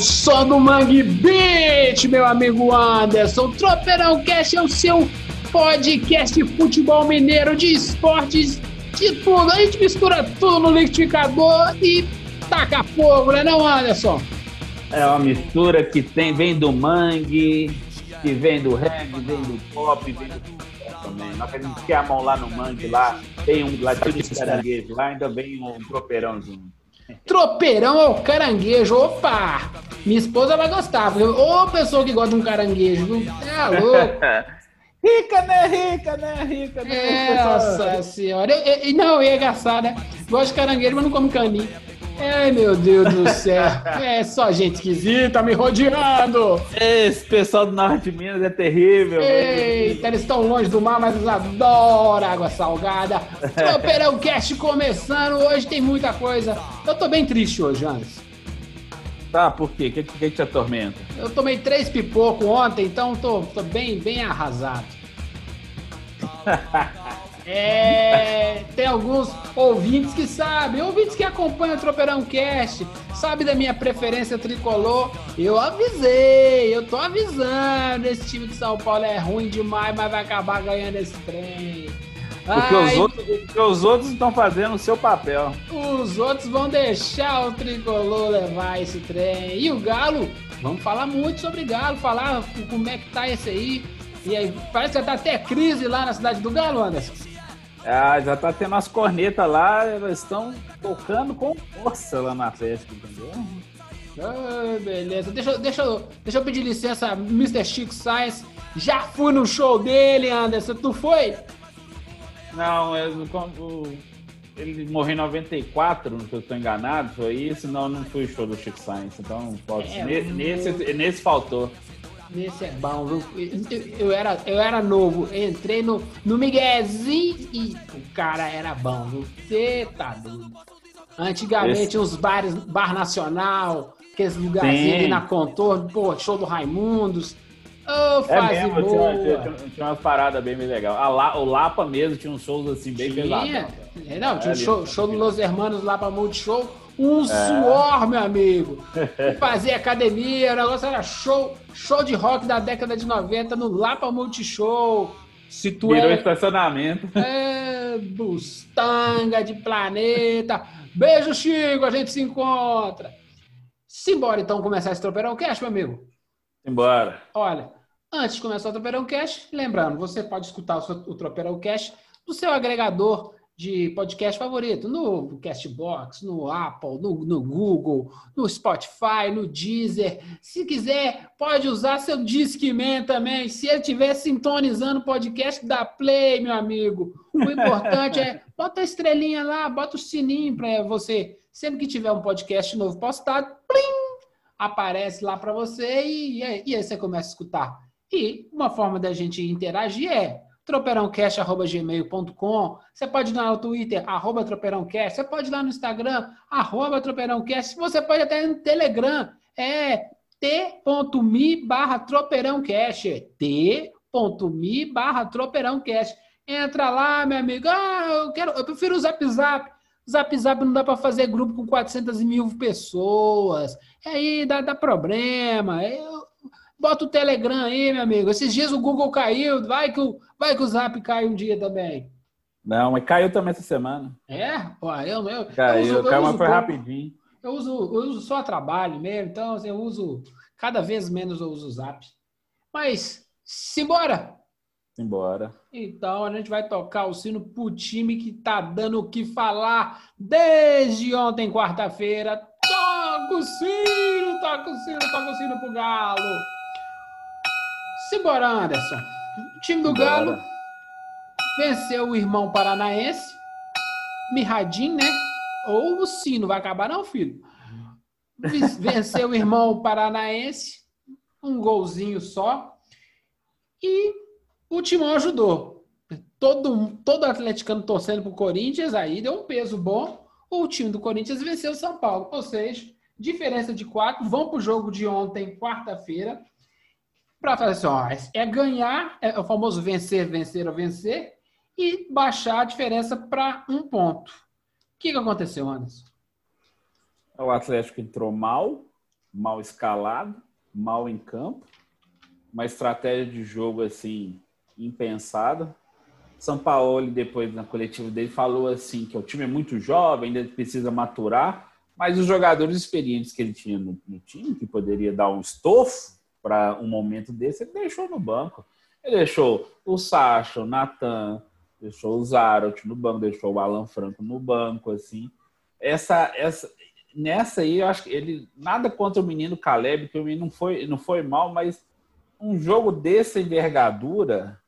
Som do Mangue Beat, meu amigo Anderson. Tropeirão Cash é o seu podcast de futebol mineiro, de esportes, de tudo. A gente mistura tudo no liquidificador e taca fogo, né não, Anderson? É uma mistura que tem, vem do mangue, que vem do reggae, vem do pop, vem do pop também. Na hora que a gente enfiar a mão lá no mangue, lá tem um latino de caranguejo, lá ainda vem um tropeirãozinho. Tropeirão é o caranguejo. Opa! Minha esposa vai gostar. Ô, pessoa que gosta de um caranguejo? É louco. rica, né? Rica, né? Rica, né? Nossa senhora. E, e- não, e é engraçado, né? Gosto de caranguejo, mas não come caninho. Ai, meu Deus do céu. É só gente esquisita me rodeando. Esse pessoal do Norte de Minas é terrível. Eita, eles estão longe do mar, mas eles adoram água salgada. Tropeirão Cast começando. Hoje tem muita coisa. Eu tô bem triste hoje, Anderson. Tá, por quê? O que, que, que te atormenta? Eu tomei três pipocos ontem, então tô, tô bem, bem arrasado. É, tem alguns ouvintes que sabem, ouvintes que acompanham o Tropeirão Cast, sabe da minha preferência tricolor. Eu avisei, eu tô avisando. Esse time de São Paulo é ruim demais, mas vai acabar ganhando esse trem. Porque Ai, os outros, porque os outros estão fazendo o seu papel. os outros vão deixar o tricolor levar esse trem. E o Galo, vamos falar muito sobre Galo, falar como é que tá esse aí. E aí, parece que já tá até crise lá na cidade do Galo, Anderson. Ah, já tá tendo as cornetas lá, elas estão tocando com força lá na festa, entendeu? Ah, beleza. Deixa, deixa, deixa eu pedir licença, Mr. Chico Sainz. Já fui no show dele, Anderson. Tu foi? Não, eu, quando ele morreu em 94, se eu estou enganado, foi isso, não, não fui o show do Chico Sainz, então não posso. É, Ne- nesse, nesse faltou. Esse é bom, viu? Eu, eu era, eu era novo, entrei no, no Miguezinho e o cara era bom, viu? Você tá doido. Antigamente, Esse- uns bares, bar nacional, aqueles lugarzinhos ali na contorno, pô, show do Raimundos. Ô, É mesmo, boa. tinha, tinha, tinha umas paradas bem. A La- o Lapa mesmo tinha uns shows assim bem pesados. É, não, tinha É, um show, ali. show do Los Hermanos lá pra Multishow. Um suor, meu amigo. Fazia academia, o negócio era show, show de rock da década de 90 no Lapa Multishow. Se tu Virou é, estacionamento. é bustanga de planeta. Beijo, Chico, a gente se encontra. Simbora então começar esse tropeirão cash, meu amigo. Embora. Olha, antes de começar o Tropeirão Cash, lembrando, você pode escutar o, seu, o no seu agregador de podcast favorito, no Castbox, no Apple, no, no Google, no Spotify, no Deezer. Se quiser, pode usar seu Discman também. Se ele estiver sintonizando o podcast, dá play, meu amigo. O importante é bota a estrelinha lá, bota o sininho para você. Sempre que tiver um podcast novo postado, plim, aparece lá para você e, e e aí você começa a escutar. E uma forma da gente interagir é tropeirãocast.gmail.com. Você pode ir lá no Twitter, arroba tropeirãocast. Você pode ir lá no Instagram, arroba tropeirãocast. Você pode até ir no Telegram, é t.me barra tropeirãocast. É t.me barra tropeirãocast. Entra lá, meu amigo. Ah, eu, quero, eu prefiro o Zap Zap. Zap Zap não dá para fazer grupo com 400 mil pessoas. Aí dá, dá problema. Eu, Bota o Telegram aí, meu amigo. Esses dias o Google caiu, vai que o, vai que o Zap cai um dia também. Não, mas caiu também essa semana. É? Ó, eu, eu, Caiu, eu uso, eu caiu, mas foi pouco. rapidinho. Eu uso, eu uso só a trabalho mesmo, então assim, eu uso cada vez menos eu uso o Zap. Mas simbora. Embora. Então a gente vai tocar o sino pro time que tá dando o que falar desde ontem, quarta-feira. Toca o sino, toca o sino, toca o sino pro Galo. Simbora, Anderson. O time do Simbora. Galo venceu o irmão paranaense, Mirradinho, né? Ou o sino vai acabar, não, filho? Ven- Venceu o irmão paranaense, um golzinho só. E o Timão ajudou. Todo, todo atleticano torcendo pro Corinthians, aí deu um peso bom. O time do Corinthians venceu o São Paulo. Ou seja, diferença de quatro. Vão pro jogo de ontem, quarta-feira, para fazer assim: ó, é ganhar, é o famoso vencer, vencer ou vencer, e baixar a diferença para um ponto. O que, que aconteceu, Anderson? O Atlético entrou mal, mal escalado, mal em campo, uma estratégia de jogo assim impensada. São Paulo depois na coletiva dele falou assim que o time é muito jovem, ainda precisa maturar, mas os jogadores experientes que ele tinha no, no time, que poderia dar um estofo para um momento desse, ele deixou no banco. Ele deixou o Sacha, o Natan, deixou o Zarot no banco, deixou o Alan Franco no banco, assim. Essa, essa, nessa aí, eu acho que ele nada contra o menino Caleb, que o menino não foi, não foi mal, mas um jogo dessa envergadura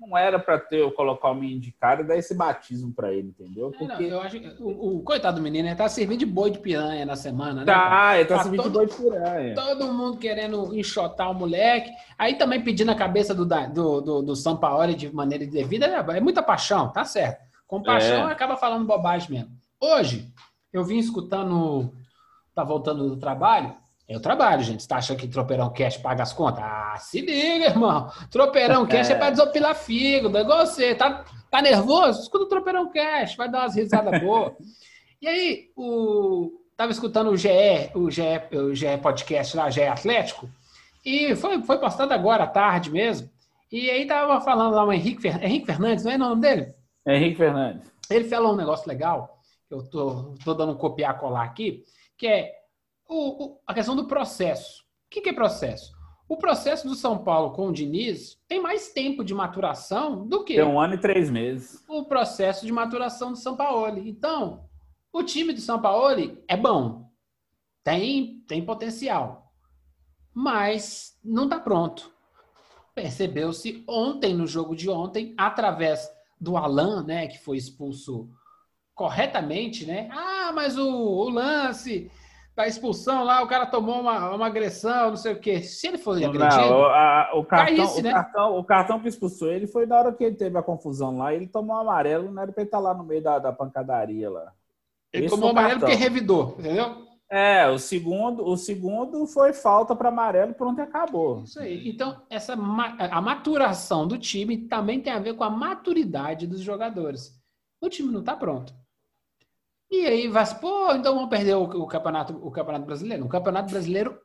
não era para ter eu colocar o menino de cara e dar esse batismo para ele, entendeu? É, não, Porque eu acho que o, o coitado do menino ele tá servindo de boi de piranha na semana, né? tá, ele tá Tá servindo de todo- boi de piranha. Todo mundo querendo enxotar o moleque. Aí também pedindo a cabeça do, do, do, do São Paulo de maneira indevida. É, é muita paixão, tá certo. Com paixão É. acaba falando bobagem mesmo. Hoje, eu vim escutando. Tá voltando do trabalho. Eu trabalho, gente. Você tá achando que Tropeirão Cash paga as contas? Ah, se liga, irmão. Tropeirão Cash é, pra desopilar fígado. É igual você. Tá, tá nervoso? Escuta o Tropeirão Cash. Vai dar umas risadas boas. E aí, o... tava escutando o GE, o GE, o GE Podcast lá, GE Atlético, e foi, foi postado agora à tarde mesmo. E aí tava falando lá o Henrique, Fer... Henrique Fernandes, não é o nome dele? Henrique Fernandes. Ele falou um negócio legal, que eu tô, tô dando um copiar-colar aqui, que é o, o- a questão do processo. O que, que é processo? O processo do São Paulo com o Diniz tem mais tempo de maturação do que Tem um ano e três meses. o processo de maturação do São Paulo. Então, o time do São Paulo é bom, tem, tem potencial, mas não está pronto. Percebeu-se ontem, no jogo de ontem, através do Alan, né, que foi expulso corretamente, né? Ah, mas o, o lance da expulsão lá, o cara tomou uma, uma agressão, não sei o quê. Se ele for agredido, Não, a- o, cartão, o, né? cartão, o cartão que expulsou ele foi na hora que ele teve a confusão lá. Ele tomou um amarelo, não era pra ele estar lá no meio da, da pancadaria lá. ele Esse tomou amarelo cartão. porque revidou, entendeu? É, o segundo, o segundo foi falta para amarelo, pronto, e acabou. Isso aí. Então, essa, a maturação do time também tem a ver com a maturidade dos jogadores. O time não está pronto. E aí vai, pô, então vamos perder o, o campeonato, o campeonato brasileiro. O campeonato brasileiro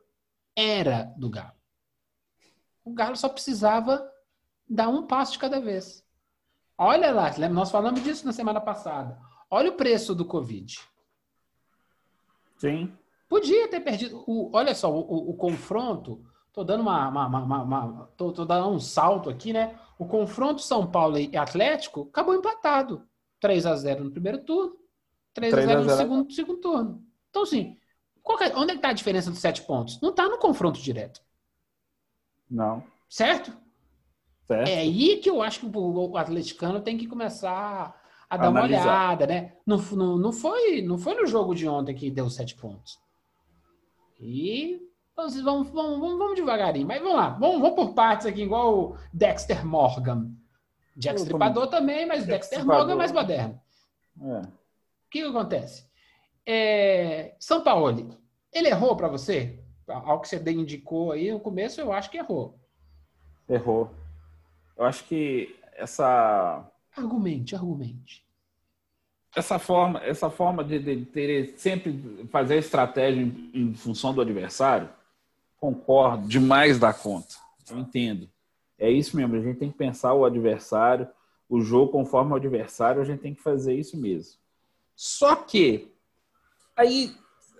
era do Galo. O Galo só precisava dar um passo de cada vez. Olha lá, lembra? nós falamos disso na semana passada. Olha o preço do Covid. Sim. Podia ter perdido. O, olha só, o, o- o confronto. Tô dando uma- uma- uma- uma- tô, tô dando um salto aqui, né? O confronto São Paulo e Atlético acabou empatado. 3 a 0 no primeiro turno, 3 a 0 no 3 a 0. segundo, segundo turno. Então, assim, é- onde é que tá a diferença dos sete pontos? Não tá no confronto direto, Não. certo? Certo? É aí que eu acho que o, atleticano tem que começar a dar uma Analisar. olhada, né? Não, não, não, foi, não foi no jogo de ontem que deu sete pontos. E vamos, vamos, vamos, vamos, devagarinho. Mas vamos lá, vamos, vamos por partes aqui, igual o Dexter Morgan. Jack Stripador também, mas o Jack Dexter. Morgan é mais moderno. É. O que, que acontece? É, São Paulo, ele errou para você? Ao que você indicou aí no começo, eu acho que errou. Errou. Eu acho que essa Argumente, argumente. essa forma, essa forma de, de ter sempre fazer estratégia em, em função do adversário, Concordo demais da conta. Eu entendo. É isso mesmo, a gente tem que pensar o adversário, o jogo conforme o adversário, a gente tem que fazer isso mesmo. Só que aí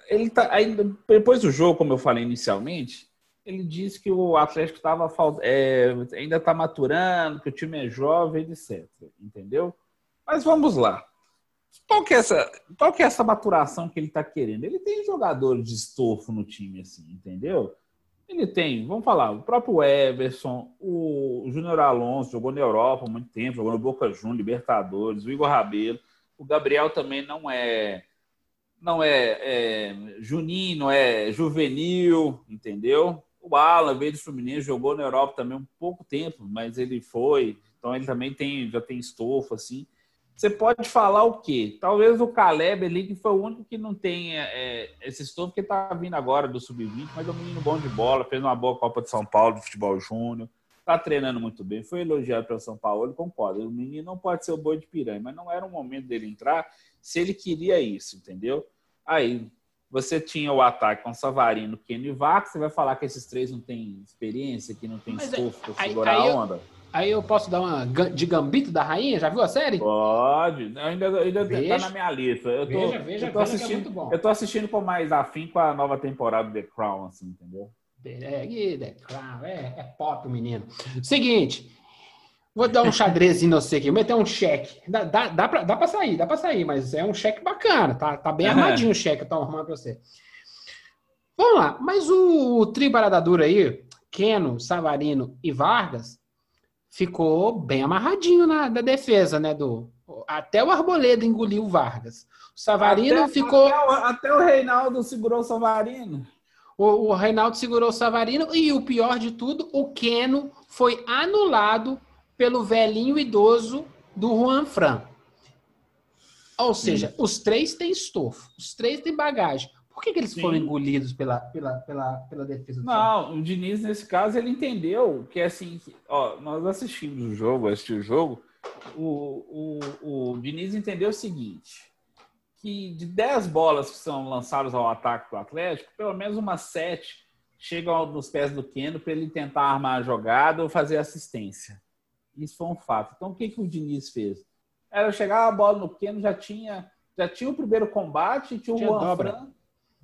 ele tá aí, depois do jogo, como eu falei inicialmente, ele disse que o Atlético estava é, ainda está maturando, que o time é jovem, etc. Entendeu? Mas vamos lá. Qual que é essa, qual que é essa maturação que ele está querendo? Ele tem jogadores de estofo no time, assim, entendeu? Ele tem, vamos falar, o próprio Everson, o Júnior Alonso jogou na Europa há muito tempo, jogou no Boca Juniors, Libertadores, o Igor Rabelo, o Gabriel também não é não é, é juninho, não é juvenil, entendeu? O Alan veio do Fluminense, jogou na Europa também um pouco tempo, mas ele foi, então ele também tem já tem estofo assim. Você pode falar o quê? Talvez o Caleb ali, que foi o único que não tem é, esse estofo, que está vindo agora do Sub-20, mas é um menino bom de bola, fez uma boa Copa de São Paulo de futebol júnior, está treinando muito bem, foi elogiado pelo São Paulo, ele concorda. O menino não pode ser o boi de piranha, mas não era o momento dele entrar se ele queria isso, entendeu? Aí você tinha o ataque com Savarino, Kenny e Vaca, você vai falar que esses três não têm experiência, que não tem é, estofo para segurar a onda? Eu Aí eu posso dar uma de Gambito da Rainha? Já viu a série? Pode. Ainda, ainda veja, tá na minha lista. Eu tô, veja, veja, eu tô assistindo, é muito bom. Eu tô assistindo com mais afim com a nova temporada do The Crown, assim, entendeu? É, Crown, é, é pop, menino. Seguinte, vou dar um xadrezinho no você aqui, vou meter um cheque. Dá, dá, dá, pra, dá pra sair, dá pra sair, mas é um cheque bacana, tá, tá bem armadinho o cheque que eu tô arrumando pra você. Vamos lá, mas o, o trio aí, Keno, Savarino e Vargas, ficou bem amarradinho na, na defesa, né? Do, até o Arboleda engoliu o Vargas. O Savarino até, ficou. Até o, até o, Reinaldo segurou o Savarino. O, o Reinaldo segurou o Savarino e o pior de tudo, o Keno foi anulado pelo velhinho idoso do Juan Fran. Ou seja, Sim. os três têm estofo, os três têm bagagem. Por que, que eles Sim. foram engolidos pela, pela, pela, pela defesa do Não, o Diniz, nesse caso, ele entendeu que, assim, ó, nós assistimos o jogo, assistiu o jogo, o, o, o Diniz entendeu o seguinte, que de 10 bolas que são lançadas ao ataque do Atlético, pelo menos umas 7 chegam nos pés do Keno para ele tentar armar a jogada ou fazer assistência. Isso foi um fato. Então, o que, que o Diniz fez? Era chegar a bola no Keno, já tinha, já tinha o primeiro combate, tinha o tinha Juan Fran,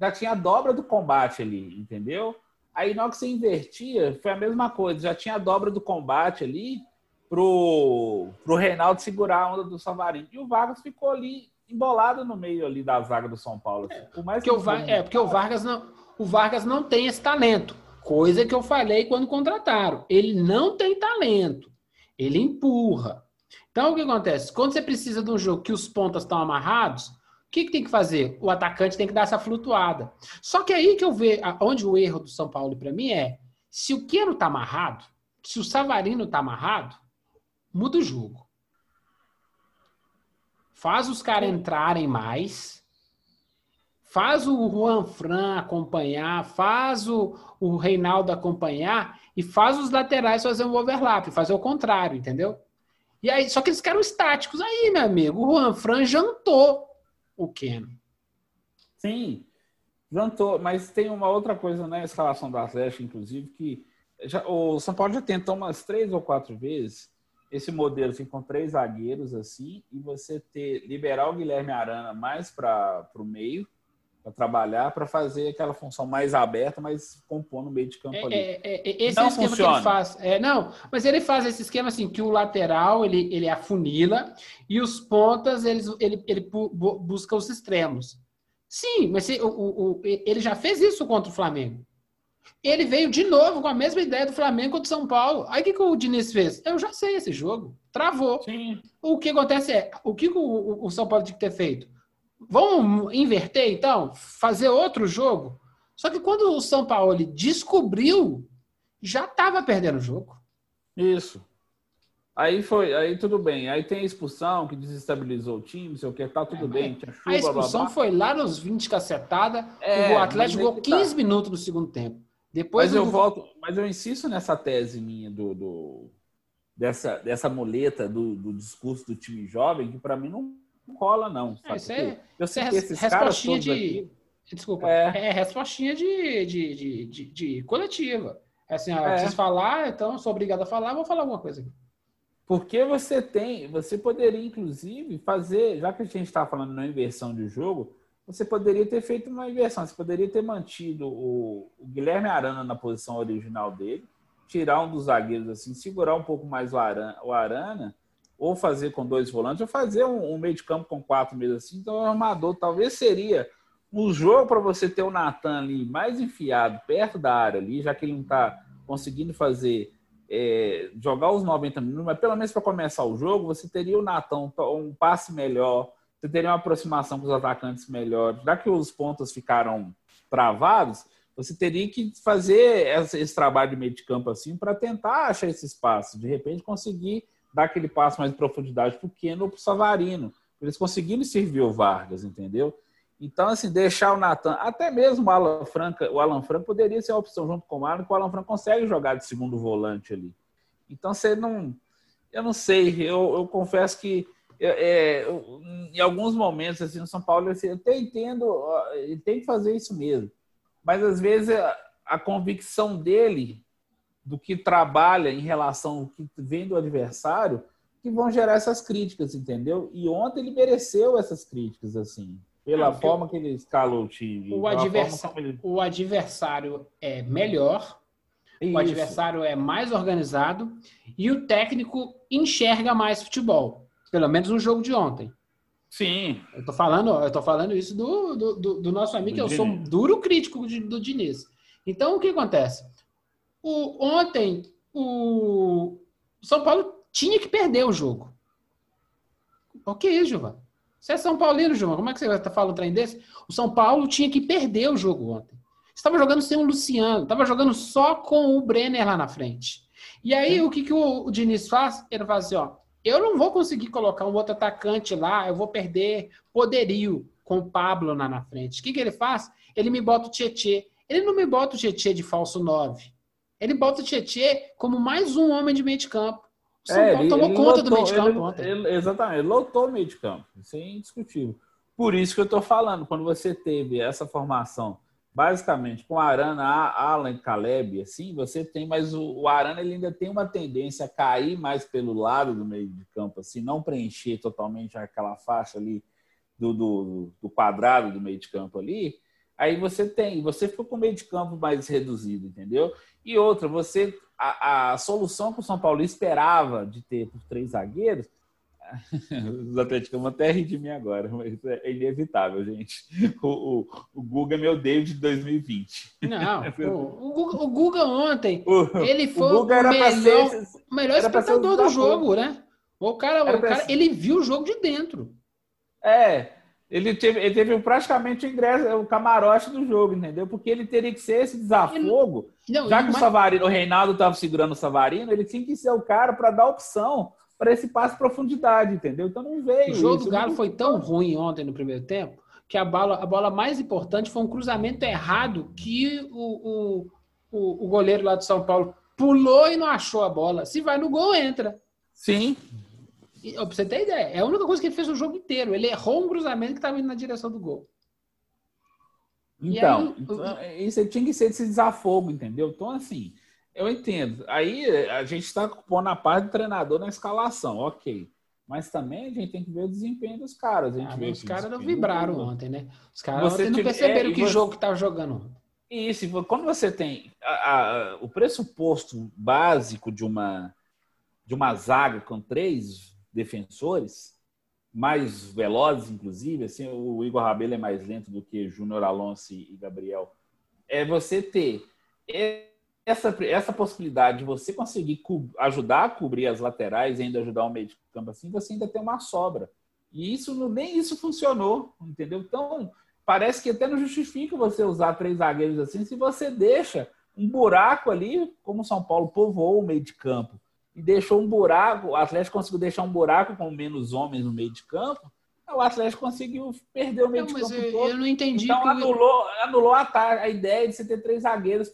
já tinha a dobra do combate ali, entendeu? Aí na hora que você invertia, foi a mesma coisa, já tinha a dobra do combate ali pro, pro Reinaldo segurar a onda do Savarino. E o Vargas ficou ali embolado no meio ali da zaga do São Paulo. Assim. Por mais que o Va é, porque o Vargas não, o Vargas não tem esse talento. Coisa que eu falei quando contrataram. Ele não tem talento. Ele empurra. Então o que acontece? Quando você precisa de um jogo que os pontas estão amarrados, o que, que, tem que fazer? O atacante tem que dar essa flutuada. Só que aí que eu vejo, onde o erro do São Paulo para mim é, se o Queiro tá amarrado, se o Savarino tá amarrado, muda o jogo. Faz os caras entrarem mais, faz o Juan Fran acompanhar, faz o, o Reinaldo acompanhar e faz os laterais fazer um overlap, fazer o contrário, entendeu? E aí, só que eles ficaram estáticos. Aí, meu amigo, o Juan Fran jantou o Keno. Sim, jantou, mas tem uma outra coisa na escalação do Atlético, inclusive, que já, o São Paulo já tentou umas três ou quatro vezes esse modelo assim, com três zagueiros assim, e você ter liberar o Guilherme Arana mais para o meio para trabalhar, para fazer aquela função mais aberta, mas compor no meio de campo é, ali. É, é, é esse não é o esquema funciona. que ele faz. É, não, mas ele faz esse esquema assim, que o lateral ele, ele afunila e os pontas eles, ele, ele busca os extremos. Sim, mas se, o, o, ele já fez isso contra o Flamengo. Ele veio de novo com a mesma ideia do Flamengo contra o São Paulo. Aí o que, que o Diniz fez? Eu já sei esse jogo. Travou. Sim. O que acontece é, o que o, o São Paulo tinha que ter feito? Vamos inverter então? Fazer outro jogo? Só que quando o São Paulo descobriu, já estava perdendo o jogo. Isso. Aí foi, aí tudo bem. Aí tem a expulsão que desestabilizou o time, sei o que, tá tudo é, bem. Chuva, a expulsão blá, blá. foi lá nos 20 cacetada. É, o Atlético jogou 15 tá. minutos no segundo tempo. Depois mas eu volto, mas eu insisto nessa tese minha do, do dessa, dessa muleta do, do discurso do time jovem, que para mim não cola, não. É, isso é, eu sei é que esses caras todos de, aqui... Desculpa, é, é respostinha de, de, de, de, de coletiva. É assim, ah, é. preciso falar, então sou obrigado a falar, vou falar alguma coisa aqui. Porque você tem, você poderia, inclusive, fazer, já que a gente está falando na inversão de jogo, você poderia ter feito uma inversão. Você poderia ter mantido o, o Guilherme Arana na posição original dele, tirar um dos zagueiros assim, segurar um pouco mais o Arana, o Arana ou fazer com dois volantes, ou fazer um, um meio de campo com quatro meios assim. Então, o armador talvez seria um jogo para você ter o Natan ali mais enfiado perto da área ali, já que ele não está conseguindo fazer é, jogar os 90 minutos, mas pelo menos para começar o jogo, você teria o Natan um passe melhor, você teria uma aproximação com os atacantes melhor. Já que os pontos ficaram travados, você teria que fazer esse, trabalho de meio de campo assim para tentar achar esse espaço, de repente conseguir dar aquele passo mais de profundidade para o Keno ou para o Savarino. Eles conseguiram servir o Vargas, entendeu? Então, assim, deixar o Natan, até mesmo o Alan Franca, o Alan Franco poderia ser uma opção junto com o Marlon, que o Alan Franco consegue jogar de segundo volante ali. Então, você não. Eu não sei, eu, eu confesso que é, eu, em alguns momentos, assim, no São Paulo, assim, eu até entendo, ele tem que fazer isso mesmo. Mas às vezes a, a convicção dele do que trabalha em relação ao que vem do adversário que vão gerar essas críticas, entendeu? E ontem ele mereceu essas críticas, assim. Pela Não, forma que ele escalou o time. O, adversário, ele... o adversário é melhor, Isso. o adversário é mais organizado e o técnico enxerga mais futebol. Pelo menos no jogo de ontem. Sim. Eu tô falando, eu tô falando isso do, do, do nosso amigo, do eu Diniz. sou um duro crítico de, do Diniz. Então, o que acontece? O, ontem, o São Paulo tinha que perder o jogo. O que é isso, Gilvan? Você é São Paulino, João. Como é que você vai estar falando um trem desse? O São Paulo tinha que perder o jogo ontem. Estava jogando sem o Luciano, estava jogando só com o Brenner lá na frente. E aí, o que, que o, o Diniz faz? Ele faz assim: ó, eu não vou conseguir colocar um outro atacante lá, eu vou perder poderio com o Pablo lá na frente. O que, que ele faz? Ele me bota o Tietê. Ele não me bota o Tietê de falso 9. Ele bota o Tietê como mais um homem de meio de campo. São é, Paulo ele, tomou ele conta lotou, do meio de campo ele, ontem. Ele, exatamente, ele lotou o meio de campo, isso é indiscutível. Por isso que eu estou falando, quando você teve essa formação, basicamente, com Arana, Alan Caleb, assim, você tem, mas o, o Arana ele ainda tem uma tendência a cair mais pelo lado do meio de campo, assim, não preencher totalmente aquela faixa ali do, do, do quadrado do meio de campo ali. Aí você tem, você ficou com o meio de campo mais reduzido, entendeu? E outra, você a, a solução que o São Paulo esperava de ter por três zagueiros, os Atléticos vão até rir de mim agora, mas é inevitável, gente. O, o, o Guga é meu David de 2020. Não, o, o, Guga, o Guga ontem, o, ele foi o, melhor, ser, melhor espectador do jogo, né? O cara, o cara ele viu o jogo de dentro. É, ele teve, ele teve praticamente o ingresso, o camarote do jogo, entendeu? Porque ele teria que ser esse desafogo. Não, já que o Savarino, o Reinaldo estava segurando o Savarino, ele tinha que ser o cara para dar opção para esse passe de profundidade, entendeu? Então não veio. O jogo isso, do Galo foi tão ruim ontem no primeiro tempo que a bola, a bola mais importante foi um cruzamento errado que o, o, o, o goleiro lá de São Paulo pulou e não achou a bola. Se vai no gol, entra. Sim. Pra você ter ideia, é a única coisa que ele fez o jogo inteiro. Ele errou um cruzamento que estava indo na direção do gol. Então, aí, então, isso tinha que ser esse desafogo, entendeu? Então, assim, eu entendo. Aí a gente está pondo a parte do treinador na escalação, ok. Mas também a gente tem que ver o desempenho dos caras. A gente ah, os caras não vibraram ontem, né? Os caras ontem não perceberam é, que você... jogo que estava jogando Isso, quando você tem a, a, o pressuposto básico de uma, de uma zaga com três defensores, mais velozes, inclusive, assim, o Igor Rabelo é mais lento do que Júnior Alonso e Gabriel, é você ter essa, essa possibilidade de você conseguir ajudar a cobrir as laterais e ainda ajudar o meio de campo assim, você ainda tem uma sobra. E isso nem isso funcionou, entendeu? Então, parece que até não justifica você usar três zagueiros assim se você deixa um buraco ali, como o São Paulo povoou o meio de campo e deixou um buraco, o Atlético conseguiu deixar um buraco com menos homens no meio de campo, o Atlético conseguiu perder o meio Não, de campo eu, todo. eu não entendi. Então que anulou, anulou a, a ideia de você ter três zagueiros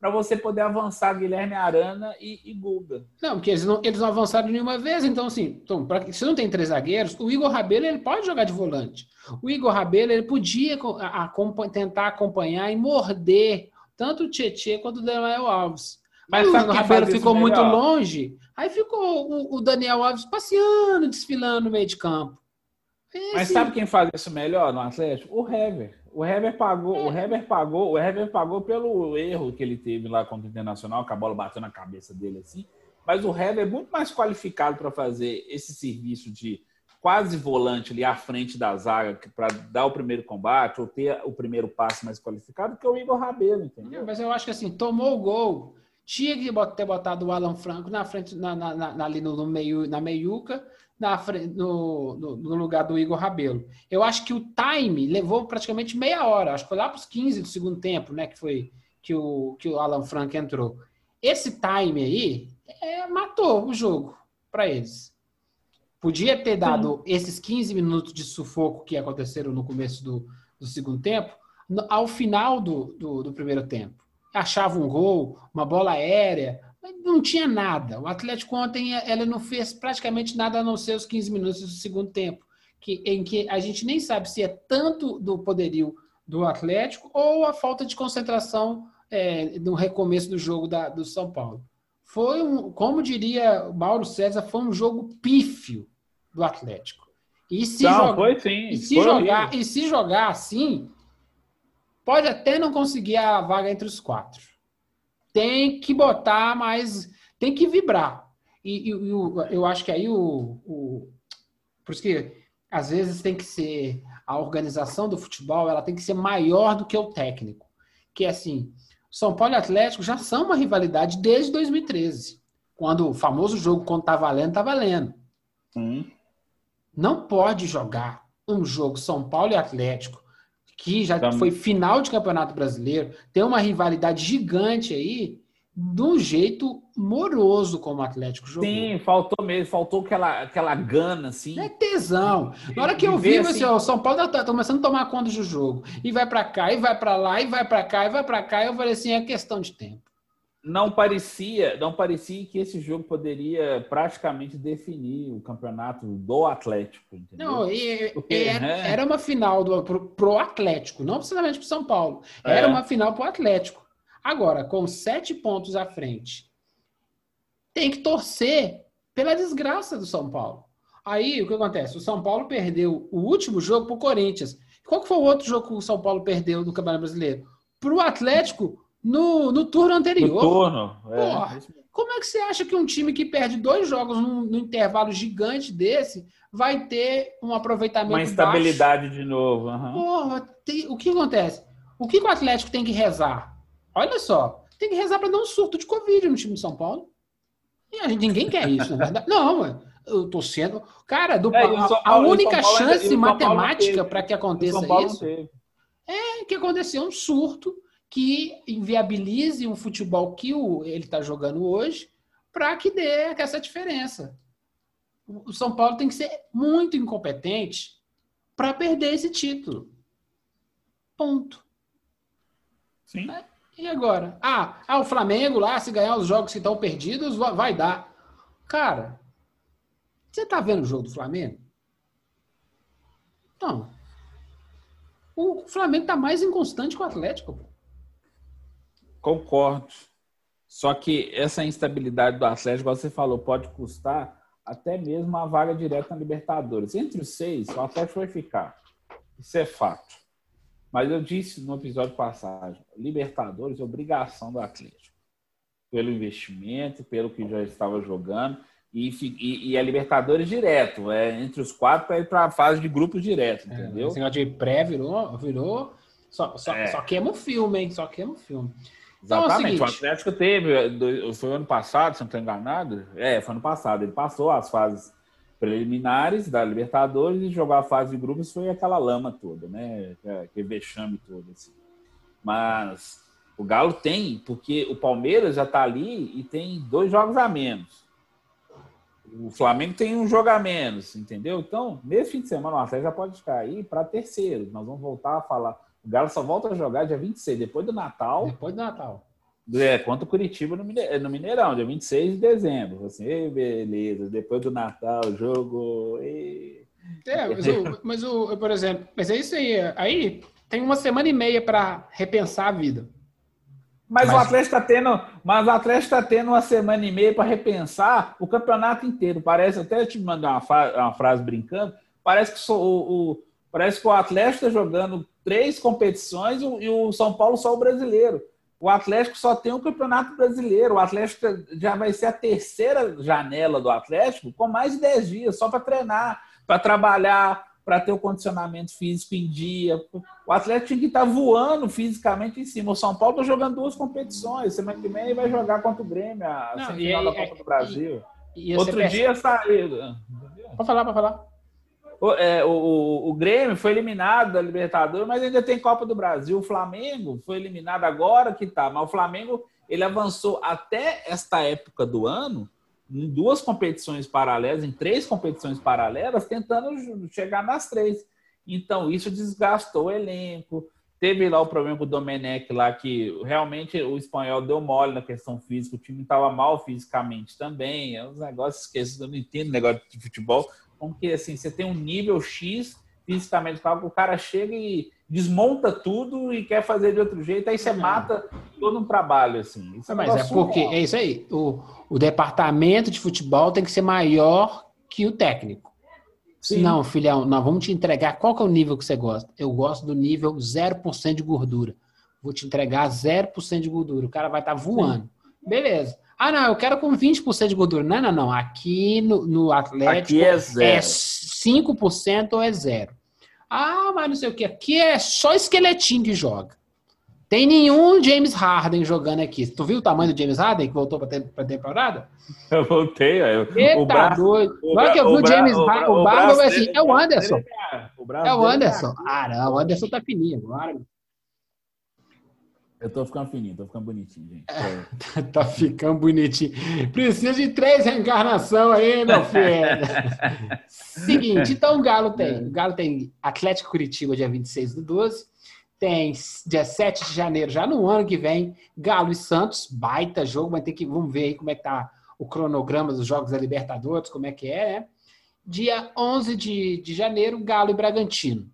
para você poder avançar Guilherme Arana e, e Guga. Não, porque eles não, eles não avançaram nenhuma vez, então assim, então, pra, se não tem três zagueiros, o Igor Rabelo ele pode jogar de volante. O Igor Rabelo ele podia a- acompa- tentar acompanhar e morder tanto o Tietchan quanto o Daniel Alves. Mas o Igor Rabelo ficou muito melhor? longe, aí ficou o, o Daniel Alves passeando, desfilando no meio de campo. Mas Esse- sabe quem faz isso melhor no Atlético? O Hever. O Hever pagou, É. o Hever pagou, o Hever pagou pelo erro que ele teve lá contra o Internacional, que a bola bateu na cabeça dele assim. Mas o Hever é muito mais qualificado para fazer esse serviço de quase volante ali à frente da zaga para dar o primeiro combate ou ter o primeiro passe mais qualificado que o Igor Rabelo, entendeu? Mas eu acho que assim, tomou o gol, tinha que ter botado o Alan Franco na frente, na, na- na- ali no, no meio, na meiuca, na frente, no, no- no lugar do Igor Rabelo. Eu acho que o time levou praticamente meia hora, acho que foi lá para os 15 do segundo tempo, né? Que foi que o, que o Alan Franco entrou. Esse time aí é, matou o jogo para eles. Podia ter dado esses 15 minutos de sufoco que aconteceram no começo do, do segundo tempo, no- ao final do, do, do primeiro tempo. Achava um gol, uma bola aérea, mas não tinha nada. O Atlético ontem ele não fez praticamente nada a não ser os 15 minutos do segundo tempo, que, em que a gente nem sabe se é tanto do poderio do Atlético ou a falta de concentração é, no recomeço do jogo da, do São Paulo. Foi um, como diria o Mauro César, foi um jogo pífio do Atlético. E se, Não, joga- foi sim. e se jogar, horrível. e se jogar assim, pode até não conseguir a vaga entre os quatro. Tem que botar mais, tem que vibrar. E, e- e eu acho que aí o, o- por isso que às vezes tem que ser a organização do futebol, ela tem que ser maior do que o técnico. Que é assim, São Paulo e Atlético já são uma rivalidade desde 2013, quando o famoso jogo quando tá valendo, tá valendo não pode jogar um jogo São Paulo e Atlético, que já Tam- foi final de Campeonato Brasileiro, tem uma rivalidade gigante aí, de um jeito moroso como o Atlético jogou. Sim, faltou mesmo, faltou aquela, aquela gana, assim. É tesão. Na hora que eu vi, assim, assim- o São Paulo tá, tá começando a tomar conta do jogo. E vai pra cá, e vai pra lá, e vai pra cá, e vai pra cá. Eu falei assim, é questão de tempo. Não parecia, não parecia que esse jogo poderia praticamente definir o campeonato do Atlético, entendeu? Não, e, Porque, era, né? era uma final do, pro, pro Atlético, não precisamente pro São Paulo. Era É. uma final pro Atlético. Agora, com sete pontos à frente, tem que torcer pela desgraça do São Paulo. Aí, o que acontece? O São Paulo perdeu o último jogo pro Corinthians. Qual que foi o outro jogo que o São Paulo perdeu do Campeonato Brasileiro? Pro Atlético no, no turno No anterior. turno. é. Porra. Como é que você acha que um time que perde dois jogos num, num intervalo gigante desse vai ter um aproveitamento Uma baixo? instabilidade de novo. aham. Porra, tem- o que acontece? O que, o Atlético tem que rezar? Olha só, tem que rezar para dar um surto de Covid no time de São Paulo. E a gente, ninguém quer isso, na verdade. Não, ué, eu tô sendo. Cara, do, É, a, a Paulo- o única o chance não matemática para que aconteça não isso teve. é que acontecer um surto que inviabilize um futebol que o, ele está jogando hoje para que dê essa diferença. O São Paulo tem que ser muito incompetente para perder esse título. Ponto. Sim. E agora? Ah, ah, o Flamengo lá, se ganhar os jogos que estão perdidos, va- vai dar. Cara, você tá vendo o jogo do Flamengo? Não. O Flamengo tá mais inconstante que o Atlético. pô. Concordo. Só que essa instabilidade do Atlético, você falou, pode custar até mesmo a vaga direta na Libertadores. Entre os seis, o Atlético vai ficar. Isso é fato. Mas eu disse no episódio passado, Libertadores é obrigação do Atlético. Pelo investimento, pelo que já estava jogando. E, e, e é Libertadores direto. É entre os quatro para ir para a fase de grupos direto, entendeu? Esse negócio de pré virou. virou só, só, É. só queima o filme, hein? Só queima o filme. Então é o Exatamente. o Atlético teve, do- foi ano passado, se não estou enganado. É, foi ano passado. Ele passou as fases preliminares da Libertadores e jogou a fase de grupos foi aquela lama toda, né? Aquele vexame todo. Assim. Mas o Galo tem, porque o Palmeiras já está ali e tem dois jogos a menos. O Flamengo tem um jogo a menos, entendeu? Então, nesse fim de semana, o Atlético já pode cair para terceiro. Nós vamos voltar a falar. O Galo só volta a jogar dia 26, depois do Natal. Depois do Natal. É, contra o Curitiba no, Mineirão, dia 26 de dezembro. Assim, beleza, depois do Natal, jogo. E... É, mas, o, mas o, por exemplo, mas é isso aí. Aí tem uma semana e meia para repensar a vida. Mas, mas, o Atlético está tendo, mas o Atlético está tendo uma semana e meia para repensar o campeonato inteiro. Parece até te mandar uma, uma, frase brincando. Parece que o, o, parece que o Atlético está jogando três competições e o São Paulo só o brasileiro. O Atlético só tem o um campeonato brasileiro. O Atlético já vai ser a terceira janela do Atlético com mais de 10 dias só para treinar, para trabalhar, para ter o condicionamento físico em dia. O Atlético tinha que estar tá voando fisicamente em cima. O São Paulo está jogando duas competições. Semana que vem vai jogar contra o Grêmio, a Não, semifinal da Copa do Brasil. E, e Outro dia saiu. Pode falar, pode falar. O, é, o, o, Grêmio foi eliminado da Libertadores, mas ainda tem Copa do Brasil. O Flamengo foi eliminado agora que tá, mas o Flamengo ele avançou até esta época do ano em duas competições paralelas, em três competições paralelas, tentando chegar nas três. Então, isso desgastou o elenco. Teve lá o problema com o Domenech lá, que realmente o espanhol deu mole na questão física, o time estava mal fisicamente também. É uns negócios que eu não entendo negócio de futebol, como que assim, você tem um nível X fisicamente, o cara chega e desmonta tudo e quer fazer de outro jeito, aí você mata todo um trabalho, assim. Isso é Mas é porque, é isso aí, o, o departamento de futebol tem que ser maior que o técnico. Sim. Não, filhão, nós vamos te entregar. Qual que é o nível que você gosta? Eu gosto do nível 0% de gordura. Vou te entregar 0% de gordura. O cara vai estar tá voando. Sim. Beleza. Ah, não, eu quero com 20% de gordura. Não, não, não. Aqui no, no Atlético Aqui é, zero. é 5% ou é zero. Ah, mas não sei o que. Aqui é só esqueletinho que joga. Tem nenhum James Harden jogando aqui. Tu viu o tamanho do James Harden que voltou para a temporada? Eu voltei. Eu, Eita, o braço, doido. Na que eu vi o James Harden, o, o Barba vai assim, é o Anderson. É, o é o Anderson. Ah, não, o Anderson tá fininho agora. Eu tô ficando fininho, tô ficando bonitinho, gente. É, tá ficando bonitinho. Precisa de três reencarnação aí, meu filho. Seguinte, então o Galo tem. O Galo tem Atlético Curitiba, dia 26 do 12. Tem dia 7 de janeiro, já no ano que vem, Galo e Santos, baita jogo, vai ter que. Vamos ver aí como é que tá o cronograma dos Jogos da Libertadores, como é que é, né? Dia 11 de, de janeiro, Galo e Bragantino.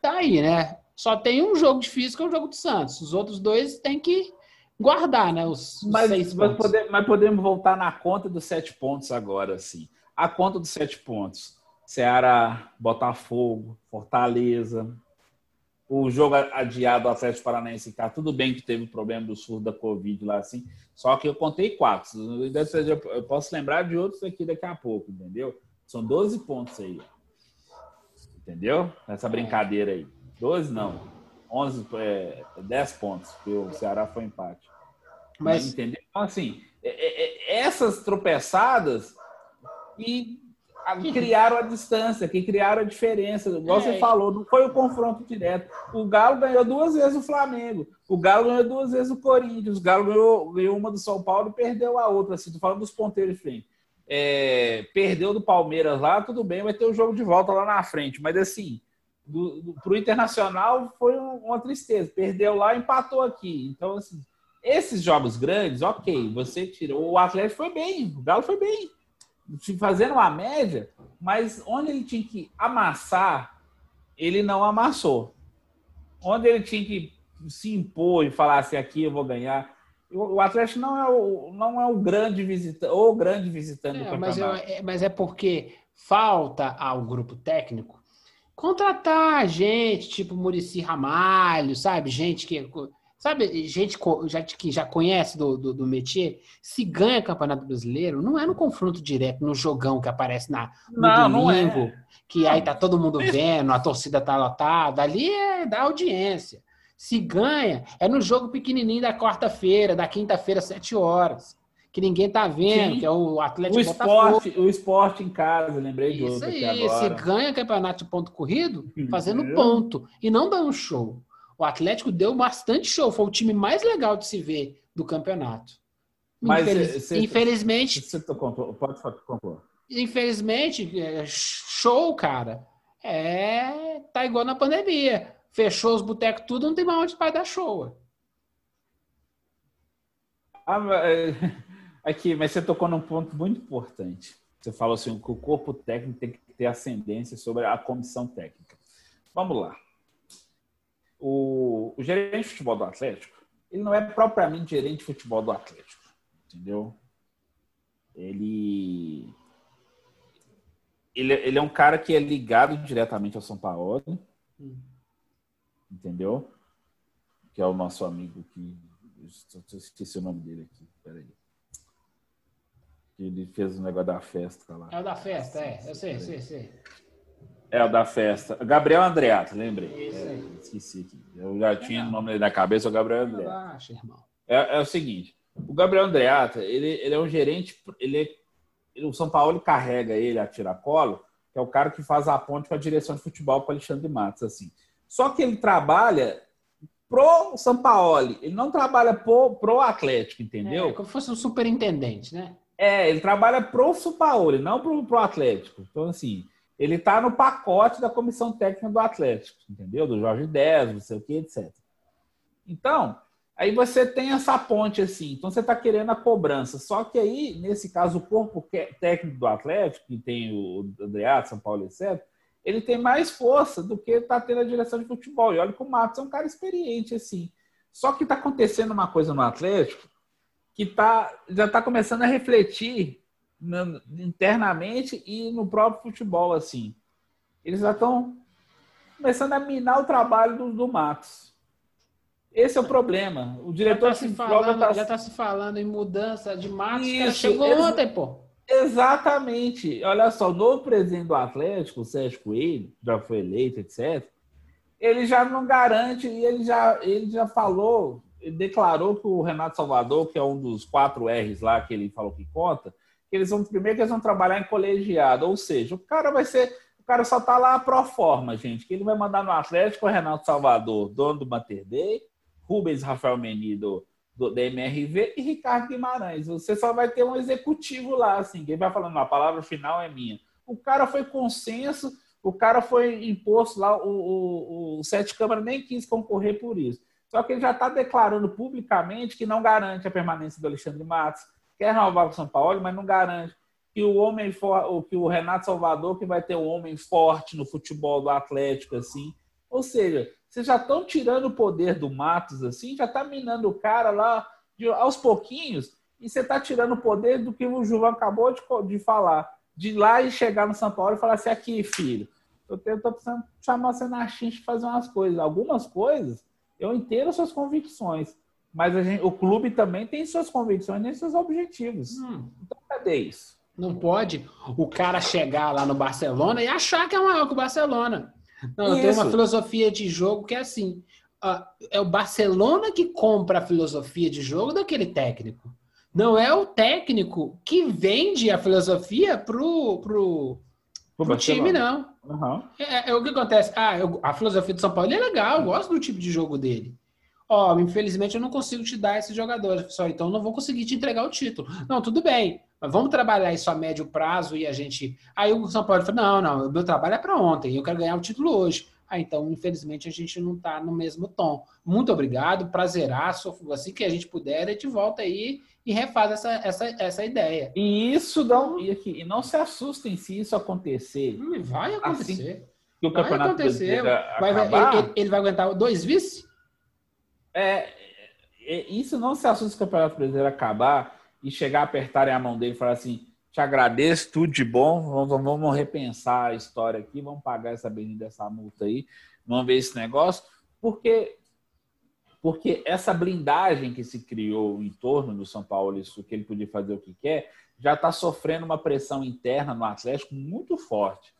Tá aí, né? Só tem um jogo difícil que é o jogo do Santos. Os outros dois tem que guardar, né? Os, os mas, seis mas, podemos, mas podemos voltar na conta dos sete pontos agora, sim. A conta dos sete pontos. Ceará, Botafogo, Fortaleza. O jogo adiado do Atlético Paranaense tá tudo bem que teve problema do surdo da Covid lá, assim. Só que eu contei quatro. Eu posso lembrar de outros aqui daqui a pouco, entendeu? São 12 pontos aí. Entendeu? Essa brincadeira aí. 12 não. 11, é, 10 pontos, porque o Ceará foi empate. Mas, entendeu? Então, assim, é, é, é essas tropeçadas que criaram a distância, que criaram a diferença. Igual é. você falou, não foi o confronto direto. O Galo ganhou duas vezes o Flamengo. O Galo ganhou duas vezes o Corinthians. O Galo ganhou, ganhou uma do São Paulo e perdeu a outra. Assim, tô falando dos ponteiros de frente. É, perdeu do Palmeiras lá, tudo bem, vai ter o jogo de volta lá na frente. Mas assim, para o Internacional foi uma tristeza. Perdeu lá, empatou aqui. Então, assim, esses jogos grandes, ok, você tirou. O Atlético foi bem, o Galo foi bem, fazendo uma média, mas onde ele tinha que amassar, ele não amassou. Onde ele tinha que se impor e falar assim, aqui eu vou ganhar. O Atlético não é o, não é o grande visitante, ou grande visitante é, do campeonato. Mas, é, mas é porque falta ao grupo técnico contratar gente, tipo Murici Ramalho, sabe? Gente que. Sabe, gente já, que já conhece do, do, do métier, se ganha Campeonato Brasileiro, não é no confronto direto, no jogão que aparece na, no não, domingo, não é. que aí tá todo mundo vendo, a torcida tá lotada, ali é da audiência. Se ganha, é no jogo pequenininho da quarta-feira, da quinta-feira, sete horas que ninguém tá vendo, Sim. que é o Atlético o esporte, Botafogo. O esporte em casa, lembrei de Isso aí, se ganha campeonato de ponto corrido, fazendo ponto, e não dá um show. O Atlético deu bastante show, foi o time mais legal de se ver do campeonato. Mas Infeliz- você- infelizmente, Você tocou, pode concluir. infelizmente, é, show, cara, é tá igual na pandemia. Fechou os botecos tudo, não tem mais onde vai dar show. Ah, mas, é, aqui, mas você tocou num ponto muito importante. Você falou assim que o corpo técnico tem que ter ascendência sobre a comissão técnica. Vamos lá. O, o gerente de futebol do Atlético, ele não é propriamente gerente de futebol do Atlético, entendeu? Ele, ele, ele é um cara que é ligado diretamente ao São Paulo, Hum. entendeu? Que é o nosso amigo que eu esqueci o nome dele aqui. Peraí. Ele fez o negócio da festa lá. É o da festa, é. Eu sei, sei, sei. É o da festa. Gabriel Andreato, lembrei. Isso É, aí. esqueci aqui. Eu já tinha o nome dele na cabeça, o Gabriel Andreato. Relaxa, irmão. É, é o seguinte, o Gabriel Andreata, ele, ele é um gerente, ele, é- ele- o São Paulo carrega ele a tiracolo, que é o cara que faz a ponte com a direção de futebol com o Alexandre Matos, assim. Só que ele trabalha pro São Paulo, ele não trabalha pro, pro Atlético, entendeu? É como se fosse um superintendente, né? É, ele trabalha pro São Paulo, não pro, pro Atlético. Então, assim, ele tá no pacote da comissão técnica do Atlético, entendeu? Do Jorge Dez, não sei o que, etc. Então, aí você tem essa ponte assim. Então, você está querendo a cobrança. Só que aí, nesse caso, o corpo técnico do Atlético, que tem o Andreato, São Paulo, etc., ele tem mais força do que está tendo a direção de futebol. E olha que o Matos é um cara experiente, assim. Só que está acontecendo uma coisa no Atlético que tá, já está começando a refletir na- internamente e no próprio futebol, assim. Eles já estão começando a minar o trabalho do, do Matos. Esse é o problema. O Já diretor tá, se de falando, prova tá- já tá se falando em mudança de Matos, Isso, chegou exa- ontem, pô. Exatamente. Olha só, o novo presidente do Atlético, o Sérgio Coelho, já foi eleito, etc. Ele já não garante, e ele já, ele já falou, declarou que o Renato Salvador, que é um dos quatro R's lá que ele falou que conta, que eles vão primeiro que eles vão trabalhar em colegiado, ou seja, o cara vai ser, o cara só tá lá pro forma, gente, que ele vai mandar no Atlético o Renato Salvador, dono do Mater Dei, Rubens Rafael Menido do, da MRV e Ricardo Guimarães. Você só vai ter um executivo lá, assim, quem vai falando, a palavra final é minha. O cara foi consenso, o cara foi imposto lá, o, o, o Sete Câmara nem quis concorrer por isso. Só que ele já está declarando publicamente que não garante a permanência do Alexandre Matos, quer renovar o São Paulo, mas não garante que o homem for, que o Renato Salvador que vai ter um homem forte no futebol do Atlético assim. Ou seja, vocês já estão tirando o poder do Matos assim, já está minando o cara lá de- aos pouquinhos e você está tirando o poder do que o João acabou de, de falar, de lá e chegar no São Paulo e falar assim aqui, filho, eu tô precisando chamar você na xincha fazer umas coisas. Algumas coisas eu entendo as suas convicções, mas gente- o clube também tem suas convicções e seus objetivos. Hum, Então, cadê isso? não pode o cara chegar lá no Barcelona e achar que é maior que o Barcelona. Não, Isso. uma filosofia de jogo que é assim: é o Barcelona que compra a filosofia de jogo daquele técnico. Não é o técnico que vende a filosofia pro, pro, Pro pro time, não. Aham. É, é o que acontece. Ah, eu- a filosofia do São Paulo é legal, eu gosto do tipo de jogo dele. Ó, infelizmente eu não consigo te dar esses jogadores, só então eu não vou conseguir te entregar o título. Não, tudo bem, mas vamos trabalhar isso a médio prazo e a gente. Aí o São Paulo falou: não, não, o meu trabalho é para ontem, eu quero ganhar o título hoje. Ah, então, infelizmente, a gente não está no mesmo tom. Muito obrigado, prazeraço. Assim que a gente puder, a gente volta aí e refaz essa, essa, essa ideia. E isso não, e, aqui, e não se assustem se isso acontecer. Hum, Vai acontecer. Que o vai campeonato acontecer. Vai- vai- ele, ele vai aguentar dois vice? é, é, isso não se assusta se o campeonato brasileiro acabar e chegar a apertarem a mão dele e falar assim: te agradeço, tudo de bom, vamos, vamos repensar a história aqui, vamos pagar essa bendita dessa multa aí, vamos ver esse negócio, porque porque essa blindagem que se criou em torno do São Paulo, isso que ele podia fazer o que quer, já está sofrendo uma pressão interna no Atlético muito forte.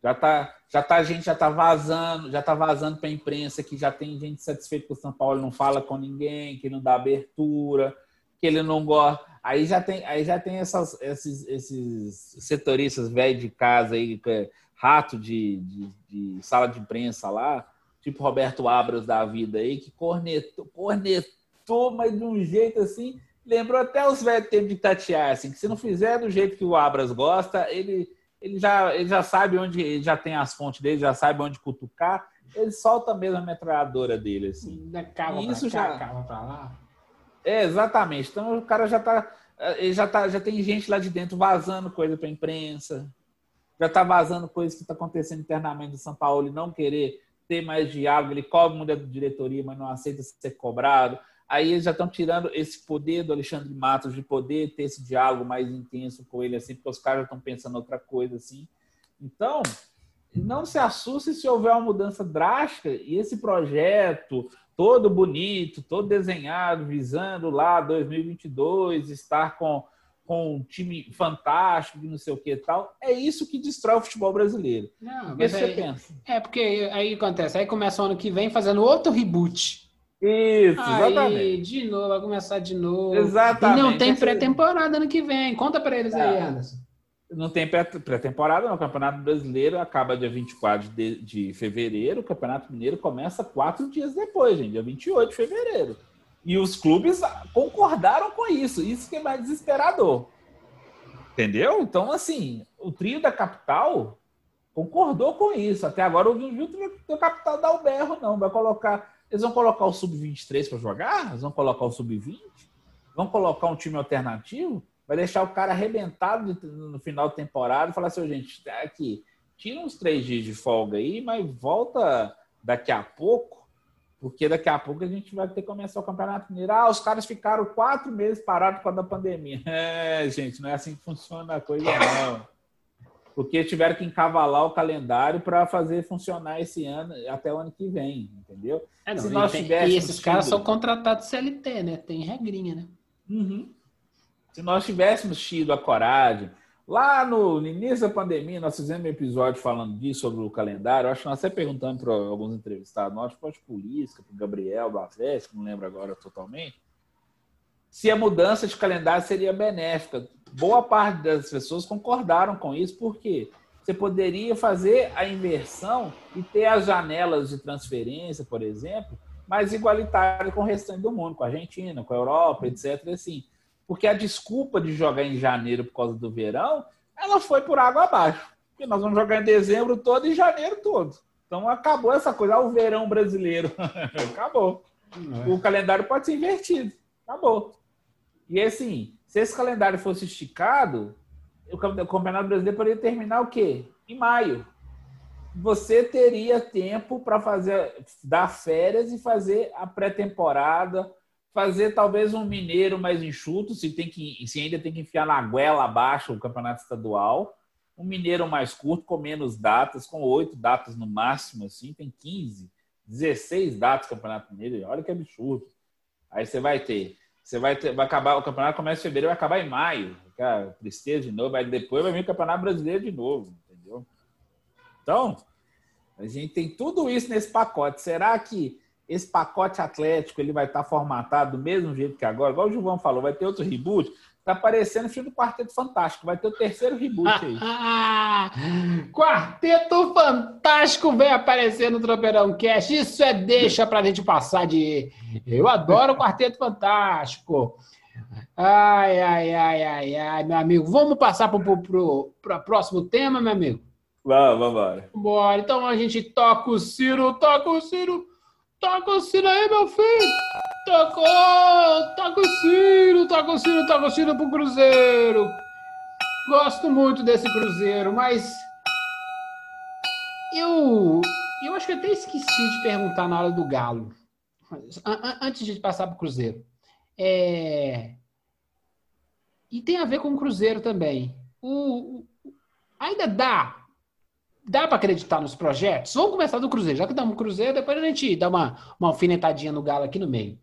Já tá, já tá, a gente já tá vazando, já tá vazando para a imprensa que já tem gente satisfeita que o São Paulo não fala com ninguém, que não dá abertura, que ele não gosta. Aí já tem, aí já tem essas, esses, esses setoristas velhos de casa aí, é rato de, de, de sala de imprensa lá, tipo Roberto Abras da vida aí, que cornetou, cornetou, mas de um jeito assim, lembrou até os velhos tempos de tatear, assim, que se não fizer do jeito que o Abras gosta, ele, ele, já, ele já sabe onde, ele já tem as fontes dele, já sabe onde cutucar, ele solta mesmo a metralhadora dele, assim. Cava E isso pra cá, já- cava pra lá. É, exatamente. Então o cara já tá, ele já tá, já tem gente lá de dentro vazando coisa para imprensa, já tá vazando coisas que está acontecendo internamente no São Paulo e não querer ter mais diálogo. Ele cobra muito da diretoria, mas não aceita ser cobrado. Aí eles já estão tirando esse poder do Alexandre Matos de poder ter esse diálogo mais intenso com ele, assim, porque os caras já estão pensando outra coisa, assim. Então, não se assuste se houver uma mudança drástica e esse projeto todo bonito, todo desenhado, visando lá 2022, estar com, com um time fantástico não sei o que e tal, é isso que destrói o futebol brasileiro. Não, mas você aí, pensa? é porque aí acontece, aí começa o ano que vem fazendo outro reboot. Isso, Aí, exatamente. de novo, vai começar de novo. Exatamente. E não tem Esse- pré-temporada ano que vem. Conta pra eles aí, Ah. Anderson. Não tem pré- pré-temporada, não. O Campeonato Brasileiro acaba dia 24 de, de fevereiro. O Campeonato Mineiro começa quatro dias depois, gente, dia 28 de fevereiro. E os clubes concordaram com isso. Isso que é mais desesperador. Entendeu? Então, assim, o trio da capital concordou com isso. Até agora eu não vi o trio da capital dar o berro, não. Vai colocar. Eles vão colocar o sub-23 para jogar? Eles vão colocar o sub-20? Vão colocar um time alternativo? Vai deixar o cara arrebentado no final da temporada e falar assim, "Ô, gente, tá aqui, tira uns três dias de folga aí, mas volta daqui a pouco, porque daqui a pouco a gente vai ter que começar o Campeonato Mineiro. Ah, os caras ficaram quatro meses parados por causa da pandemia. É, gente, não é assim que funciona a coisa, não. Porque tiveram que encavalar o calendário para fazer funcionar esse ano, até o ano que vem, entendeu? É, não, Se nós tem- tivéssemos e esses caras tido- são contratados CLT, né? Tem regrinha, né? Uhum. Se nós tivéssemos tido a coragem, lá no, início da pandemia, nós fizemos um episódio falando disso, sobre o calendário. Eu acho que nós até perguntando para alguns entrevistados, nós, pode política, para o Gabriel do Atlético, não lembro agora totalmente, se a mudança de calendário seria benéfica. Boa parte das pessoas concordaram com isso, porque você poderia fazer a inversão e ter as janelas de transferência, por exemplo, mais igualitárias com o restante do mundo, com a Argentina, com a Europa, etc. Assim, porque a desculpa de jogar em janeiro por causa do verão, ela foi por água abaixo. Porque nós vamos jogar em dezembro todo e janeiro todo. Então acabou essa coisa, ah, o verão brasileiro. acabou. O calendário pode ser invertido. Acabou. E assim, se esse calendário fosse esticado, o Campeonato Brasileiro poderia terminar o quê? Em maio. Você teria tempo para fazer dar férias e fazer a pré-temporada, fazer talvez um mineiro mais enxuto, se tem que se ainda tem que enfiar na goela abaixo o campeonato estadual, um mineiro mais curto com menos datas, com oito datas no máximo assim, tem 15, 16 datas campeonato mineiro, olha que absurdo. Aí você vai ter você vai, ter, vai acabar, o campeonato começa em fevereiro, vai acabar em maio. Cara, tristeza de novo, aí depois vai vir o campeonato brasileiro de novo, entendeu? Então, a gente tem tudo isso nesse pacote. Será que esse pacote atlético ele vai estar formatado do mesmo jeito que agora? Igual o Gilvão falou, vai ter outro reboot? Tá parecendo o filme do Quarteto Fantástico, vai ter o terceiro reboot aí. Ah, Quarteto Fantástico vem aparecer no Tropeirão Cash. Isso é deixa pra gente passar de. Eu adoro o Quarteto Fantástico. Ai, ai, ai, ai, ai, meu amigo. Vamos passar para o pro, pro próximo tema, meu amigo? Vamos, vamos embora. Bora. Então a gente toca o Ciro, toca o Ciro, toca o Ciro aí, meu filho. Tocou, toca o Ciro, toca o Ciro, toca o Ciro pro Cruzeiro. Gosto muito desse Cruzeiro, mas eu, eu acho que até esqueci de perguntar na hora do Galo. An- an- Antes de passar pro Cruzeiro. É... E tem a ver com o Cruzeiro também. O- ainda dá dá para acreditar nos projetos? Vamos começar do Cruzeiro. Já que damos Cruzeiro, depois a gente dá uma, uma alfinetadinha no Galo aqui no meio.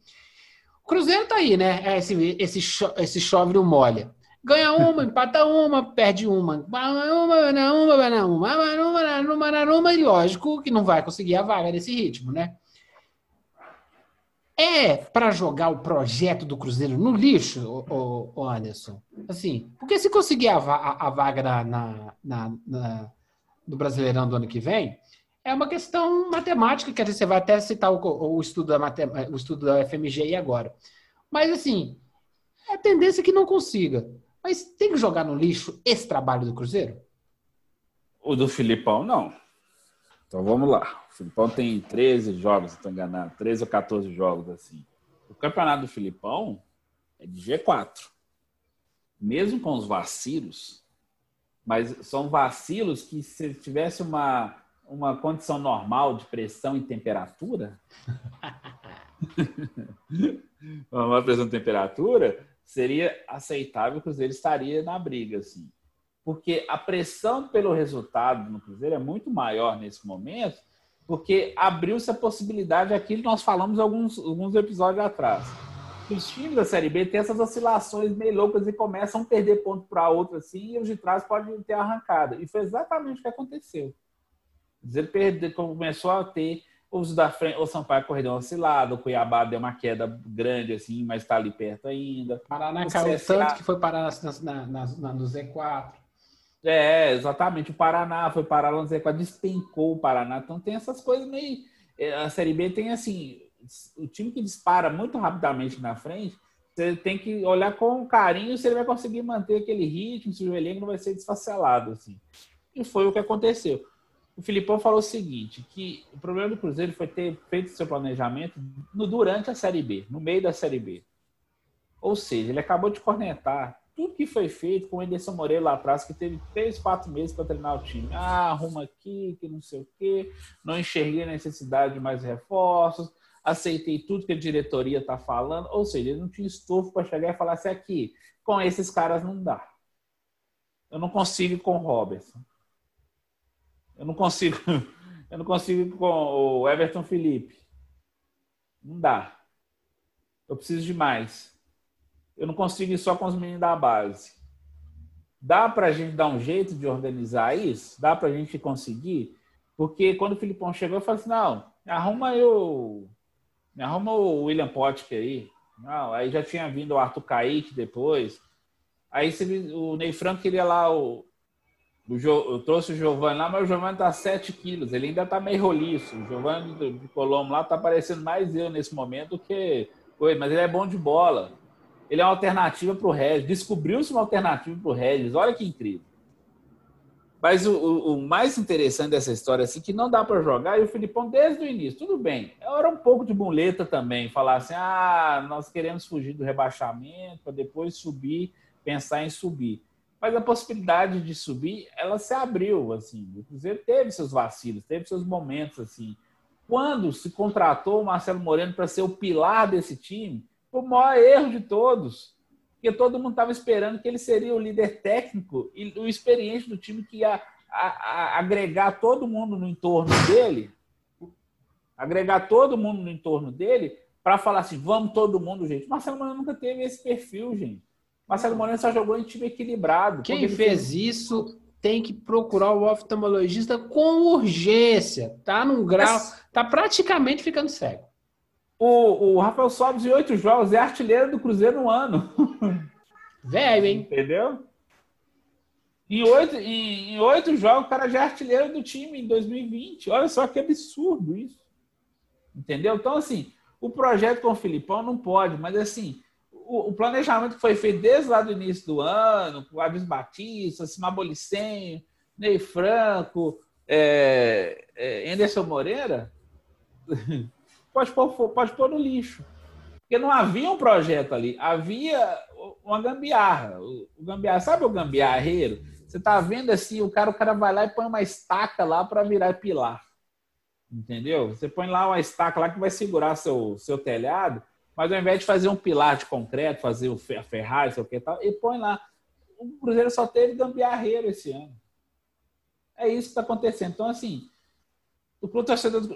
O Cruzeiro tá aí, né? É Esse, esse, esse chove não molha. Ganha uma, empata uma, perde uma. Uma, na uma, na uma, uma, uma, na uma, e lógico que não vai conseguir a vaga nesse ritmo, né? É para jogar o projeto do Cruzeiro no lixo, ô Anderson? Assim, porque se conseguir a, a- a vaga na- na- na, do Brasileirão do ano que vem, é uma questão matemática, que você vai até citar o, o estudo da matem- o estudo da FMG aí agora. Mas assim, É tendência que não consiga. Mas tem que jogar no lixo esse trabalho do Cruzeiro? O do Filipão, não. Então vamos lá. O Filipão tem 13 jogos, se estou enganado, 13 ou 14 jogos assim. O campeonato do Filipão é de G4. Mesmo com os vacilos, mas são vacilos que se tivesse uma, uma condição normal de pressão e temperatura, uma pressão e temperatura, seria aceitável o Cruzeiro estaria na briga, assim. Porque a pressão pelo resultado no Cruzeiro é muito maior nesse momento, porque abriu-se a possibilidade, que nós falamos alguns, alguns episódios atrás. Os times da Série B têm essas oscilações meio loucas e começam a perder ponto para outro assim, e os de trás podem ter arrancada. E foi exatamente o que aconteceu. O Cruzeiro perdeu, começou a ter os da frente, o Sampaio correu oscilado, o Cuiabá deu uma queda grande, assim, mas está ali perto ainda. Paraná caiu CSA... tanto que foi parar na, na, na, no Z4. É, exatamente. O Paraná foi parar no Z4, despencou o Paraná. Então tem essas coisas meio. É, a Série B tem assim. O time que dispara muito rapidamente na frente, você tem que olhar com carinho se ele vai conseguir manter aquele ritmo, se o elenco não vai ser desfacelado. Assim. E foi o que aconteceu o Filipão falou o seguinte, que o problema do Cruzeiro foi ter feito seu planejamento no, durante a Série B, no meio da Série B. Ou seja, ele acabou de cornetar tudo que foi feito com o Anderson Moreira lá atrás, que teve três, quatro meses para treinar o time. Ah, arruma aqui, que não sei o quê, não enxerguei a necessidade de mais reforços, aceitei tudo que a diretoria está falando. Ou seja, não tinha estofo para chegar e falar assim, aqui, com esses caras não dá. Eu não consigo com o Robertson. Eu não consigo. Eu não consigo com o Everton Felipe. Não dá. Eu preciso de mais. Eu não consigo ir só com os meninos da base. Dá para a gente dar um jeito de organizar isso? Dá para a gente conseguir? Porque quando o Filipão chegou, eu falei assim: não, arruma eu. Me arruma o William Potker aí. Não, aí já tinha vindo o Arthur Kaique depois. Aí o Ney Franco queria lá o, o jo, eu trouxe o Giovanni lá, mas o Giovanni tá 7 quilos, ele ainda tá meio roliço. O Giovanni de Colombo lá tá parecendo mais eu nesse momento que foi, mas ele é bom de bola. Ele é uma alternativa para o Regis. Descobriu-se uma alternativa para o Regis. Olha que incrível. Mas o, o, mais interessante dessa história assim que não dá para jogar e o Filipão desde o início, tudo bem. Era um pouco de muleta também, falar assim: "Ah, nós queremos fugir do rebaixamento para depois subir, pensar em subir" mas a possibilidade de subir, ela se abriu, assim. O Cruzeiro teve seus vacilos, teve seus momentos, assim. Quando se contratou o Marcelo Moreno para ser o pilar desse time, foi o maior erro de todos. Porque todo mundo estava esperando que ele seria o líder técnico e o experiente do time que ia a, a, agregar todo mundo no entorno dele, agregar todo mundo no entorno dele para falar assim, vamos todo mundo, gente. Marcelo Moreno nunca teve esse perfil, gente. Marcelo Moreno só jogou em time equilibrado. Quem fez isso tem que procurar o oftalmologista com urgência. Tá num grau, tá praticamente ficando cego. O, o Rafael Sobres, em oito jogos, é artilheiro do Cruzeiro no ano. Velho, hein? Entendeu? Em oito, em, em oito jogos, o cara já é artilheiro do time em 2020. Olha só que absurdo isso. Entendeu? Então, assim, o projeto com o Filipão não pode, mas assim, o, planejamento que foi feito desde lá do início do ano, com o Avis Batista, Simabolicenho, Ney Franco, é, é, Anderson Moreira, pode pôr, pode pôr no lixo. Porque não havia um projeto ali, havia uma gambiarra. O, gambiarra, sabe o gambiarreiro? Você tá vendo assim, o cara, o cara vai lá e põe uma estaca lá para virar pilar. Entendeu? Você põe lá uma estaca lá que vai segurar seu, seu telhado mas ao invés de fazer um pilar de concreto, fazer o Ferrari, sei o que tal, e põe lá. O Cruzeiro só teve gambiarreiro esse ano. É isso que está acontecendo. Então, assim, o torcedor,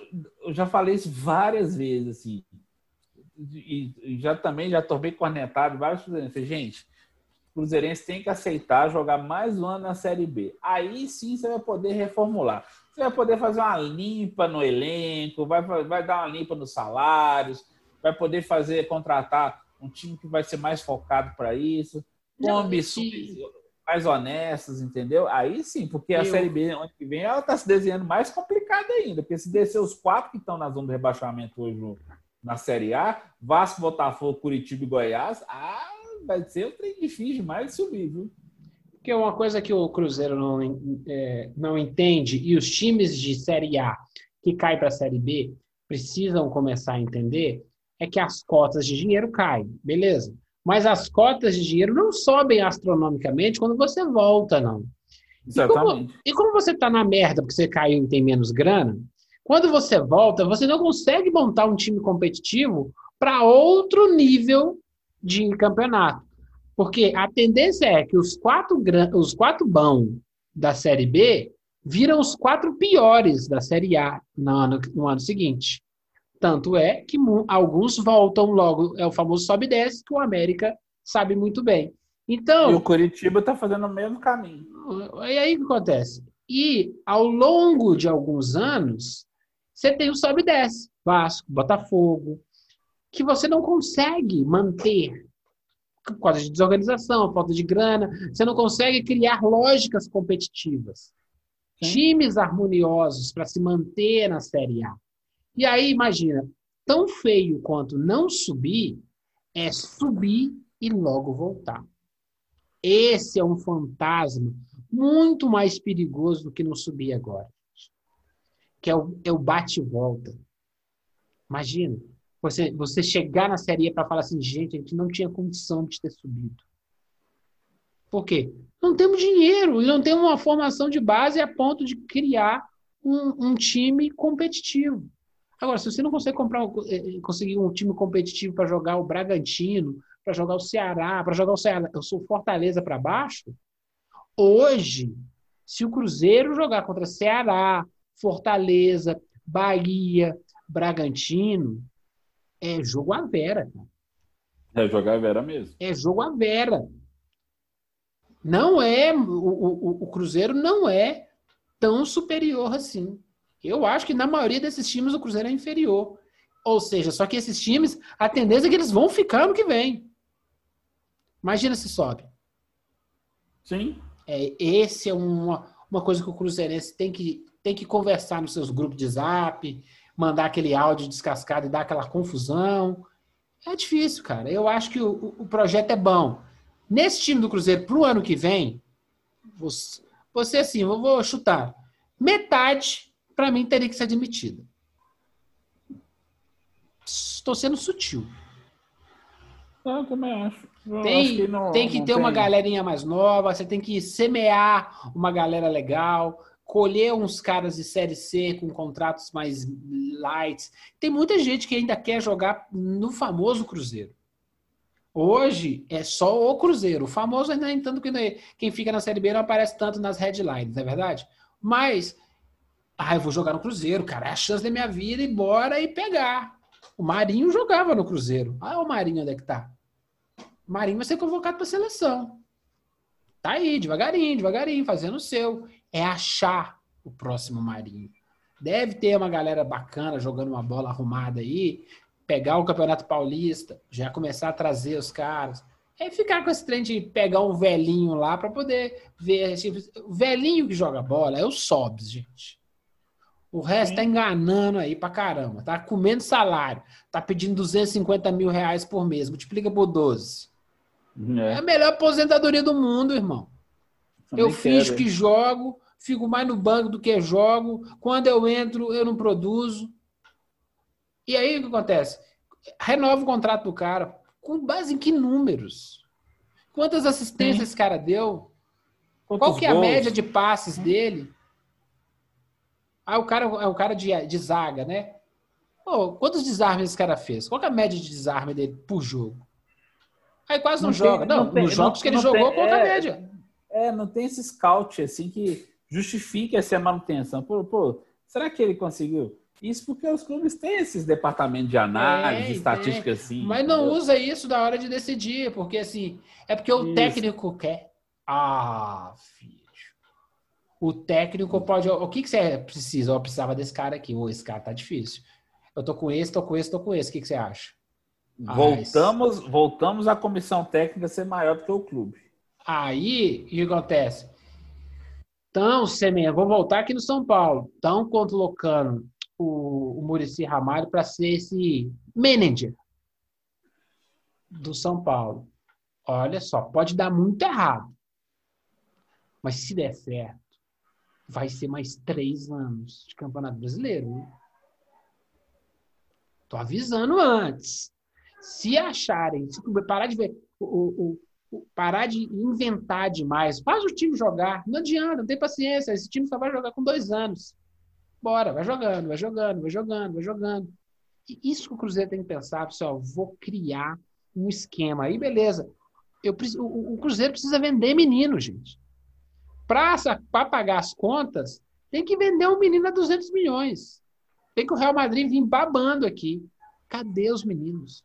eu já falei isso várias vezes, assim, e, já também já bem cornetado vários cruzeirenses. Gente, o Cruzeirense tem que aceitar jogar mais um ano na Série B. Aí sim você vai poder reformular. Você vai poder fazer uma limpa no elenco, vai, vai dar uma limpa nos salários, vai poder fazer, contratar um time que vai ser mais focado para isso, com ambições mais honestas, entendeu? Aí sim, porque a Série B ano que vem ela está se desenhando mais complicada ainda, porque se descer os quatro que estão na zona do rebaixamento hoje na Série A, Vasco, Botafogo, Curitiba e Goiás, ah, vai ser um trem difícil demais de subir, viu? Porque uma coisa que o Cruzeiro não, é, não entende, e os times de Série A que caem para a Série B precisam começar a entender, é que as cotas de dinheiro caem, beleza. Mas as cotas de dinheiro não sobem astronomicamente quando você volta, não. Exatamente. E como, e como você está na merda porque você caiu e tem menos grana, quando você volta, você não consegue montar um time competitivo para outro nível de campeonato. Porque a tendência é que os quatro, os quatro bons da Série B viram os quatro piores da Série A no ano, no ano seguinte. Tanto é que alguns voltam logo, é o famoso sobe e desce, que o América sabe muito bem. Então, e o Curitiba está fazendo o mesmo caminho. E aí o que acontece? E ao longo de alguns anos, você tem o sobe e desce, Vasco, Botafogo, que você não consegue manter por causa de desorganização, falta de grana, você não consegue criar lógicas competitivas. Sim. Times harmoniosos para se manter na Série A. E aí, imagina, tão feio quanto não subir é subir e logo voltar. Esse é um fantasma muito mais perigoso do que não subir agora. Que é o, é o bate-volta. Imagina, você, você chegar na série para falar assim, gente, a gente não tinha condição de ter subido. Por quê? Não temos dinheiro e não temos uma formação de base a ponto de criar um, um time competitivo. Agora, se você não consegue comprar, eh, conseguir um time competitivo para jogar o Bragantino, para jogar o Ceará, para jogar o Ceará, eu sou Fortaleza para baixo, hoje, se o Cruzeiro jogar contra Ceará, Fortaleza, Bahia, Bragantino, é jogo à vera. É jogo à vera mesmo. É jogo à vera. Não é o, o, o Cruzeiro não é tão superior assim. Eu acho que na maioria desses times o Cruzeiro é inferior. Ou seja, só que esses times, a tendência é que eles vão ficar no que vem. Imagina se sobe. Sim. É, esse é uma, uma coisa que o Cruzeirense tem que, tem que conversar nos seus grupos de zap, mandar aquele áudio descascado e dar aquela confusão. É difícil, cara. Eu acho que o, o projeto é bom. Nesse time do Cruzeiro, para o ano que vem, você, você assim, eu vou chutar. Metade para mim, teria que ser admitida. Estou sendo sutil. Eu também acho. Eu tem acho que, não, tem que ter tem. uma galerinha mais nova, você tem que semear uma galera legal, colher uns caras de série C com contratos mais light. Tem muita gente que ainda quer jogar no famoso Cruzeiro. Hoje é só o Cruzeiro. O famoso ainda nem tanto que quem fica na Série B não aparece tanto nas headlines, não é verdade? Mas ah, eu vou jogar no Cruzeiro, cara. É a chance da minha vida ir embora e pegar. O Marinho jogava no Cruzeiro. Ah, o Marinho onde é que tá? O Marinho vai ser convocado para seleção. Tá aí, devagarinho, devagarinho, fazendo o seu. É achar o próximo Marinho. Deve ter uma galera bacana jogando uma bola arrumada aí, pegar o Campeonato Paulista, já começar a trazer os caras. É ficar com esse trem de pegar um velhinho lá para poder ver. Tipo, o velhinho que joga bola é o Sobs, gente. O resto tá enganando aí pra caramba. Tá comendo salário. Tá pedindo 250 mil reais por mês. Multiplica por 12. É, é a melhor aposentadoria do mundo, irmão. eu fiz que jogo, fico mais no banco do que jogo. Quando eu entro, eu não produzo. E aí o que acontece? Renova o contrato do cara. Com base em que números? Quantas assistências Sim. esse cara deu? Quantos Qual que é a média de passes dele? Ah, o cara é um cara de, de zaga, né? Pô, quantos desarmes esse cara fez? Qual é a média de desarme dele por jogo? Aí quase não, não joga. Tem, não, não tem, nos jogos não, que ele jogou, tem, qual é a média? É, não tem esse scout assim que justifique essa manutenção. Pô, pô, será que ele conseguiu? Isso porque os clubes têm esses departamentos de análise, é, estatística assim. Mas não entendeu? usa isso na hora de decidir, porque assim, é porque o isso. técnico quer. Ah, filho o técnico pode. O que, que você precisa? Eu precisava desse cara aqui. Ou esse cara tá difícil. Eu tô com esse, tô com esse, tô com esse. O que, que você acha? Voltamos, ah, voltamos à comissão técnica ser maior do que o clube. Aí, o que acontece? Então, Semenha, vou voltar aqui no São Paulo. Estão colocando o, o Murici Ramalho para ser esse manager do São Paulo. olha só, pode dar muito errado. Mas se der certo, vai ser mais três anos de Campeonato Brasileiro. Né? Tô avisando antes. Se acharem, se parar de ver, o, o, o, parar de inventar demais, faz o time jogar. Não adianta, não tem paciência. Esse time só vai jogar com dois anos. Bora, vai jogando, vai jogando, vai jogando, vai jogando. E isso que o Cruzeiro tem que pensar, pessoal. Vou criar um esquema. Aí, beleza. Eu, o, o Cruzeiro precisa vender menino, gente. Para pagar as contas, tem que vender um menino a 200 milhões. Tem que o Real Madrid vir babando aqui. Cadê os meninos?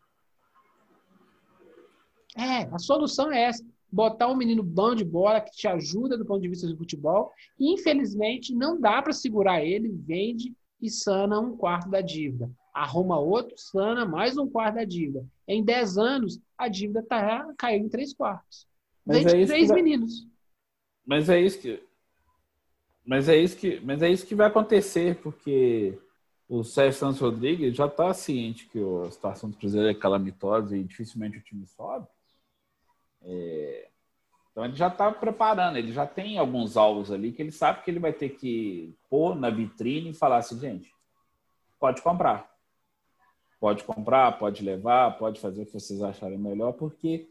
É, a solução é essa. Botar um menino bom de bola que te ajuda do ponto de vista do futebol. E, infelizmente, não dá para segurar ele, vende e sana um quarto da dívida. Arruma outro, sana mais um quarto da dívida. Em 10 anos, a dívida tá, caiu em 3 quartos. Vende é três meninos. Mas é isso que. Mas é isso que, mas é isso que vai acontecer, porque o Sérgio Santos Rodrigues já está ciente que a situação do Cruzeiro é calamitosa e dificilmente o time sobe. É... Então ele já está preparando, ele já tem alguns alvos ali que ele sabe que ele vai ter que pôr na vitrine e falar assim, gente, pode comprar. Pode comprar, pode levar, pode fazer o que vocês acharem melhor, porque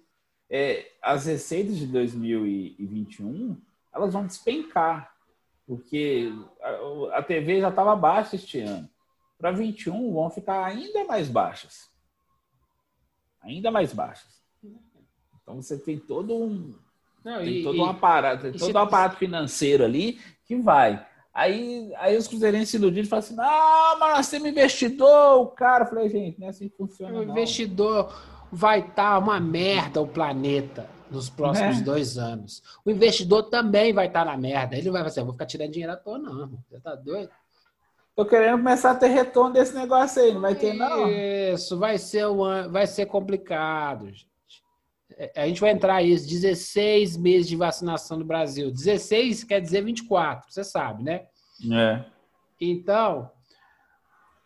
é, as receitas de 2021 elas vão despencar, porque a, a TV já estava baixa este ano. Para 21 vão ficar ainda mais baixas. Ainda mais baixas. Então você tem todo um Não, tem e, todo um aparato, tem todo um aparato financeiro ali que vai. Aí, aí os cruzeirenses iludidos falam assim: ah, mas nós temos investidor, o cara. Eu falei, gente, não é assim que funciona. O não. investidor vai estar tá uma merda o planeta nos próximos é. dois anos. O investidor também vai estar tá na merda. Ele vai fazer, assim, eu vou ficar tirando dinheiro à toa, não. Você tá doido? Tô querendo começar a ter retorno desse negócio aí, não vai ter, não? Isso, vai ser, um, vai ser complicado. É, a gente vai entrar aí 16 meses de vacinação no Brasil. 16 quer dizer 24, você sabe, né? É. Então,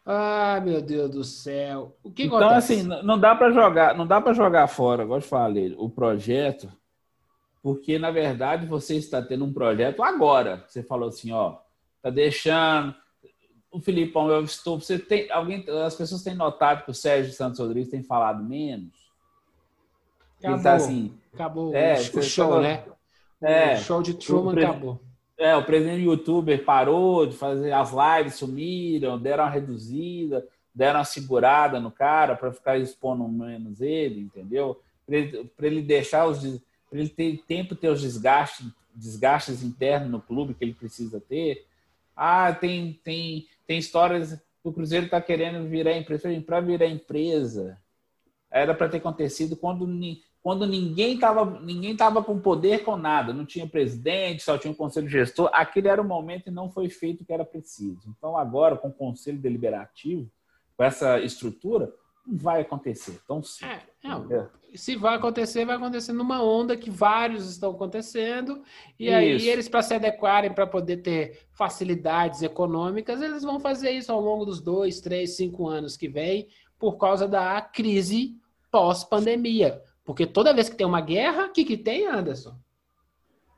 ah, meu Deus do céu. O que então, acontece? assim, não dá para jogar, não dá para jogar fora, igual eu falei, o projeto, porque na verdade você está tendo um projeto agora. Você falou assim, ó, tá deixando o Filipão, eu estou, você tem alguém, as pessoas têm notado que o Sérgio Santos Rodrigues tem falado menos Tá acabou, tá assim, acabou é, o show, falou, né? É, o show de Truman acabou. É, o presidente youtuber parou de fazer as lives, sumiram, deram uma reduzida, deram uma segurada no cara para ficar expondo menos ele, entendeu? Para ele, ele, deixar os para ele ter tempo ter os desgastes, desgastes internos no clube que ele precisa ter. Ah, tem tem tem histórias o Cruzeiro está querendo virar empresa para virar empresa. Era para ter acontecido quando quando ninguém estava ninguém tava com poder com nada, não tinha presidente, só tinha um conselho gestor, aquele era o momento e não foi feito o que era preciso. Então, agora, com o conselho deliberativo, com essa estrutura, não vai acontecer tão cedo. É, é, se vai acontecer, vai acontecer numa onda que vários estão acontecendo, e isso. aí eles, para se adequarem, para poder ter facilidades econômicas, eles vão fazer isso ao longo dos dois, três, cinco anos que vem, por causa da crise pós-pandemia porque toda vez que tem uma guerra, o que, que tem, Anderson?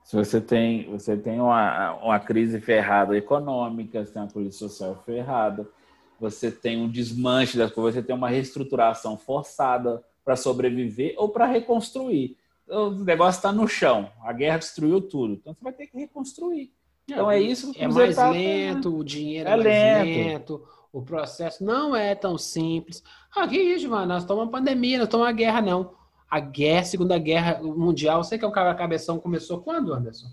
Se você tem, você tem uma, uma crise ferrada econômica, você tem uma polícia social ferrada, você tem um desmanche das coisas, você tem uma reestruturação forçada para sobreviver ou para reconstruir. O negócio está no chão, a guerra destruiu tudo, então você vai ter que reconstruir. Então é isso que É mais tá lento, o dinheiro é, é mais lento. lento. o processo não é tão simples. Aqui, Giovanni, nós estamos uma pandemia, não estamos uma guerra, não a guerra, Segunda Guerra Mundial. Você que é um cara cabeção, começou quando, Anderson?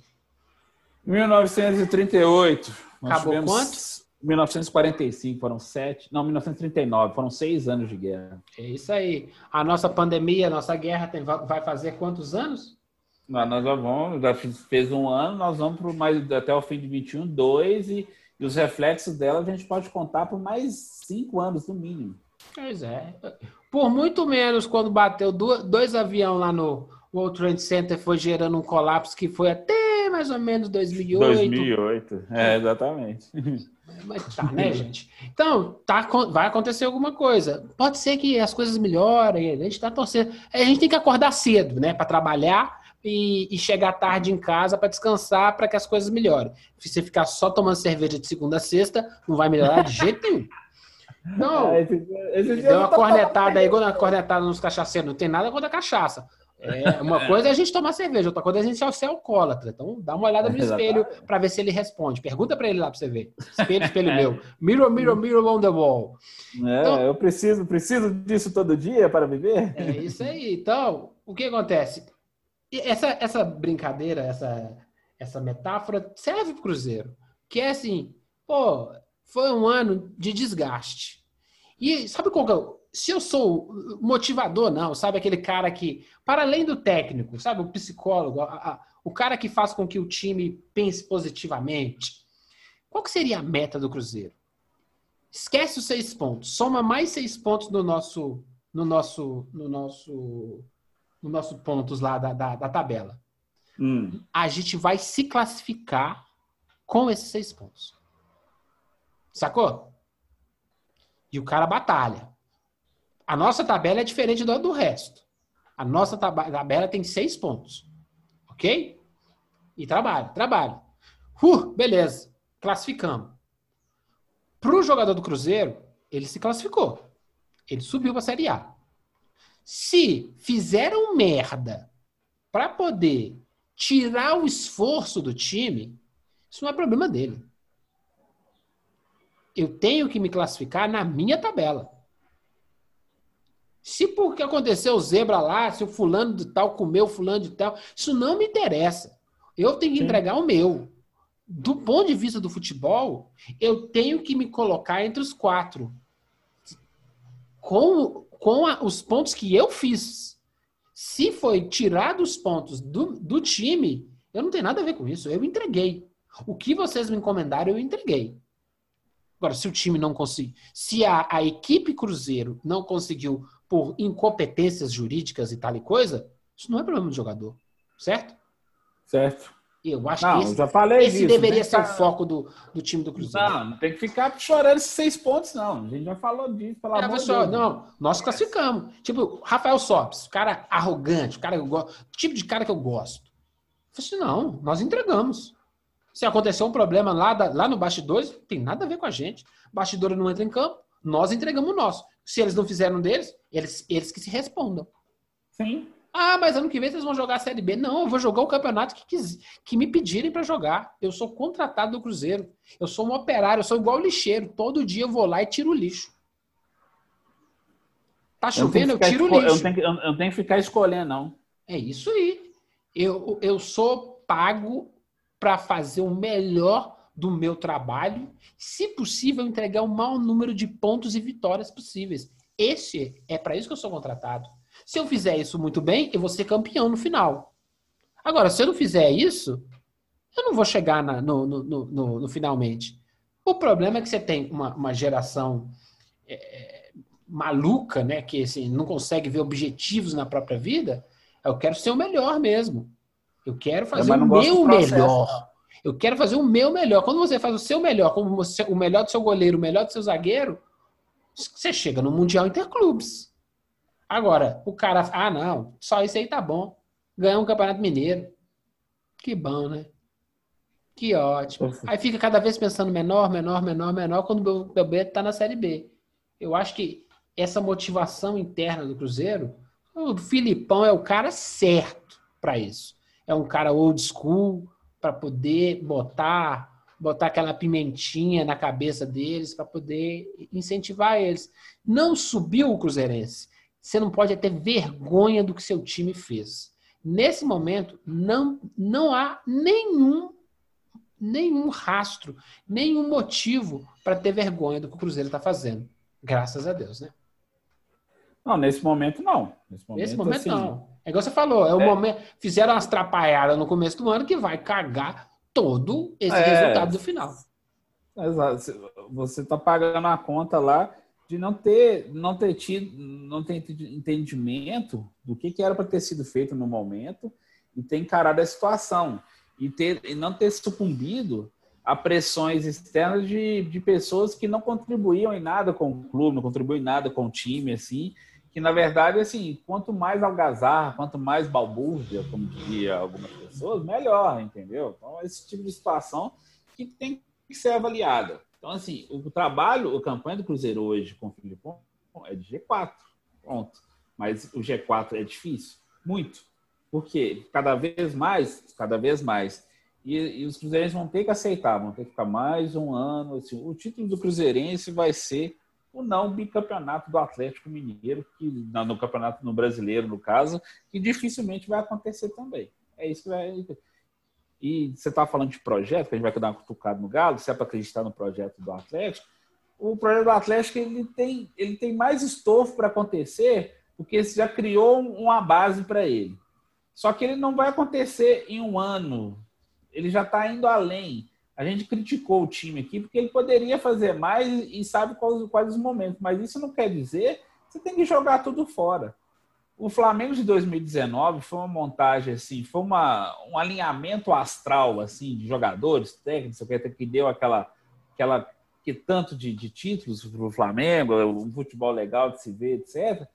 1938. Acabou tivemos... quanto? 1945, foram sete. Não, 1939, foram seis anos de guerra. É isso aí. A nossa pandemia, a nossa guerra tem, vai fazer quantos anos? Nós, nós vamos, já fez um ano, nós vamos para mais até o fim de 21, dois, e, e os reflexos dela a gente pode contar por mais cinco anos, no mínimo. Pois é. Por muito menos quando bateu dois aviões lá no World Trade Center, foi gerando um colapso que foi até mais ou menos 2008. 2008, é, exatamente. Mas tá, né, gente? Então, tá, vai acontecer alguma coisa. Pode ser que as coisas melhorem, a gente tá torcendo. A gente tem que acordar cedo, né, para trabalhar e, e, chegar tarde em casa para descansar para que as coisas melhorem. Se você ficar só tomando cerveja de segunda a sexta, não vai melhorar de jeito nenhum. Não, é, esse, esse deu uma cornetada aí, uma cornetada nos cachaceiros. Não tem nada contra a cachaça. É, uma coisa é a gente tomar cerveja, outra coisa é a gente ser alcoólatra. Então, dá uma olhada no espelho para ver se ele responde. Pergunta para ele lá para você ver. Espelho, espelho é. meu. Mirror, mirror, mirror on the wall. É, então, eu preciso, preciso disso todo dia para viver. É isso aí. Então, o que acontece? Essa, essa brincadeira, essa, essa metáfora serve para o Cruzeiro. Que é assim, pô, foi um ano de desgaste. E sabe qual que é? Se eu sou motivador, não, sabe? Aquele cara que, para além do técnico, sabe? O psicólogo, a, a, o cara que faz com que o time pense positivamente. Qual que seria a meta do Cruzeiro? Esquece os seis pontos. Soma mais seis pontos no nosso, no nosso, no nosso, no nosso pontos lá da, da, da tabela. Hum. A gente vai se classificar com esses seis pontos. Sacou? E o cara batalha. A nossa tabela é diferente do, do resto. A nossa tabela tem seis pontos. Ok? E trabalha, trabalha. Uh, beleza. Classificamos. Para o jogador do Cruzeiro, ele se classificou. Ele subiu para a Série A. Se fizeram merda para poder tirar o esforço do time, isso não é problema dele eu tenho que me classificar na minha tabela. Se porque aconteceu zebra lá, se o fulano de tal comeu fulano de tal, isso não me interessa. Eu tenho que Sim. entregar o meu. Do ponto de vista do futebol, eu tenho que me colocar entre os quatro. Com, com a, os pontos que eu fiz. Se foi tirar os pontos do, do time, eu não tenho nada a ver com isso. Eu entreguei. O que vocês me encomendaram, eu entreguei. Agora, se o time não conseguiu, se a, a equipe Cruzeiro não conseguiu por incompetências jurídicas e tal e coisa, isso não é problema do jogador, certo? Certo. Eu acho não, que esse, já falei esse deveria ser ficar... o foco do, do time do Cruzeiro. Não, não tem que ficar chorando esses seis pontos, não. A gente já falou disso, pelo é, amor de Deus. Não, nós classificamos. Tipo, Rafael Sobes, cara arrogante, o cara que eu gosto, tipo de cara que eu gosto. Eu falei assim, não, nós entregamos. Se acontecer um problema lá, da, lá no bastidores, não tem nada a ver com a gente. Bastidores não entra em campo, nós entregamos o nosso. Se eles não fizeram deles, eles, eles que se respondam. Sim. Ah, mas ano que vem vocês vão jogar a Série B. Não, eu vou jogar o campeonato que, quis, que me pedirem para jogar. Eu sou contratado do Cruzeiro. Eu sou um operário, eu sou igual lixeiro. Todo dia eu vou lá e tiro o lixo. Tá chovendo, eu, eu tiro o lixo. Eu tenho, que, eu não tenho que ficar escolhendo, não. É isso aí. Eu, eu sou pago para fazer o melhor do meu trabalho, se possível, entregar o maior número de pontos e vitórias possíveis. Esse é para isso que eu sou contratado. Se eu fizer isso muito bem, eu vou ser campeão no final. Agora, se eu não fizer isso, eu não vou chegar na, no, no, no, no, finalmente. O problema é que você tem uma, uma geração é, maluca, né, que assim, não consegue ver objetivos na própria vida. Eu quero ser o melhor mesmo. Eu quero fazer o meu melhor. Eu quero fazer o meu melhor. Quando você faz o seu melhor, como você, o melhor do seu goleiro, o melhor do seu zagueiro, você chega no Mundial Interclubes. Agora, o cara, ah, não, só isso aí tá bom. Ganhar um Campeonato Mineiro. Que bom, né? Que ótimo. Aí fica cada vez pensando menor, menor, menor, menor, quando o bebê tá na Série B. Eu acho que essa motivação interna do Cruzeiro, o Filipão é o cara certo para isso é um cara old school para poder botar botar aquela pimentinha na cabeça deles para poder incentivar eles. Não subiu o Cruzeirense. Você não pode ter vergonha do que seu time fez. Nesse momento não não há nenhum nenhum rastro, nenhum motivo para ter vergonha do que o Cruzeiro está fazendo. Graças a Deus, né? Não, nesse momento não. Nesse momento, nesse momento assim, não. É igual você falou, é o é. momento. Fizeram umas trapalhadas no começo do ano que vai cagar todo esse é. resultado do final. Exato. Você está pagando a conta lá de não ter, não ter tido, não ter entendimento do que, que era para ter sido feito no momento e ter encarado a situação. e, ter, e não ter sucumbido a pressões externas de, de pessoas que não contribuíam em nada com o clube, não contribuíam em nada com o time, assim, que na verdade, assim, quanto mais algazarra, quanto mais balbúrdia, como diria algumas pessoas, melhor, entendeu? Então, esse tipo de situação que tem que ser avaliada. Então, assim, o trabalho, a campanha do Cruzeiro hoje com o Filipão é de G4, pronto. Mas o G4 é difícil, muito. Porque cada vez mais, cada vez mais, e, e, os cruzeirenses vão ter que aceitar, vão ter que ficar mais um ano. Assim, o título do Cruzeirense vai ser o não bicampeonato do Atlético Mineiro, que no campeonato no brasileiro, no caso, que dificilmente vai acontecer também. É isso que vai. E você está falando de projeto, que a gente vai dar uma cutucada no Galo, se é para acreditar no projeto do Atlético. O projeto do Atlético ele tem, ele tem mais estofo para acontecer, porque você já criou uma base para ele. Só que ele não vai acontecer em um ano, ele já está indo além. A gente criticou o time aqui porque ele poderia fazer mais e sabe quais, quais os momentos, mas isso não quer dizer que você tem que jogar tudo fora. O Flamengo de 2019 foi uma montagem assim, foi uma, um alinhamento astral assim de jogadores, técnicos, que deu aquela aquela que tanto de, de títulos para o Flamengo, um futebol legal de se ver, etc.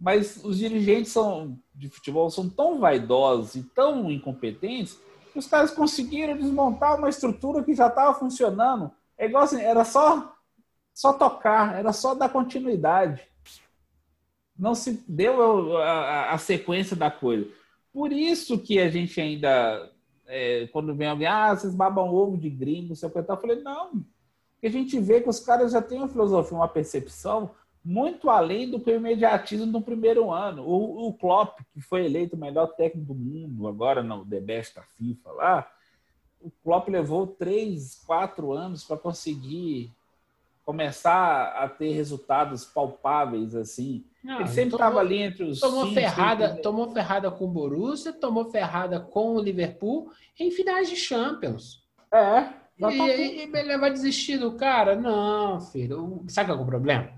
Mas os dirigentes são, de futebol são tão vaidosos e tão incompetentes os caras conseguiram desmontar uma estrutura que já estava funcionando. É igual assim, era só, só tocar, era só dar continuidade. Não se deu a, a, a sequência da coisa. Por isso que a gente ainda, é, quando vem alguém, ah, vocês babam ovo de gringo, sei o que eu falei, não. Porque a gente vê que os caras já têm uma filosofia, uma percepção muito além do que o imediatismo no primeiro ano. O, o Klopp, que foi eleito o melhor técnico do mundo agora no The Best da FIFA lá, o Klopp levou três, quatro anos para conseguir começar a ter resultados palpáveis assim. Não, Ele sempre estava ali entre os tomou cinco, ferrada, cinco... tomou ferrada com o Borussia, tomou ferrada com o Liverpool em finais de Champions. É. E, e, e ele vai desistir do cara? Não, filho. Sabe qual é o problema?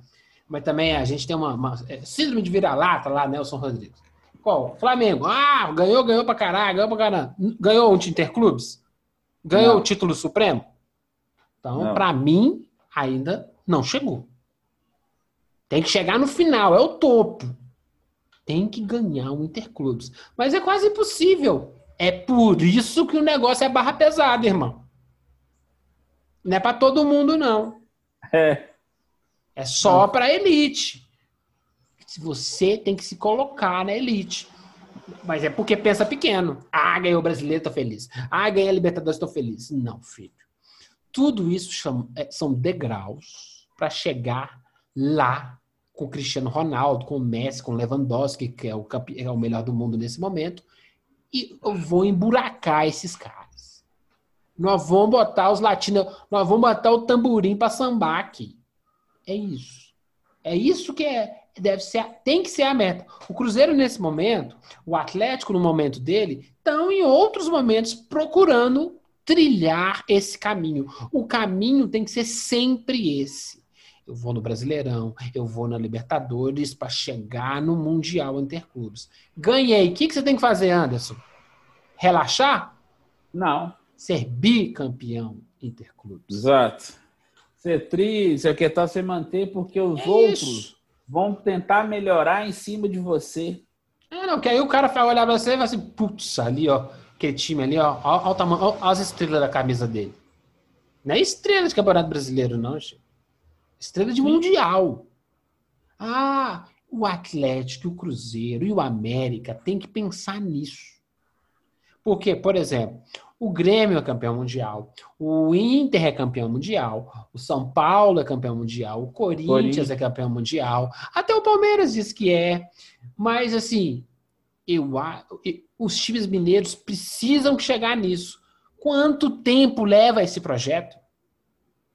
Mas também a gente tem uma, uma é, síndrome de vira-lata lá, Nelson Rodrigues. Qual? Flamengo. Ah, ganhou, ganhou pra caralho, ganhou pra caralho. Ganhou o Interclubes? Ganhou não. o título supremo? Então, para mim, ainda não chegou. Tem que chegar no final, é o topo. Tem que ganhar o Interclubes. Mas é quase impossível. É por isso que o negócio é barra pesada, irmão. Não é para todo mundo, não. É. É só para elite. Você tem que se colocar na elite. Mas é porque pensa pequeno. Ah, ganhou o brasileiro, tô feliz. Ah, ganhei a Libertadores, tô feliz. Não, filho. Tudo isso é, são degraus para chegar lá com o Cristiano Ronaldo, com o Messi, com o Lewandowski, que é o, é o melhor do mundo nesse momento. E eu vou emburacar esses caras. Nós vamos botar os latinos, nós vamos botar o tamborim para sambar aqui. É isso. É isso que é, deve ser, tem que ser a meta. O Cruzeiro nesse momento, o Atlético no momento dele, estão em outros momentos procurando trilhar esse caminho. O caminho tem que ser sempre esse. Eu vou no Brasileirão, eu vou na Libertadores para chegar no Mundial Interclubes. Ganhei. O que, que você tem que fazer, Anderson? Relaxar? Não. Ser bicampeão Interclubes. Exato ser triste, ser que tal, você manter, porque os é outros isso. vão tentar melhorar em cima de você. É, não, que aí o cara vai olhar pra você e vai assim, putz, ali, ó, aquele time ali, ó, ó, ó, tamanho, ó, as estrelas da camisa dele. Não é estrela de campeonato brasileiro, não, Chico. Estrela de mundial. Ah, o Atlético, o Cruzeiro e o América tem que pensar nisso. Porque, por exemplo, o Grêmio é campeão mundial, o Inter é campeão mundial, o São Paulo é campeão mundial, o Corinthians, Corinthians. é campeão mundial, até o Palmeiras diz que é. Mas assim, eu, os times mineiros precisam chegar nisso. Quanto tempo leva esse projeto?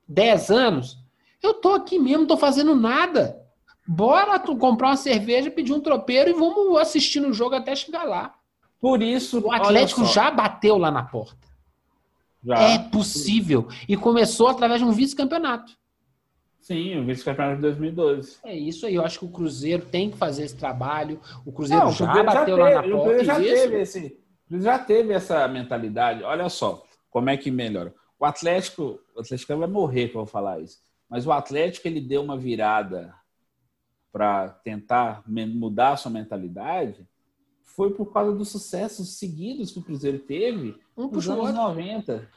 Dez anos? Eu tô aqui mesmo, não tô fazendo nada. Bora comprar uma cerveja, pedir um tropeiro e vamos assistir no jogo até chegar lá. Por isso. O Atlético já bateu lá na porta. Já. É possível. E começou através de um vice-campeonato. Sim, o vice-campeonato de 2012. É isso aí. Eu acho que o Cruzeiro tem que fazer esse trabalho. O Cruzeiro Não, já o bateu já lá na porta. O Cruzeiro já teve esse, Já teve essa mentalidade. Olha só, como é que melhora. O Atlético, o Atlético vai morrer quando eu falar isso. Mas o Atlético ele deu uma virada para tentar mudar a sua mentalidade foi por causa dos sucessos seguidos que o Cruzeiro teve um nos anos outro. 90.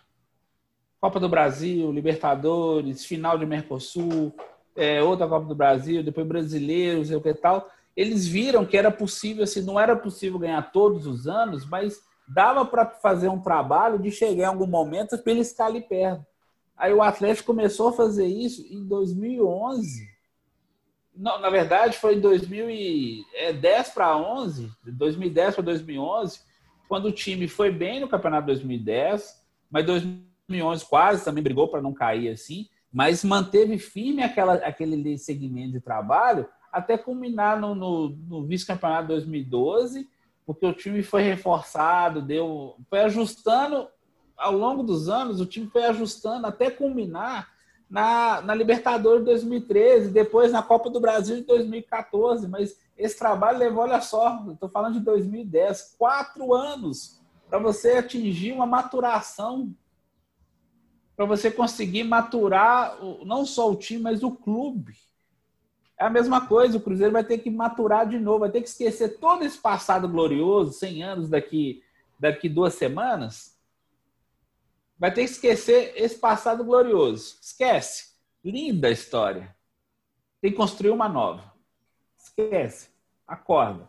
Copa do Brasil, Libertadores, final de Mercosul, é, outra Copa do Brasil, depois brasileiros, o que tal. Eles viram que era possível, assim, não era possível ganhar todos os anos, mas dava para fazer um trabalho de chegar em algum momento para ele estar ali perto. Aí o Atlético começou a fazer isso em 2011. Não, na verdade, foi em 2010 para 11, 2010 para 2011, quando o time foi bem no campeonato 2010, mas 2011 quase também brigou para não cair assim, mas manteve firme aquela, aquele segmento de trabalho até culminar no, no, no vice-campeonato 2012 porque o time foi reforçado, deu, foi ajustando ao longo dos anos, o time foi ajustando até culminar na, na Libertadores de 2013, depois na Copa do Brasil de 2014. Mas esse trabalho levou, olha só, estou falando de 2010, quatro anos para você atingir uma maturação, para você conseguir maturar não só o time, mas o clube. É a mesma coisa, o Cruzeiro vai ter que maturar de novo, vai ter que esquecer todo esse passado glorioso, 100 anos daqui, daqui duas semanas. Vai ter que esquecer esse passado glorioso. Esquece. Linda história. Tem que construir uma nova. Esquece. Acorda.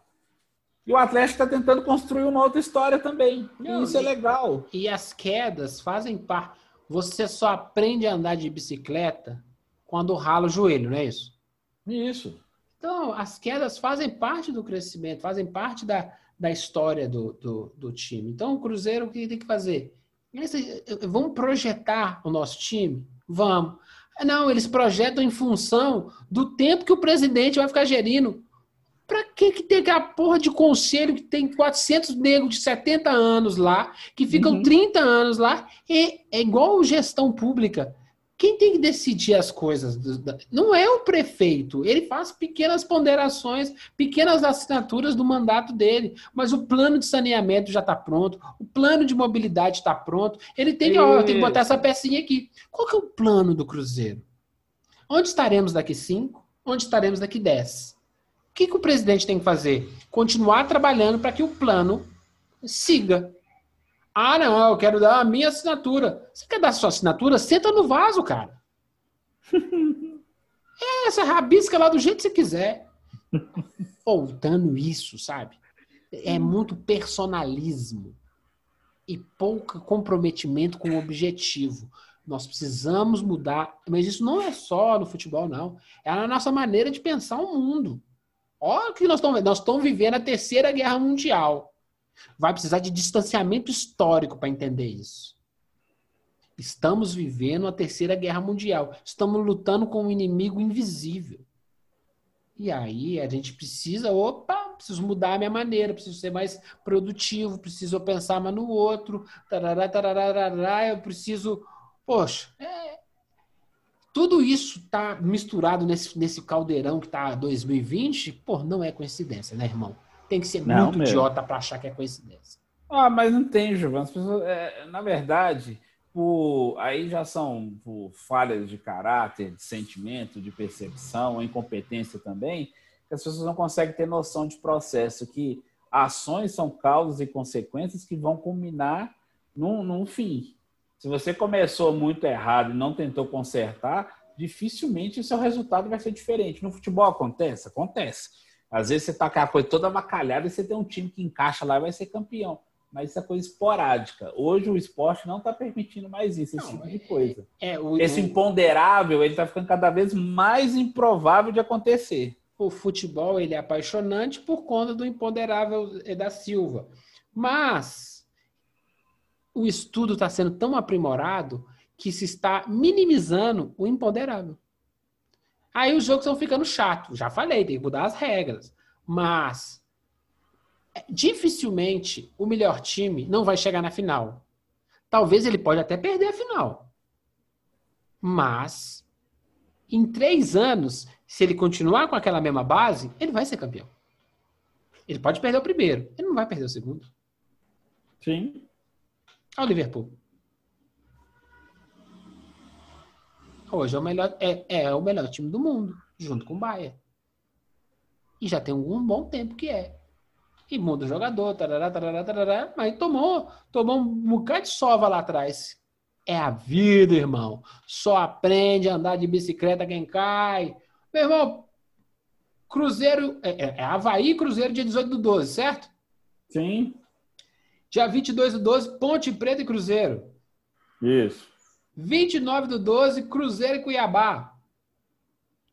E o Atlético está tentando construir uma outra história também. Não, e isso é legal. E as quedas fazem parte. Você só aprende a andar de bicicleta quando rala o joelho, não é isso? Isso. Então, as quedas fazem parte do crescimento, fazem parte da, da história do, do, do time. Então, o Cruzeiro, o que tem que fazer? Eles, vamos projetar o nosso time? Vamos. Não, eles projetam em função do tempo que o presidente vai ficar gerindo. Para que, que tem aquela porra de conselho que tem 400 negros de 70 anos lá, que ficam uhum. 30 anos lá? É, é igual gestão pública. Quem tem que decidir as coisas não é o prefeito. Ele faz pequenas ponderações, pequenas assinaturas do mandato dele. Mas o plano de saneamento já está pronto, o plano de mobilidade está pronto. Ele tem que, ó, tem que botar essa pecinha aqui. Qual que é o plano do Cruzeiro? Onde estaremos daqui cinco? Onde estaremos daqui dez? O que, que o presidente tem que fazer? Continuar trabalhando para que o plano siga. Ah, não, eu quero dar a minha assinatura. Você quer dar a sua assinatura? Senta no vaso, cara. é, essa rabisca lá do jeito que você quiser. Faltando isso, sabe? É muito personalismo e pouco comprometimento com o objetivo. Nós precisamos mudar, mas isso não é só no futebol, não. É a nossa maneira de pensar o mundo. Olha o que nós estamos Nós estamos vivendo a terceira guerra mundial. Vai precisar de distanciamento histórico para entender isso. Estamos vivendo a terceira guerra mundial. Estamos lutando com um inimigo invisível. E aí a gente precisa, opa, preciso mudar a minha maneira, preciso ser mais produtivo, preciso pensar mais no outro, tarará, tarará, eu preciso. Poxa, é... tudo isso está misturado nesse, nesse caldeirão que está 2020, pô, não é coincidência, né, irmão? Tem que ser não, muito mesmo. idiota para achar que é coincidência. Ah, mas não tem, Giovanni. Pessoas, é, na verdade, por, aí já são por falhas de caráter, de sentimento, de percepção, incompetência também, que as pessoas não conseguem ter noção de processo, que ações são causas e consequências que vão culminar num, num fim. Se você começou muito errado e não tentou consertar, dificilmente o seu resultado vai ser diferente. No futebol acontece? Acontece. Às vezes você tá com a coisa toda avacalhada e você tem um time que encaixa lá e vai ser campeão. Mas isso é coisa esporádica. Hoje o esporte não está permitindo mais isso, esse não, tipo de coisa. É, é, o, esse imponderável, ele está ficando cada vez mais improvável de acontecer. O futebol ele é apaixonante por conta do imponderável da Silva. Mas o estudo está sendo tão aprimorado que se está minimizando o imponderável. Aí os jogos estão ficando chatos. Já falei, tem que mudar as regras. Mas dificilmente o melhor time não vai chegar na final. Talvez ele pode até perder a final. Mas em três anos, se ele continuar com aquela mesma base, ele vai ser campeão. Ele pode perder o primeiro, ele não vai perder o segundo. Sim. Olha o Liverpool. Hoje é o melhor, é, é o melhor time do mundo, junto com o Bayern. E já tem um bom tempo que é. E muda o jogador, tarará, tarará, tarará, mas tomou, tomou um bocado de sova lá atrás. É a vida, irmão. Só aprende a andar de bicicleta quem cai. Meu irmão, Cruzeiro, é, é, é Havaí Cruzeiro dia 18 do 12, certo? Sim. Dia 22 do 12, Ponte Preta e Cruzeiro. Isso. 29 do 12, Cruzeiro e Cuiabá.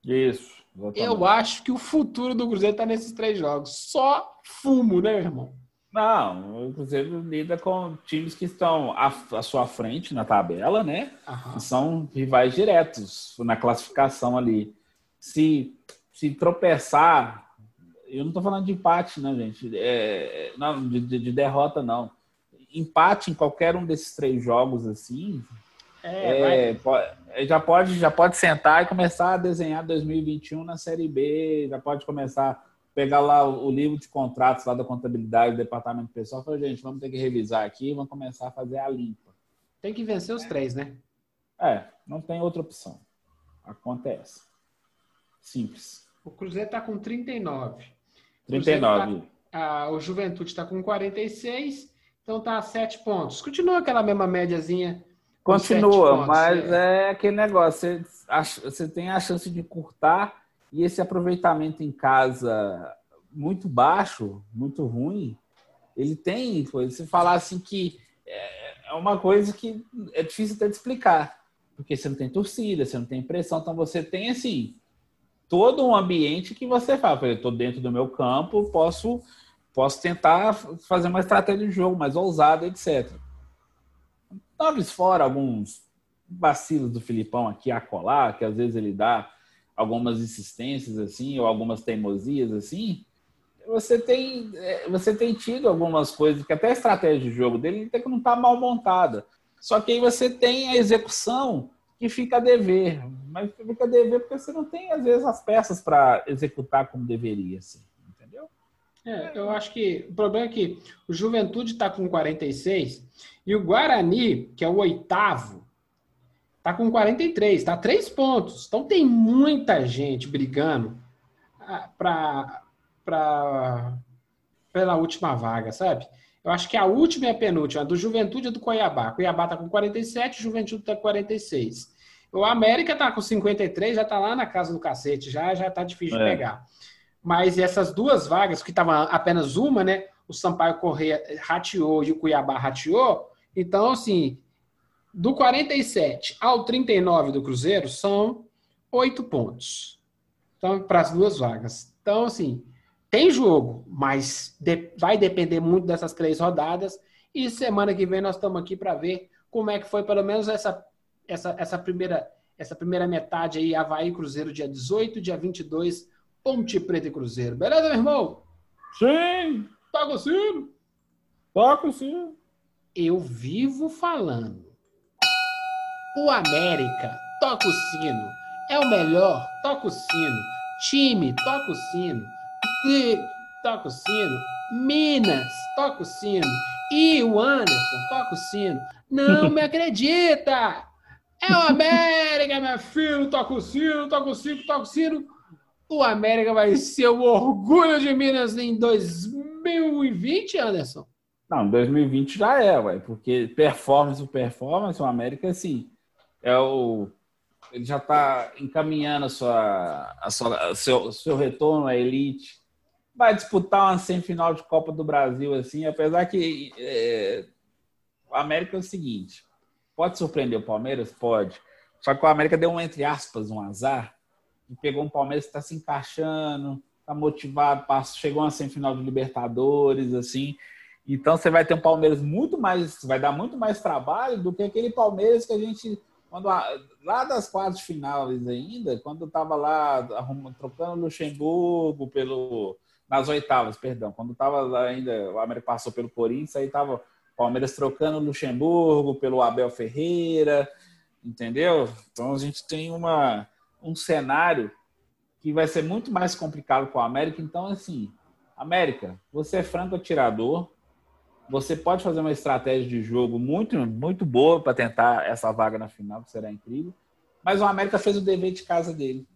Isso. Exatamente. Eu acho que o futuro do Cruzeiro está nesses três jogos. Só fumo, né, irmão? Não, o Cruzeiro lida com times que estão à, à sua frente na tabela, né? Que são rivais diretos na classificação ali. Se, se tropeçar, eu não estou falando de empate, né, gente? É, não, de, de derrota, não. Empate em qualquer um desses três jogos, assim, é, é pode, já, pode, já pode sentar e começar a desenhar 2021 na Série B, já pode começar a pegar lá o, o livro de contratos lá da contabilidade do departamento pessoal e falar, gente, vamos ter que revisar aqui vamos começar a fazer a limpa. Tem que vencer os três, né? É, não tem outra opção. Acontece. Simples. O Cruzeiro está com 39. 39. Tá, a, o Juventude está com 46, então está a 7 pontos. Continua aquela mesma médiazinha Continua, mas é. é. aquele negócio, você, você tem a chance de curtar e esse aproveitamento em casa muito baixo, muito ruim, ele tem, se falar assim que é, é uma coisa que é difícil até de explicar, porque você não tem torcida, você não tem pressão, então você tem assim todo um ambiente que você fala, eu estou dentro do meu campo, posso posso tentar fazer uma estratégia de jogo mais ousada, etc. Talvez fora alguns vacilos do Filipão aqui a colar, que às vezes ele dá algumas insistências assim, ou algumas teimosias assim, você tem, é, você tem tido algumas coisas que até a estratégia de jogo dele até que não está mal montada. Só que aí você tem a execução que fica a dever. Mas fica a dever porque você não tem, às vezes, as peças para executar como deveria. Assim? É, eu acho que o problema é que o Juventude está com 46 e o Guarani, que é o oitavo, está com 43, está três pontos. Então tem muita gente brigando ah, para pela última vaga, sabe? Eu acho que a última e a penúltima, a do Juventude e do Cuiabá. Cuiabá está com 47, Juventude está com 46. O América está com 53, já está lá na casa do cacete, já já está difícil é. de pegar. Mas essas duas vagas, que estava apenas uma, né? O Sampaio Correia rateou e o Cuiabá rateou. Então, assim, do 47 ao 39 do Cruzeiro são oito pontos. Então, para as duas vagas. Então, assim, tem jogo, mas de, vai depender muito dessas três rodadas. E semana que vem nós estamos aqui para ver como é que foi, pelo menos, essa, essa, essa, primeira, essa primeira metade aí, Havaí Cruzeiro, dia 18, dia 22, Ponte Preta e Cruzeiro. Beleza, meu irmão? Sim! Toca o sino! Toca o sino! Eu vivo falando. O América toca o sino. É o melhor, toca o sino. Time, toca o sino. E, toca o sino. Minas, toca o sino. E o Anderson, toca o sino. Não me acredita! É o América, meu filho, toca o sino, toca o sino, toca o sino o América vai ser o orgulho de Minas em 2020, Anderson? Não, 2020 já é, ué, porque performance o performance, o América, assim, é o. Ele já está encaminhando a sua, a sua, seu, seu retorno à elite. Vai disputar uma semifinal de Copa do Brasil, assim, apesar que é, o América é o seguinte: pode surpreender o Palmeiras? Pode. Só que o América deu um, entre aspas, um azar, pegou um Palmeiras que está se encaixando, está motivado, chegou a semifinal de Libertadores, assim. Então você vai ter um Palmeiras muito mais, vai dar muito mais trabalho do que aquele Palmeiras que a gente, quando lá das quartas finais ainda, quando estava lá arrumando, trocando Luxemburgo pelo nas oitavas, perdão, quando estava ainda o América passou pelo Corinthians, aí estava Palmeiras trocando Luxemburgo pelo Abel Ferreira, entendeu? Então a gente tem uma um cenário que vai ser muito mais complicado com a América. Então, assim, América, você é franco atirador, você pode fazer uma estratégia de jogo muito, muito boa para tentar essa vaga na final, que será incrível. Mas o América fez o dever de casa dele.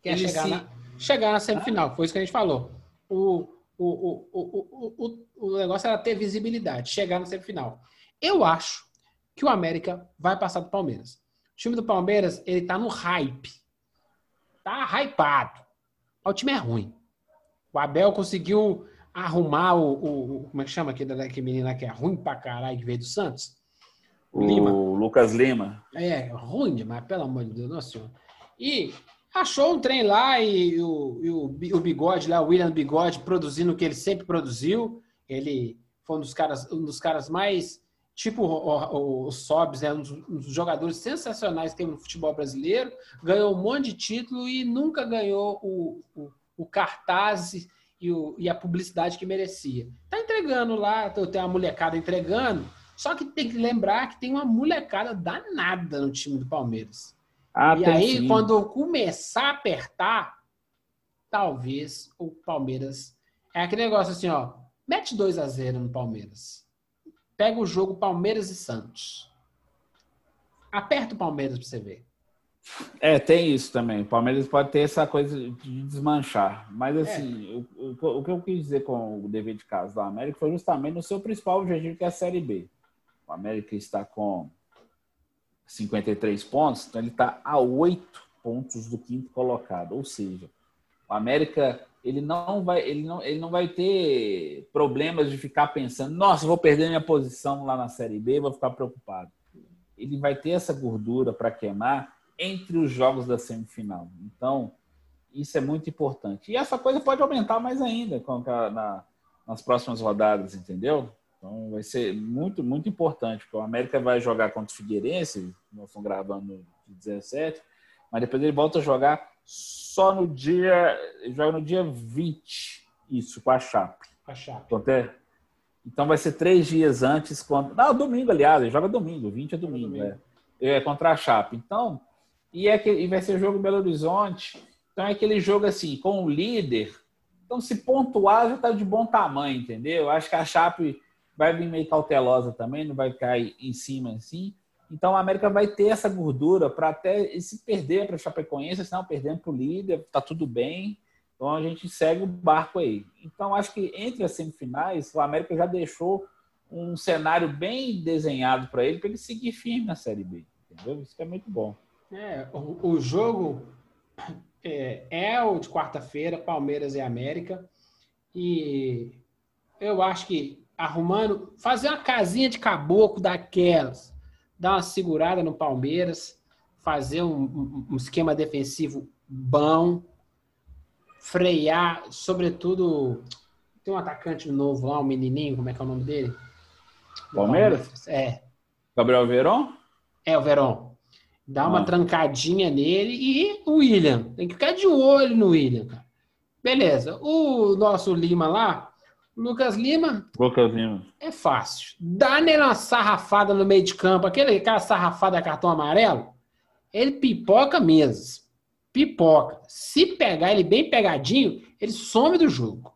Quer chegar, se... na, chegar na semifinal, ah. foi isso que a gente falou. O, o, o, o, o, o negócio era ter visibilidade, chegar na semifinal. Eu acho que o América vai passar do Palmeiras. O time do Palmeiras, ele tá no hype. Tá hypado. O time é ruim. O Abel conseguiu arrumar o, o, como é que chama aquele, aquele menino lá que é ruim pra caralho que veio do Santos? O Lima. Lucas Lima. É, ruim demais, pelo amor de Deus, nossa senhora. E achou um trem lá e o, e o, o Bigode lá, o William Bigode, produzindo o que ele sempre produziu. Ele foi um dos caras, um dos caras mais, tipo o, o, o Sobs, né? um, dos, um dos jogadores sensacionais que tem no futebol brasileiro. Ganhou um monte de título e nunca ganhou o, o, o cartaz e, o, e a publicidade que merecia. Tá entregando lá, tem uma molecada entregando, só que tem que lembrar que tem uma molecada danada no time do Palmeiras. Ah, e aí, sim. quando começar a apertar, talvez o Palmeiras. É aquele negócio assim, ó. Mete 2 a 0 no Palmeiras. Pega o jogo Palmeiras e Santos. Aperta o Palmeiras pra você ver. É, tem isso também. O Palmeiras pode ter essa coisa de desmanchar. Mas, é. assim, é. o, o, o, que eu quis dizer com o dever de casa do América foi justamente no seu principal objetivo, que é a Série B. O América está com 53 pontos, então ele está a 8 pontos do quinto colocado. Ou seja, o América ele não vai, ele não, ele não vai ter problemas de ficar pensando, nossa, vou perder minha posição lá na Série B, vou ficar preocupado. Ele vai ter essa gordura para queimar entre os jogos da semifinal. Então, isso é muito importante. E essa coisa pode aumentar mais ainda com a, na, nas próximas rodadas, entendeu? Então vai ser muito, muito importante, porque o América vai jogar contra o Figueirense, nós estamos gravando no 17, mas depois ele volta a jogar só no dia. joga no dia 20, isso, com a Chape. A Chape. Então, até, então vai ser três dias antes. Quando, não, domingo, aliás, ele joga domingo, 20 é domingo, domingo. É, é contra a Chape. Então, e, é que, e vai ser jogo em Belo Horizonte. Então é aquele jogo assim, com o líder. Então, se pontuar, já está de bom tamanho, entendeu? Acho que a Chape vai vir meio cautelosa também, não vai cair em cima assim. Então, a América vai ter essa gordura para até se perder para a Chapecoense, senão perdendo para o líder, tá tudo bem. Então, a gente segue o barco aí. Então, acho que entre as semifinais, o América já deixou um cenário bem desenhado para ele, para ele seguir firme na Série B. Entendeu? Isso é muito bom. É, o, o jogo é, é, o de quarta-feira, Palmeiras e América. E eu acho que arrumando, fazer uma casinha de caboclo daquelas, dar uma segurada no Palmeiras, fazer um, um esquema defensivo bom, frear, sobretudo. Tem um atacante novo lá, um menininho, como é que é o nome dele? Palmeiras? Palmeiras. É. Gabriel Veron? É, o Veron. Dá uma ah. trancadinha nele e o William. Tem que ficar de olho no William, cara. Beleza. O nosso Lima lá, Lucas Lima. Lucas Lima. É fácil. Dá nele uma sarrafada no meio de campo, aquele, aquela sarrafada cartão amarelo, ele pipoca mesmo. Pipoca. Se pegar ele bem pegadinho, ele some do jogo.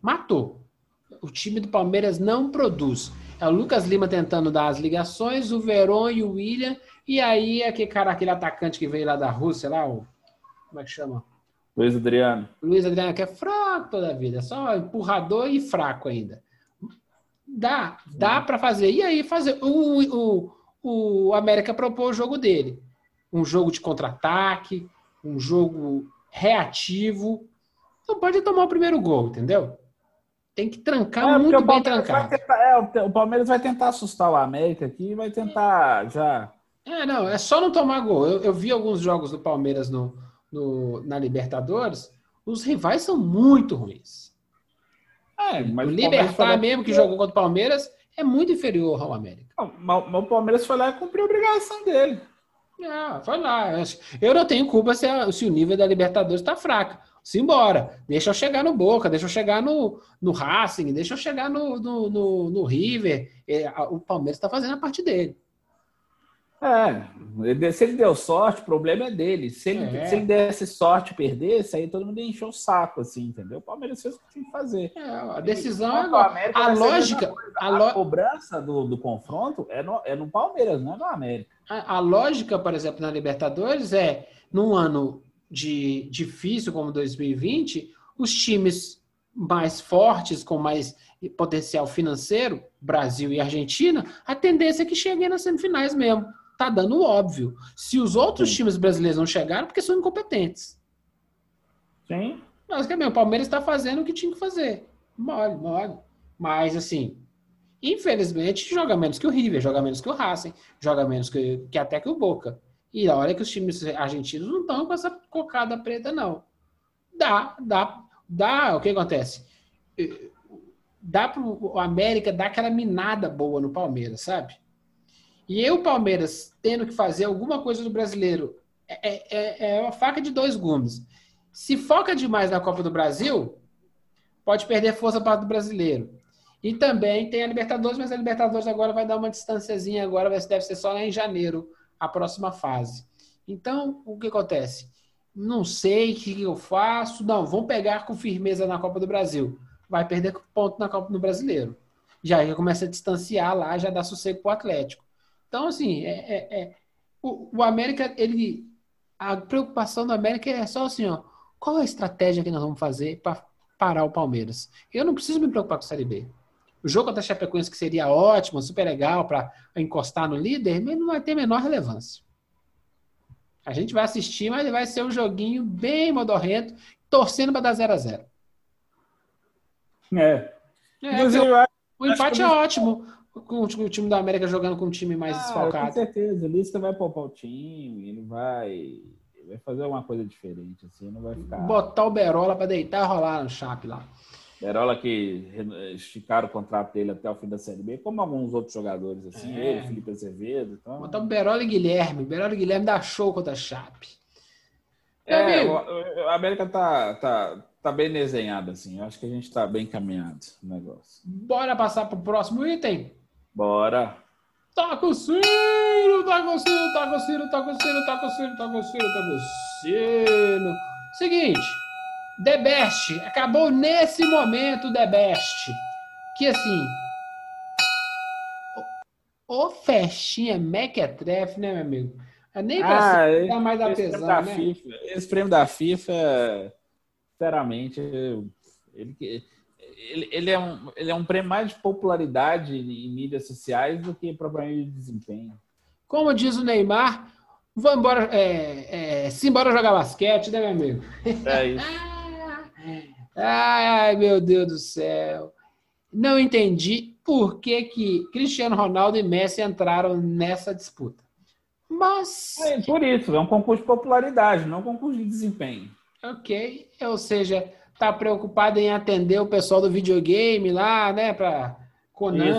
Matou. O time do Palmeiras não produz. É o Lucas Lima tentando dar as ligações, o Veron e o William e aí, aquele cara, aquele atacante que veio lá da Rússia, lá, o. Como é que chama? Luiz Adriano. Luiz Adriano, que é fraco toda a vida, só empurrador e fraco ainda. Dá, dá para fazer. E aí, fazer. O, o, o América propôs o jogo dele. Um jogo de contra-ataque, um jogo reativo. Não pode tomar o primeiro gol, entendeu? Tem que trancar é, muito bem trancado. Tentar, é, o Palmeiras vai tentar assustar o América aqui e vai tentar já é, não, é só não tomar gol. Eu, eu vi alguns jogos do Palmeiras no, no, na Libertadores, os rivais são muito ruins. É, o Libertar mesmo, que jogou contra o Palmeiras, é muito inferior ao América. Não, mas, mas o Palmeiras foi lá e cumpriu a obrigação dele. Ah, foi lá. Eu não tenho culpa se, a, se o nível da Libertadores está fraco. Simbora. Deixa eu chegar no Boca, deixa eu chegar no, no Racing, deixa eu chegar no, no, no, no River. É, o Palmeiras está fazendo a parte dele. É, se ele deu sorte, o problema é dele. Se ele, é. se ele desse sorte e perdesse, aí todo mundo encheu o saco, assim, entendeu? O Palmeiras fez o que tinha que fazer. É, a decisão é agora. A lógica. A, lo... a, cobrança do, do confronto é no, é no Palmeiras, não é no América. A, a lógica, por exemplo, na Libertadores é, num ano de difícil como 2020, os times mais fortes, com mais potencial financeiro, Brasil e Argentina, a tendência é que cheguem nas semifinais mesmo. Tá dando óbvio. Se os outros Sim. times brasileiros não chegaram, porque são incompetentes. Sim. Mas que o Palmeiras está fazendo o que tinha que fazer. Mole, mole. Mas, assim, infelizmente, joga menos que o River, joga menos que o Racing, joga menos que, que até que o Boca. E olha que os times argentinos não estão com essa cocada preta, não. Dá, dá, dá. O que acontece? Dá para o América dar aquela minada boa no Palmeiras, sabe? E eu, Palmeiras, tendo que fazer alguma coisa do brasileiro, é, é, é uma faca de dois gumes. Se foca demais na Copa do Brasil, pode perder força para o brasileiro. E também tem a Libertadores, mas a Libertadores agora vai dar uma distânciazinha, agora deve ser só em janeiro, a próxima fase. Então, o que acontece? Não sei o que eu faço. Não, vamos pegar com firmeza na Copa do Brasil. Vai perder ponto na Copa do Brasileiro. Já, já começa a distanciar lá, já dá sossego para o Atlético. Então, assim, é, é, é o, o, América, ele. A preocupação do América é só assim, ó. Qual a estratégia que nós vamos fazer para parar o Palmeiras? Eu não preciso me preocupar com a Série B. O jogo contra a Chapecoense, que seria ótimo, super legal para encostar no líder, mas não vai ter a menor relevância. A gente vai assistir, mas vai ser um joguinho bem modorrento, torcendo para dar 0 a 0 É. é o, o empate é ótimo com o time da América jogando com um time mais ah, desfalcado. Com certeza, o Lisca vai poupar o time, ele vai, ele vai fazer alguma coisa diferente, assim, não vai ficar. Botar o Berola para deitar e rolar no Chape lá. Berola que esticaram o contrato dele até o fim da Série B, como alguns outros jogadores, assim, é. ele, Felipe Azevedo. Então... Botar o Berola e Guilherme. Berola e Guilherme dá show contra a Chape. É, a América tá, tá, tá bem desenhada, assim. Eu acho que a gente tá bem caminhado no negócio. Bora passar pro próximo item? Bora. Toca o sino, toca o sino, toca o sino, toca o sino, toca o sino, toca o sino, toca o sino. Seguinte, The Best, acabou nesse momento The Best. Que assim, o festinha mequetrefe, né, meu amigo? É nem pra ah, ser, mais da tesão, da né? FIFA, esse prêmio da FIFA, sinceramente, ele, ele, ele, é um, ele é um prêmio mais de popularidade em mídias sociais do que propriamente de desempenho. Como diz o Neymar, vou embora, é, é, se embora jogar basquete, né, meu amigo? É isso. ai, ai, meu Deus do céu. Não entendi por que, que Cristiano Ronaldo e Messi entraram nessa disputa. Mas. É por isso, é um concurso de popularidade, não um concurso de desempenho. Ok. Ou seja, tá preocupado em atender o pessoal do videogame lá, né? Para Konami,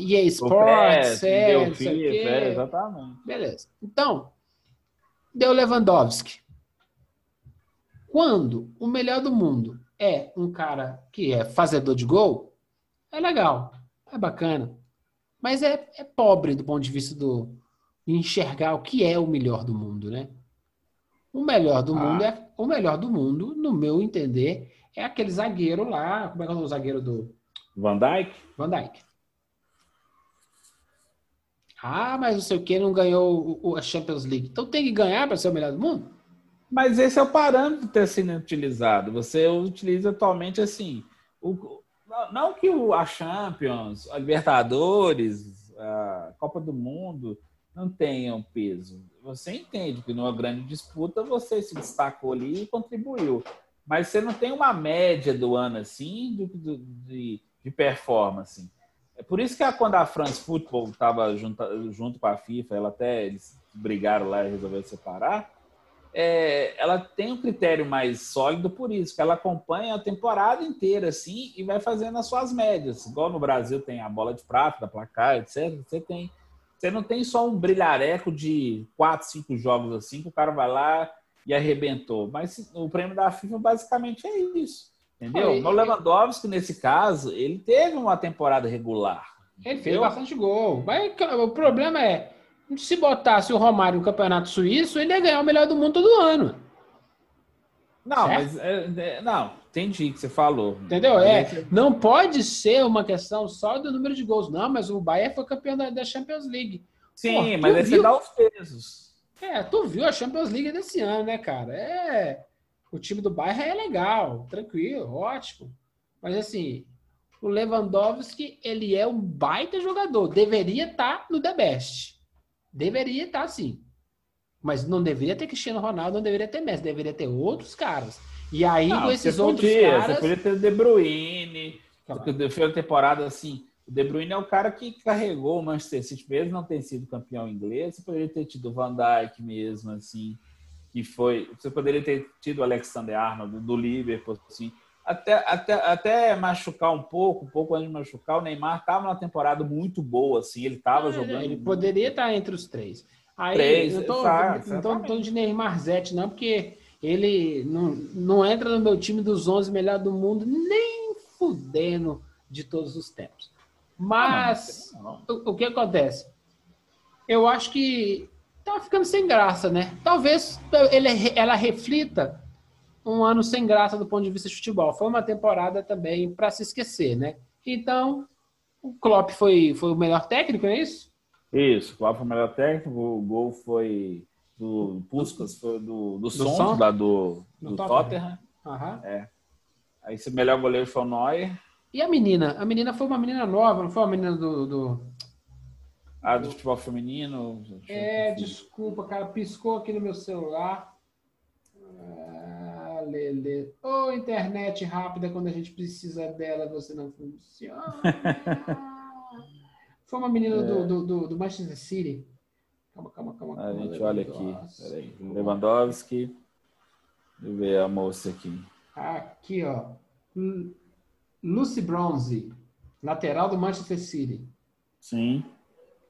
Isso, EA Sports, é, o FIFA, é, exatamente. Beleza. Então, deu Lewandowski. Quando o melhor do mundo é um cara que é fazedor de gol, é legal, é bacana. Mas é, é pobre do ponto de vista do enxergar o que é o melhor do mundo, né? O melhor do ah. mundo é o melhor do mundo, no meu entender, é aquele zagueiro lá. Como é que é o zagueiro do. Van Dyke? Van Dyke. Ah, mas não sei o que, não ganhou a Champions League. Então tem que ganhar para ser o melhor do mundo? Mas esse é o parâmetro ter sido utilizado. Você utiliza atualmente assim. O, não que o, a Champions, a Libertadores, a Copa do Mundo não tenham peso você entende que numa grande disputa você se destacou ali e contribuiu. Mas você não tem uma média do ano assim de, de, performance. É por isso que a, quando a France Football estava junto, junto com a FIFA, ela até eles brigaram lá e resolveram separar. É, ela tem um critério mais sólido por isso, que ela acompanha a temporada inteira assim e vai fazendo as suas médias. Igual no Brasil tem a bola de prata, da placar, etc. Você tem você não tem só um brilhareco de quatro, cinco jogos assim, que o cara vai lá e arrebentou. Mas o prêmio da FIFA basicamente é isso. Entendeu? Foi, o Lewandowski, nesse caso, ele teve uma temporada regular. Ele fez bastante gol. Mas o problema é, Se botasse o Romário no campeonato suíço, ele ia ganhar o melhor do mundo todo ano. Não, certo? mas é, é, não, entendi o que você falou. Entendeu? É, não pode ser uma questão só do número de gols. Não, mas o Bayern foi campeão da, da Champions League. Sim, Pô, mas aí você dá os pesos. É, tu viu a Champions League desse ano, né, cara? É, o time do Bayern é legal, tranquilo, ótimo. Mas assim, o Lewandowski, ele é um baita jogador. Deveria estar tá no The Best. Deveria estar, tá, sim. Mas não deveria ter Cristiano Ronaldo, não deveria ter Messi, deveria ter outros caras. E aí, não, esses outros podia, caras... Você podia ter De Bruyne, claro. foi uma temporada assim... O De Bruyne é o cara que carregou o Manchester City, mesmo não ter sido campeão inglês, você poderia ter tido o Van Dijk mesmo, assim, que foi... Você poderia ter tido o Alexander Arnold, do Liverpool, assim, até, até, até machucar um pouco, um pouco antes de machucar, o Neymar estava numa temporada muito boa, assim, ele estava é, jogando. Ele poderia estar entre os três. Aí, três, eu tô, não tô, tô de Neymar Zete, não, porque ele não, não entra no meu time dos 11 melhores do mundo, nem fudendo de todos os tempos. Mas, não, não. O, o que acontece? Eu acho que tá ficando sem graça, né? Talvez ele, ela reflita um ano sem graça do ponto de vista de futebol. Foi uma temporada também para se esquecer, né? Então, o Klopp foi, foi o melhor técnico, é isso? Isso, o Klopp foi o melhor técnico, o gol foi do Puskas, foi do, do, do som? Da, do, do, do Tottenham. Tottenham. É. Aí o melhor goleiro foi o Neuer. E a menina? A menina foi uma menina nova, não foi uma menina do... do... Ah, do futebol feminino? É, desculpa, cara, piscou aqui no meu celular. Lele. Ô, oh, internet rápida, quando a gente precisa dela, você não funciona. Foi uma menina é. do, do, do, do, Manchester City. Calma, calma, calma. A gente olha aqui. Peraí. Lewandowski. Deixa eu ver a moça aqui. Aqui, ó. Lucy Bronze, lateral do Manchester City. Sim.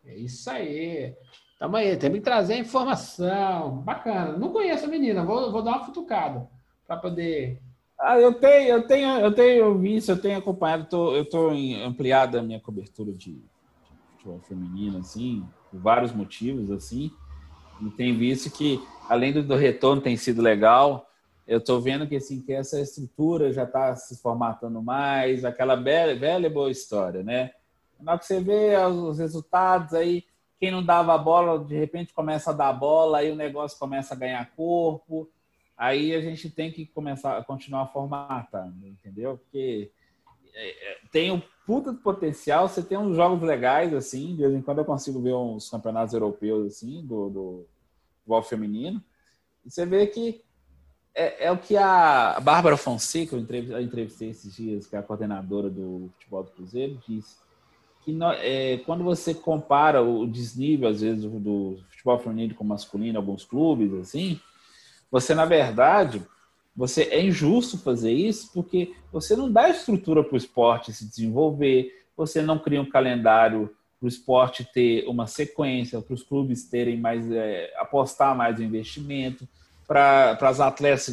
É isso aí. Tamo aí, tem que trazer a informação. Bacana. Não conheço a menina, vou, vou dar uma futucada para poder. Ah, eu tenho, eu tenho, eu tenho visto, eu tenho acompanhado, tô, eu estou ampliada a minha cobertura de, futebol feminino, assim, por vários motivos, assim, e tenho visto que, além do, do retorno tem sido legal, eu estou vendo que, assim, que essa estrutura já está se formatando mais, aquela velha, velha boa história, né? Na hora que você vê os resultados aí, quem não dava a bola, de repente começa a dar a bola, aí o negócio começa a ganhar corpo, aí a gente tem que começar a continuar formatando, entendeu? Porque é, é, tem um puta potencial, você tem uns jogos legais, assim, de vez em quando eu consigo ver uns campeonatos europeus, assim, do, do futebol feminino, e você vê que é, é o que a Bárbara Fonseca, eu entrevistei esses dias, que é a coordenadora do futebol do Cruzeiro, disse que no, é, quando você compara o desnível, às vezes, do, do futebol feminino com o masculino, alguns clubes, assim, você, na verdade, você é injusto fazer isso porque você não dá estrutura para o esporte se desenvolver, você não cria um calendário para o esporte ter uma sequência, para os clubes terem mais, é, apostar mais no investimento, para as atletas se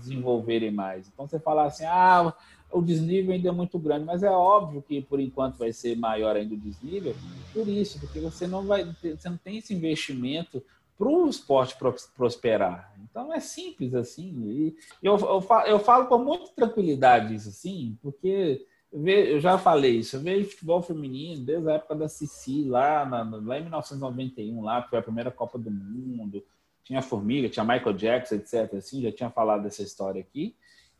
desenvolverem mais. Então você fala assim, ah, o desnível ainda é muito grande, mas é óbvio que por enquanto vai ser maior ainda o desnível, por isso, porque você não vai, você não tem esse investimento para o esporte prosperar. Então é simples assim. E eu, eu, falo, eu falo com muita tranquilidade isso assim, porque eu já falei isso, eu vejo futebol feminino desde a época da Cici, lá, lá em 1991, lá, que foi a primeira Copa do Mundo. Tinha Formiga, tinha Michael Jackson, etc. Assim, já tinha falado dessa história aqui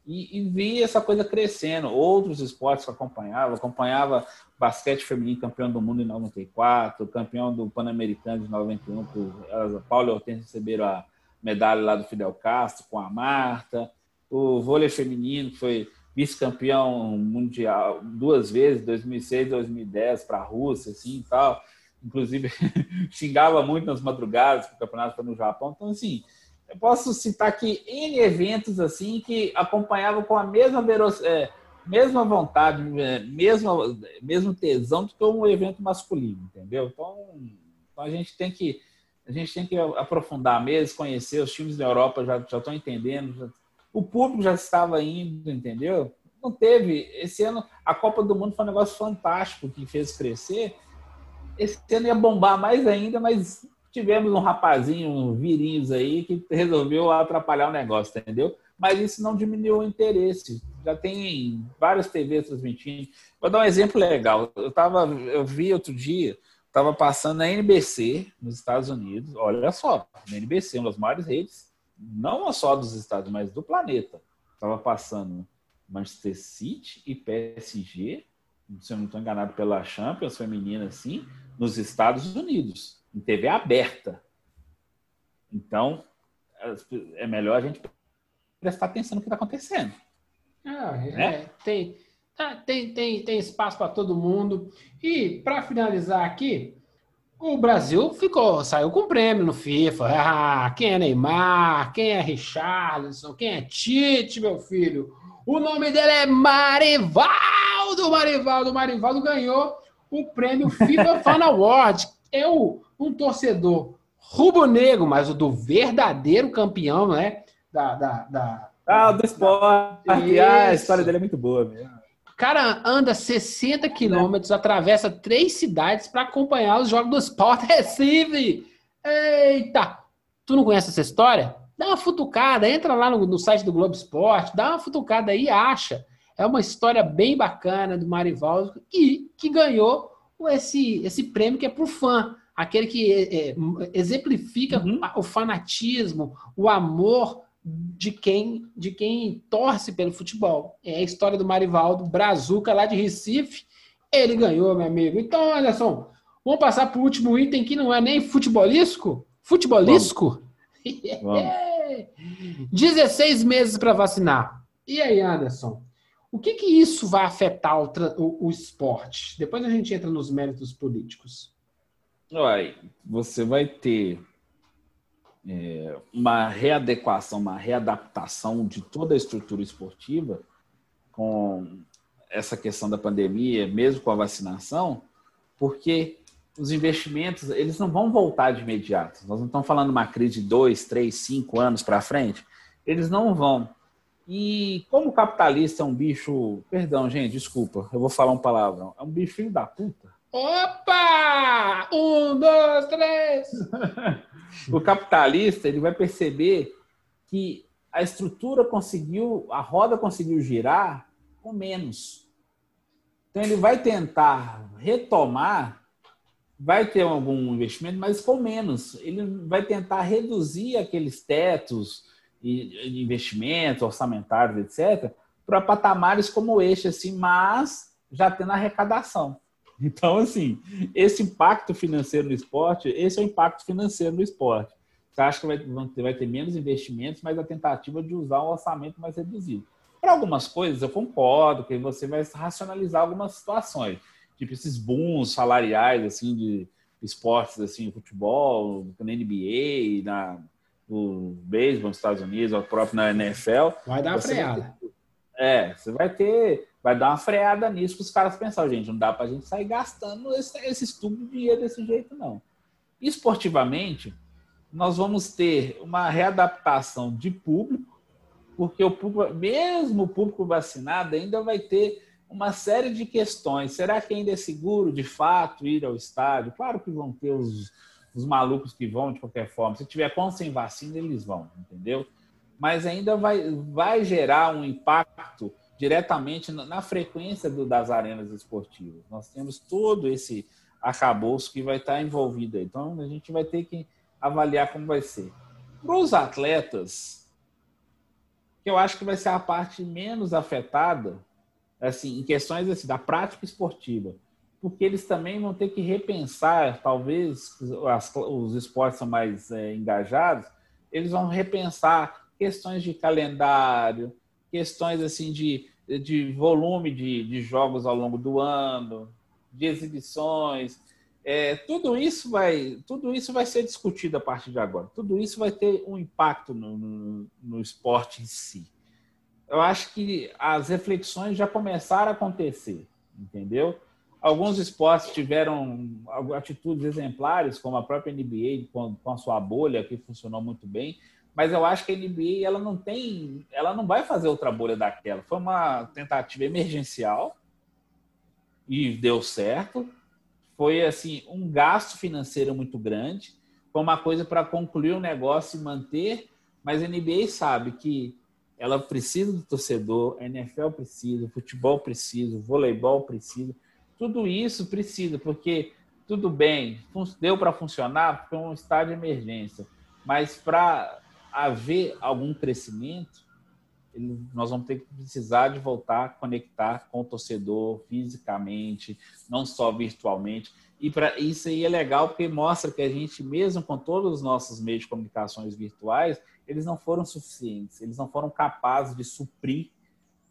e, e vi essa coisa crescendo. Outros esportes que eu acompanhava, acompanhava basquete feminino campeão do mundo em 94, campeão do Pan-Americano de 91, que a Paula e Hortense receberam a medalha lá do Fidel Castro com a Marta, o vôlei feminino, que foi vice-campeão mundial duas vezes, 2006 e 2010, para a Rússia, assim tal. Inclusive, xingava muito nas madrugadas, porque o campeonato foi no Japão. Então, assim, eu posso citar aqui N eventos assim que acompanhavam com a mesma, é, mesma vontade, é, mesma, mesmo tesão do que um evento masculino, entendeu? Então, então, a gente tem que a gente tem que aprofundar mesmo, conhecer os times da Europa já já estão entendendo, já, o público já estava indo, entendeu? Não teve esse ano a Copa do Mundo foi um negócio fantástico que fez crescer esse ano ia bombar mais ainda, mas tivemos um rapazinho, um virinhos aí, que resolveu atrapalhar o negócio, entendeu? Mas isso não diminuiu o interesse. Já tem várias TVs transmitindo. Vou dar um exemplo legal. Eu, tava, eu vi outro dia, estava passando na NBC, nos Estados Unidos. Olha só, na NBC, uma das maiores redes, não só dos Estados, mas do planeta. Estava passando Manchester City e PSG, se eu não estou enganado, pela Champions feminina, assim, nos Estados Unidos, em TV aberta. Então, é melhor a gente prestar atenção no que está acontecendo. Ah, é, né? tem, ah, tem, tem, tem espaço para todo mundo. E, para finalizar aqui, o Brasil ficou, saiu com prêmio no FIFA. Ah, quem é Neymar? Quem é Richarlison? Quem é Tite, meu filho? O nome dele é Marivaldo! Marivaldo, Marivaldo ganhou o prêmio FIFA Fan Award. É o, um torcedor rubro-negro, mas o do verdadeiro campeão, né? Da, da, da ah, do esporte. Ah, a história dele é muito boa mesmo. O cara anda 60 quilômetros, atravessa três cidades para acompanhar os jogos do Sport Recife. Eita! Tu não conhece essa história? Dá uma futucada, entra lá no, no site do Globo Esporte, dá uma futucada aí e acha. É uma história bem bacana do Marivaldo e que ganhou esse, esse prêmio que é por fã. Aquele que é, é, exemplifica uhum. o fanatismo, o amor de quem de quem torce pelo futebol. É a história do Marivaldo Brazuca lá de Recife. Ele ganhou, meu amigo. Então, Anderson, vamos passar para o último item que não é nem futebolístico? Futebolístico? Vamos. 16 meses para vacinar. E aí, Anderson? O que, que isso vai afetar o, o, o esporte? Depois a gente entra nos méritos políticos. Uai, você vai ter é, uma readequação, uma readaptação de toda a estrutura esportiva com essa questão da pandemia, mesmo com a vacinação, porque os investimentos eles não vão voltar de imediato. Nós não estamos falando uma crise de dois, três, cinco anos para frente. Eles não vão. E como o capitalista é um bicho, perdão, gente, desculpa, eu vou falar um palavrão, é um bicho filho da puta. Opa! Um, dois, três. o capitalista ele vai perceber que a estrutura conseguiu, a roda conseguiu girar com menos. Então ele vai tentar retomar, vai ter algum investimento, mas com menos. Ele vai tentar reduzir aqueles tetos de investimento, orçamentários, etc., para patamares como este, assim, mas já tendo arrecadação. Então, assim, esse impacto financeiro no esporte, esse é o impacto financeiro no esporte. Você acha que vai, vai ter menos investimentos, mas a tentativa de usar um orçamento mais reduzido. Para algumas coisas, eu concordo que você vai racionalizar algumas situações, tipo esses booms salariais, assim, de esportes, assim, futebol, na NBA, na, no beisebol nos Estados Unidos, ou próprio na NFL. Vai dar uma freada. é, você vai ter vai dar uma freada nisso para os caras pensar, gente, não dá para a gente sair gastando esse, esse estudo de dinheiro desse jeito, não. Esportivamente, nós vamos ter uma readaptação de público, porque o público, mesmo o público vacinado ainda vai ter uma série de questões. Será que ainda é seguro, de fato, ir ao estádio? Claro que vão ter os, os malucos que vão de qualquer forma. Se tiver com sem vacina, eles vão, entendeu? Mas ainda vai, vai gerar um impacto diretamente na frequência do, das arenas esportivas. Nós temos todo esse arcabouço que vai estar envolvido aí. Então, a gente vai ter que avaliar como vai ser. Para os atletas, que eu acho que vai ser a parte menos afetada, assim, em questões assim, da prática esportiva, porque eles também vão ter que repensar, talvez as, os esportes são mais é, engajados, eles vão repensar questões de calendário, questões assim de, de volume de, de jogos ao longo do ano, de exibições. É, tudo isso vai tudo isso vai ser discutido a partir de agora. Tudo isso vai ter um impacto no, no, no esporte em si. Eu acho que as reflexões já começaram a acontecer, entendeu? Alguns esportes tiveram atitudes exemplares, como a própria NBA com, a sua bolha, que funcionou muito bem, mas eu acho que a NBA ela não tem, ela não vai fazer outra bolha daquela. Foi uma tentativa emergencial e deu certo. foi assim um gasto financeiro muito grande, foi uma coisa para concluir o um negócio e manter, mas a NBA sabe que ela precisa do torcedor, a NFL precisa, o futebol precisa, o voleibol precisa, tudo isso precisa, porque tudo bem, deu para funcionar, foi um estádio de emergência, mas para haver algum crescimento, nós vamos ter que precisar de voltar a conectar com o torcedor fisicamente, não só virtualmente. E para isso aí é legal porque mostra que a gente, mesmo com todos os nossos meios de comunicações virtuais, eles não foram suficientes, eles não foram capazes de suprir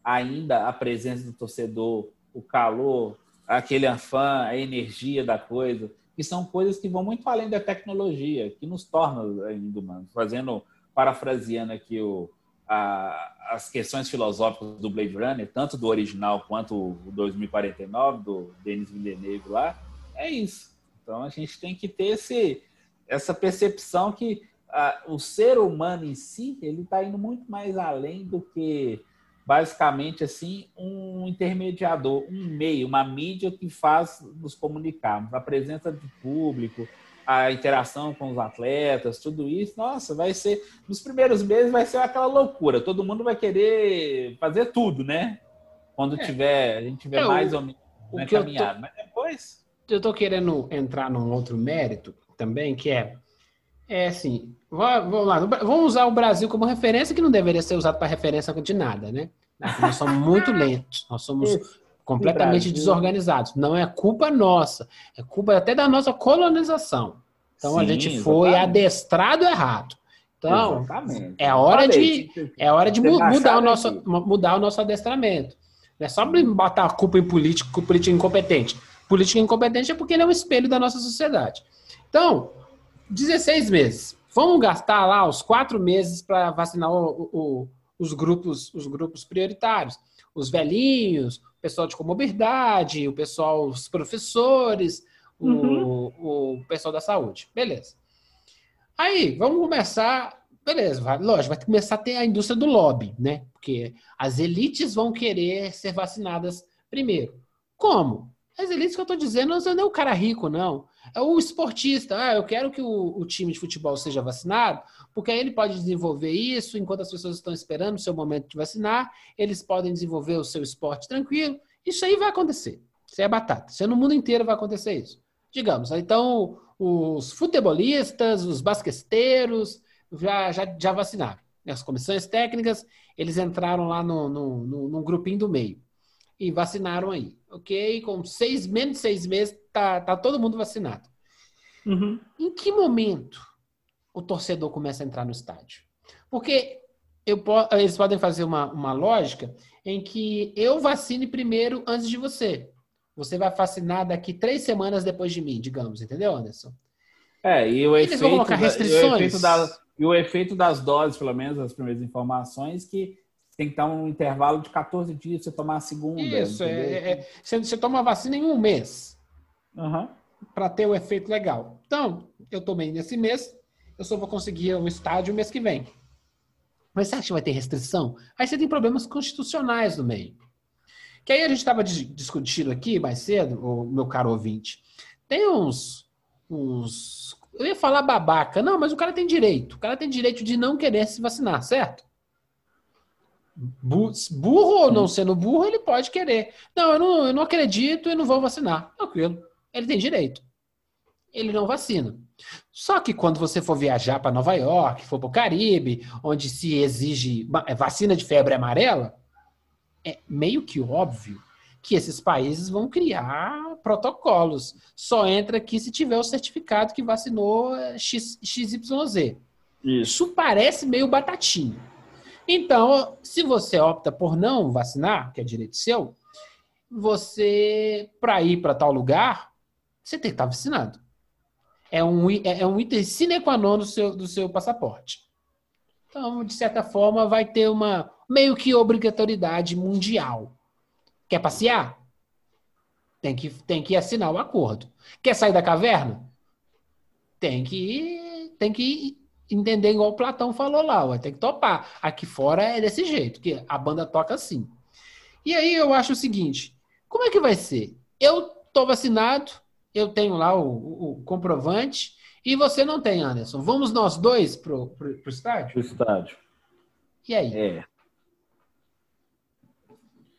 ainda a presença do torcedor, o calor, aquele afã, a energia da coisa, que são coisas que vão muito além da tecnologia, que nos tornam ainda humanos. Fazendo, parafraseando aqui o, a, as questões filosóficas do Blade Runner, tanto do original quanto o 2049, do Denis Villeneuve lá, é isso. Então a gente tem que ter esse, essa percepção que a, o ser humano em si ele está indo muito mais além do que basicamente assim um intermediador, um meio, uma mídia que faz nos comunicarmos, a presença do público, a interação com os atletas, tudo isso, nossa, vai ser nos primeiros meses vai ser aquela loucura, todo mundo vai querer fazer tudo, né? Quando é. tiver, a gente tiver é, mais o, ou menos né, caminhado, tô, mas depois eu tô querendo entrar num outro mérito também, que é é assim, vamos lá, vamos usar o Brasil como referência, que não deveria ser usado para referência de nada, né? Nós somos muito lentos, nós somos completamente desorganizados. Não é culpa nossa, é culpa até da nossa colonização. Então Sim, a gente foi exatamente. adestrado errado. Então exatamente. é hora de é hora de mudar o nosso mudar o nosso adestramento. Não é só botar a culpa em político, político incompetente. Político incompetente é porque ele é um espelho da nossa sociedade. Então, 16 meses. Vamos gastar lá os quatro meses para vacinar o, o, os grupos, os grupos prioritários. Os velhinhos, o pessoal de comorbidade, o pessoal, os professores, uhum. o, o pessoal da saúde. Beleza. Aí, vamos começar. Beleza, vai, lógico, vai começar a ter a indústria do lobby, né? Porque as elites vão querer ser vacinadas primeiro. Como? As elites que eu estou dizendo não é o cara rico, não. É o esportista. Ah, eu quero que o, o, time de futebol seja vacinado, porque aí ele pode desenvolver isso enquanto as pessoas estão esperando o seu momento de vacinar. Eles podem desenvolver o seu esporte tranquilo. Isso aí vai acontecer. Isso é batata. Isso é no mundo inteiro vai acontecer isso. Digamos, então os futebolistas, os basqueteiros já, já, já vacinaram. As comissões técnicas, eles entraram lá no, no, no, no grupinho do meio e vacinaram aí. Ok? Com seis, menos de seis meses, tá, tá todo mundo vacinado. Uhum. Em que momento o torcedor começa a entrar no estádio? Porque eu, eles podem fazer uma, uma lógica em que eu vacine primeiro antes de você. Você vai vacinar daqui três semanas depois de mim, digamos, entendeu, Anderson? É, e o, efeito, da, e o efeito, da, e o efeito das doses, pelo menos as primeiras informações, que tem que estar um intervalo de 14 dias para você tomar a segunda. Isso, é, é, você, você, toma a vacina em um mês uhum. para ter o efeito legal. Então, eu tomei nesse mês, eu só vou conseguir um estádio mês que vem. Mas você acha que vai ter restrição? Aí você tem problemas constitucionais no meio. Que aí a gente estava discutindo aqui mais cedo, o meu caro ouvinte. Tem uns, uns. Eu ia falar babaca. Não, mas o cara tem direito. O cara tem direito de não querer se vacinar, certo? Burro ou não sendo burro, ele pode querer. Não, eu não, eu não acredito e não vou vacinar. Tranquilo. Ele tem direito. Ele não vacina. Só que quando você for viajar para Nova York, for para o Caribe, onde se exige é, vacina de febre amarela, é meio que óbvio que esses países vão criar protocolos. Só entra aqui se tiver o certificado que vacinou X, XYZ. Isso. Isso parece meio batatinho. Então, se você opta por não vacinar, que é direito seu, você, para ir para tal lugar, você tem que estar vacinado. É um, é, é um item sine qua non do seu, do seu passaporte. Então, de certa forma, vai ter uma meio que obrigatoriedade mundial. Quer passear? Tem que, tem que assinar o acordo. Quer sair da caverna? Tem que, tem que entender igual o Platão falou lá, vai ter que topar. Aqui fora é desse jeito, que a banda toca assim. E aí eu acho o seguinte: como é que vai ser? Eu tô vacinado eu tenho lá o, o, o comprovante e você não tem, Anderson. Vamos nós dois pro, pro, pro estádio? Pro estádio. E aí? É.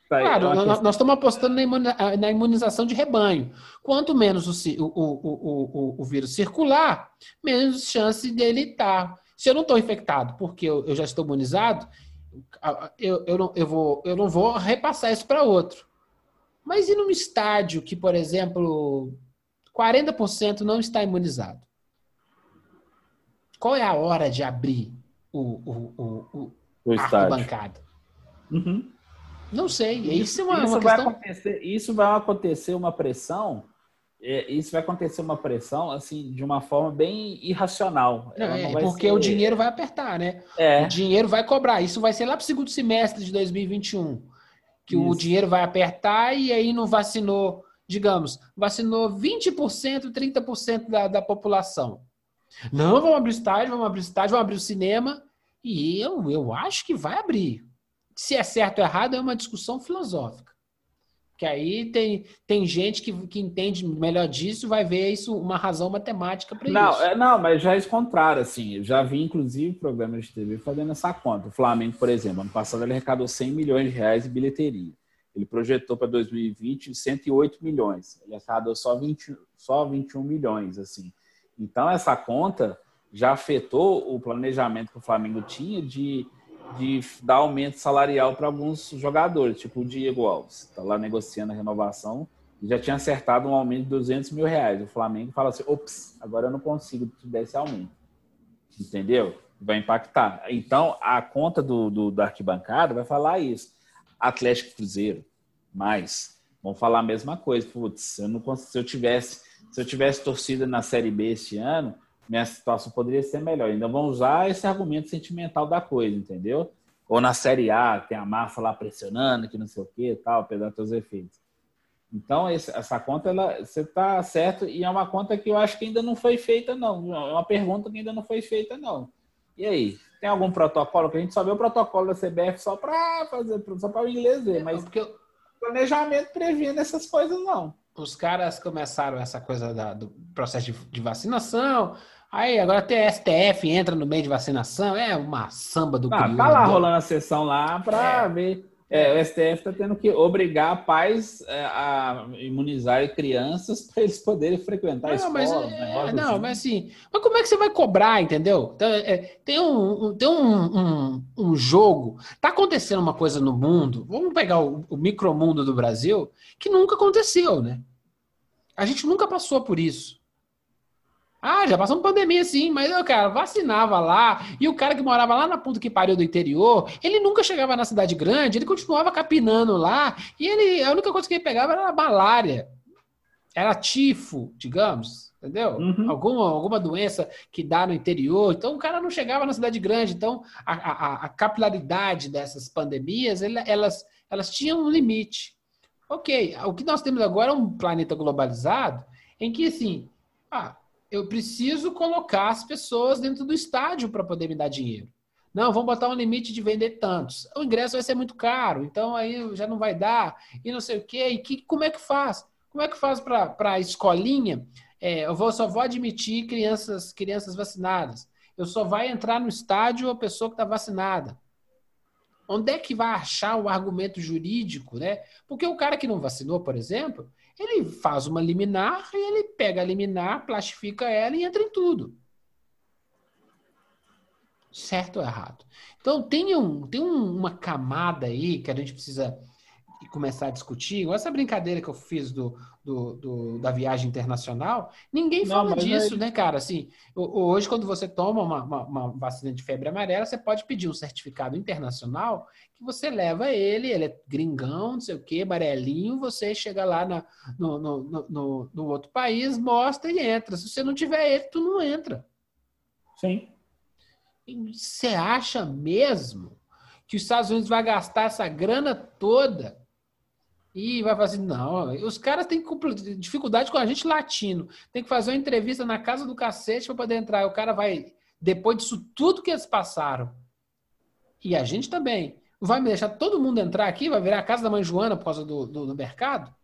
Tá claro, nós, nós, estamos apostando na imunização de rebanho. Quanto menos o, o, o, o, vírus circular, menos chance dele estar. Se eu não estou infectado porque eu, eu, já estou imunizado, eu, eu, não, eu, vou, eu não vou repassar isso para outro. Mas e num estádio que, por exemplo, 40% não está imunizado? Qual é a hora de abrir o, o, o, o, o arquibancada? Uhum. Não sei. Isso, isso é uma, isso uma vai questão... acontecer. Isso vai acontecer uma pressão. É, isso vai acontecer uma pressão assim de uma forma bem irracional. Não, é, não porque ser... o dinheiro vai apertar, né? É. O dinheiro vai cobrar. Isso vai ser lá para o segundo semestre de 2021. Que isso. o dinheiro vai apertar e aí não vacinou, digamos, vacinou 20%, 30% da, da população. Não, vamos abrir o estádio, vamos abrir o estádio, vamos abrir o cinema. E eu, eu acho que vai abrir. Se é certo ou errado é uma discussão filosófica. Que aí tem, tem gente que, que entende melhor disso vai ver isso uma razão matemática para não, isso. É, não, mas já é contrário, assim. Eu já vi, inclusive, programas de TV fazendo essa conta. O Flamengo, por exemplo, ano passado ele arrecadou 100 milhões de reais em bilheteria. Ele projetou para 2020 108 milhões. Ele arrecadou só, 20, só 21 milhões, assim. Então, essa conta já afetou o planejamento que o Flamengo tinha de de dar aumento salarial para alguns jogadores, tipo o Diego Alves, está lá negociando a renovação e já tinha acertado um aumento de 200 mil reais. O Flamengo fala assim: ops, agora eu não consigo te dar esse aumento. Entendeu? Vai impactar. Então, a conta do, do, da arquibancada vai falar isso. Atlético Cruzeiro, mais. Vão falar a mesma coisa. Putz, eu não, se eu tivesse se eu tivesse torcida na Série B este ano, minha situação poderia ser melhor. Ainda vão usar esse argumento sentimental da coisa, entendeu? Ou na Série A, tem a massa lá pressionando, que não sei o que tal, apesar dos efeitos. Então, essa conta, ela, você está certo, e é uma conta que eu acho que ainda não foi feita, não. É uma pergunta que ainda não foi feita, não. E aí, tem algum protocolo? Que a gente só vê o protocolo da CBF só para fazer, só para o inglês ver, mas porque o planejamento prevendo essas coisas, não. Os caras começaram essa coisa da, do processo de, de vacinação, Aí agora até STF entra no meio de vacinação, é uma samba do ah, Tá lá rolando a sessão lá para é. ver. É, o STF está tendo que obrigar pais é, a imunizar crianças para eles poderem frequentar não, escolas. Mas, é, não, assim. mas assim, mas como é que você vai cobrar, entendeu? Então, é, tem um, tem um, um, um, jogo, tá acontecendo uma coisa no mundo, vamos pegar o, o micromundo do Brasil, que nunca aconteceu, né? A gente nunca passou por isso. Ah, já passamos pandemia sim, mas o cara vacinava lá, e o cara que morava lá na ponta que pariu do interior, ele nunca chegava na cidade grande, ele continuava capinando lá, e ele, a única coisa que ele pegava era malária. Era tifo, digamos, entendeu? Uhum. Alguma, alguma doença que dá no interior. Então o cara não chegava na cidade grande. Então a, a, a capilaridade dessas pandemias, elas, elas tinham um limite. Ok, o que nós temos agora é um planeta globalizado em que, assim, ah, eu preciso colocar as pessoas dentro do estádio para poder me dar dinheiro. Não, vamos botar um limite de vender tantos. O ingresso vai ser muito caro, então aí já não vai dar, e não sei o quê. E que, como é que faz? Como é que faz para a escolinha? É, eu vou, só vou admitir crianças, crianças vacinadas. Eu só vai entrar no estádio a pessoa que está vacinada. Onde é que vai achar o argumento jurídico, né? Porque o cara que não vacinou, por exemplo, ele faz uma liminar e ele pega a liminar, plastifica ela e entra em tudo. Certo ou errado? Então tem, um, tem um, uma camada aí que a gente precisa começar a discutir. Essa brincadeira que eu fiz do, do, do, da viagem internacional, ninguém fala Não, disso, aí... né, cara? Assim, hoje, quando você toma uma, uma, uma, vacina de febre amarela, você pode pedir um certificado internacional que você leva ele, ele é gringão, não sei o quê, amarelinho, você chega lá na, no, no, no, no outro país, mostra e entra. Se você não tiver ele, tu não entra. Sim. você acha mesmo que os Estados Unidos vai gastar essa grana toda e vai falar assim, não, os caras têm dificuldade com a gente latino. Tem que fazer uma entrevista na casa do cacete para poder entrar. O cara vai, depois disso tudo que eles passaram, e a gente também, vai me deixar todo mundo entrar aqui? Vai virar a casa da mãe Joana por causa do, do, do mercado?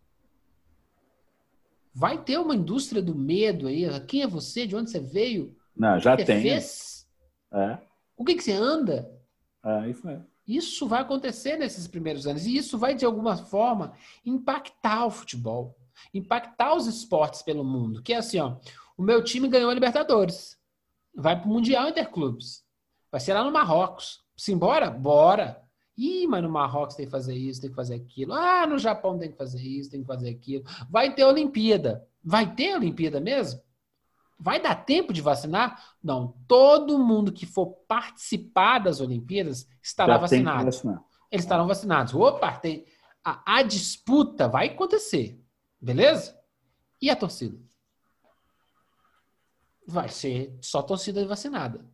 Vai ter uma indústria do medo aí. Quem é você? De onde você veio? Não, já O que você tem. fez? É, O que, que você anda? é isso mesmo. Isso vai acontecer nesses primeiros anos. E isso vai, de alguma forma, impactar o futebol. Impactar os esportes pelo mundo. Que é assim, ó. O meu time ganhou a Libertadores. Vai pro Mundial Interclubes. Vai ser lá no Marrocos. Simbora? Bora. Ih, mas no Marrocos tem que fazer isso, tem que fazer aquilo. Ah, no Japão tem que fazer isso, tem que fazer aquilo. Vai ter Olimpíada. Vai ter Olimpíada mesmo? Vai dar tempo de vacinar? Não. Todo mundo que for participar das Olimpíadas estará Já vacinado. Eles estarão vacinados. Opa, tem. A, a disputa vai acontecer. Beleza? E a torcida? Vai ser só torcida vacinada.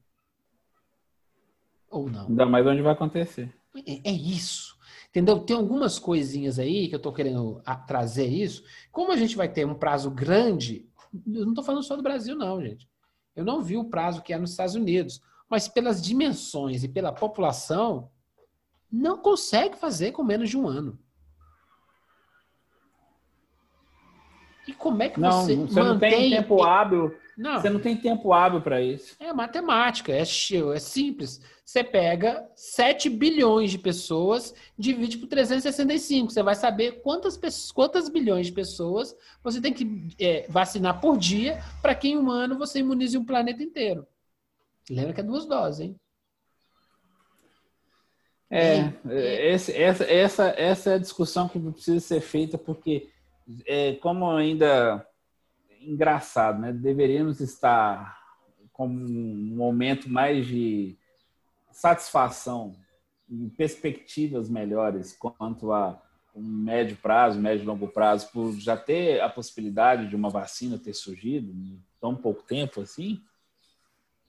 Ou não. Ainda mais onde vai acontecer. É, é isso. Entendeu? Tem algumas coisinhas aí que eu tô querendo trazer isso. Como a gente vai ter um prazo grande, eu não tô falando só do Brasil, não, gente. Eu não vi o prazo que é nos Estados Unidos. Mas pelas dimensões e pela população, não consegue fazer com menos de um ano. E como é que Não, você, você não tem mantém... tempo hábil. Não. Você não tem tempo hábil para isso. É matemática, é, é simples. Você pega 7 bilhões de pessoas, divide por 365. Você vai saber quantas, pessoas, quantas bilhões de pessoas você tem que é, vacinar por dia para que em um ano você imunize o planeta inteiro. Lembra que é duas doses, hein? É, esse- essa, essa, essa é a discussão que precisa ser feita, porque, é, como ainda engraçado, né? Deveríamos estar com um momento mais de satisfação e perspectivas melhores quanto a um médio prazo, médio e longo prazo, por já ter a possibilidade de uma vacina ter surgido em tão pouco tempo assim.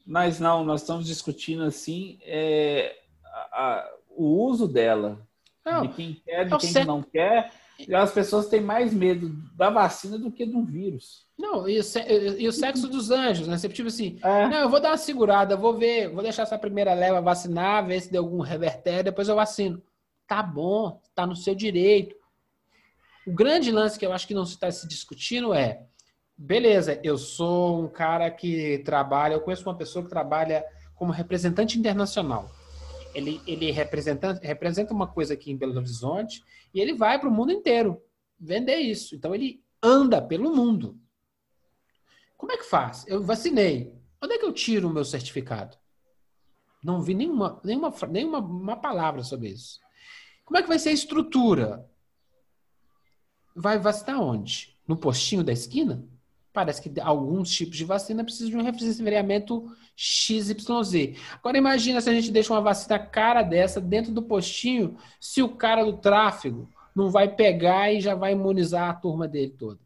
Mas não, nós estamos discutindo assim é, a- a- o uso dela, Não, de quem quer, de quem não quer. E as pessoas têm mais medo da vacina do que de um vírus. não e, o se- e o sexo dos anjos, né? Você tipo assim, É. não, eu vou dar uma segurada, vou ver, vou deixar essa primeira leva vacinar, ver se deu algum revertério, depois eu vacino. Tá bom, tá no seu direito. O grande lance que eu acho que não se está se discutindo é, beleza, eu sou um cara que trabalha, eu conheço uma pessoa que trabalha como representante internacional. Ele, ele representa, representa uma coisa aqui em Belo Horizonte e ele vai para o mundo inteiro vender isso. Então ele anda pelo mundo. Como é que faz? Eu vacinei. Onde é que eu tiro o meu certificado? Não vi nenhuma, nenhuma, nenhuma uma palavra sobre isso. Como é que vai ser a estrutura? Vai vacinar onde? No postinho da esquina? Parece que alguns tipos de vacina precisam de um resfriamento XYZ. Agora imagina se a gente deixa uma vacina cara dessa dentro do postinho, se o cara do tráfego não vai pegar e já vai imunizar a turma dele toda.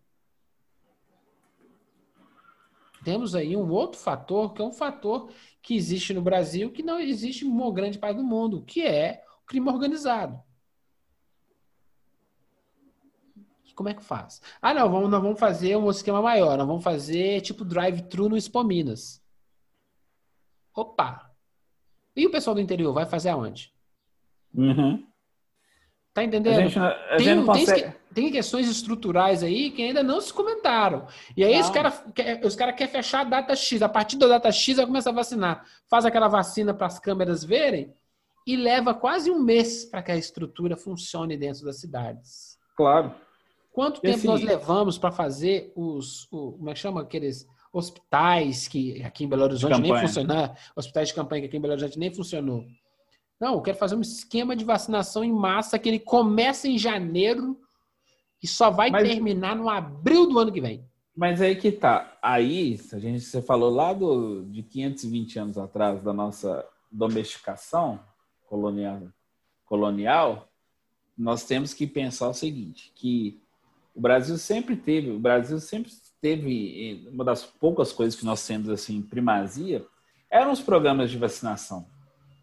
Temos aí um outro fator, que é um fator que existe no Brasil, que não existe em uma grande parte do mundo, que é o crime organizado. Como é que faz? Ah, não, vamos, nós vamos fazer um esquema maior. Nós vamos fazer tipo drive-thru no Expo Minas. Opa! E o pessoal do interior vai fazer aonde? Uhum. Tá entendendo? gente, Tem, tem, consegue. esque- tem questões estruturais aí que ainda não se comentaram. E aí os Não. caras os cara querem fechar a data X. A partir da data X, vai começar a vacinar. Faz aquela vacina para as câmeras verem e leva quase um mês para que a estrutura funcione dentro das cidades. Claro. Quanto tempo assim- nós levamos para fazer os, o, como é que chama aqueles hospitais que aqui em Belo Horizonte nem funcionaram, hospitais de campanha que aqui em Belo Horizonte nem funcionou. Não, eu quero fazer um esquema de vacinação em massa que ele começa em janeiro e só vai Mas- terminar no abril do ano que vem. Mas aí que tá. Aí, a gente, você falou lá do, de 520 anos atrás da nossa domesticação colonial, colonial, nós temos que pensar o seguinte, que o Brasil sempre teve, o Brasil sempre teve, eh, uma das poucas coisas que nós temos assim, primazia, eram os programas de vacinação.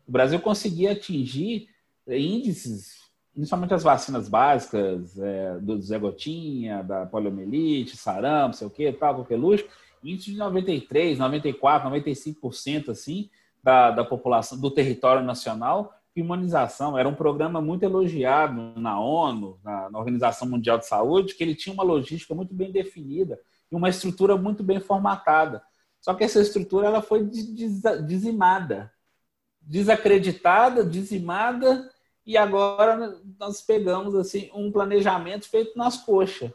O Brasil conseguia atingir índices, principalmente as vacinas básicas, é, do Zé Gotinha, da poliomielite, sarampo, sei o que, tal, coqueluche, índice de 93, 94, 95% assim, da, da população, do território nacional, imunização. Era um programa muito elogiado na ONU, na, na, Organização Mundial de Saúde, que ele tinha uma logística muito bem definida e uma estrutura muito bem formatada. Só que essa estrutura ela foi dizimada, desacreditada, dizimada, e agora nós pegamos assim um planejamento feito nas coxas.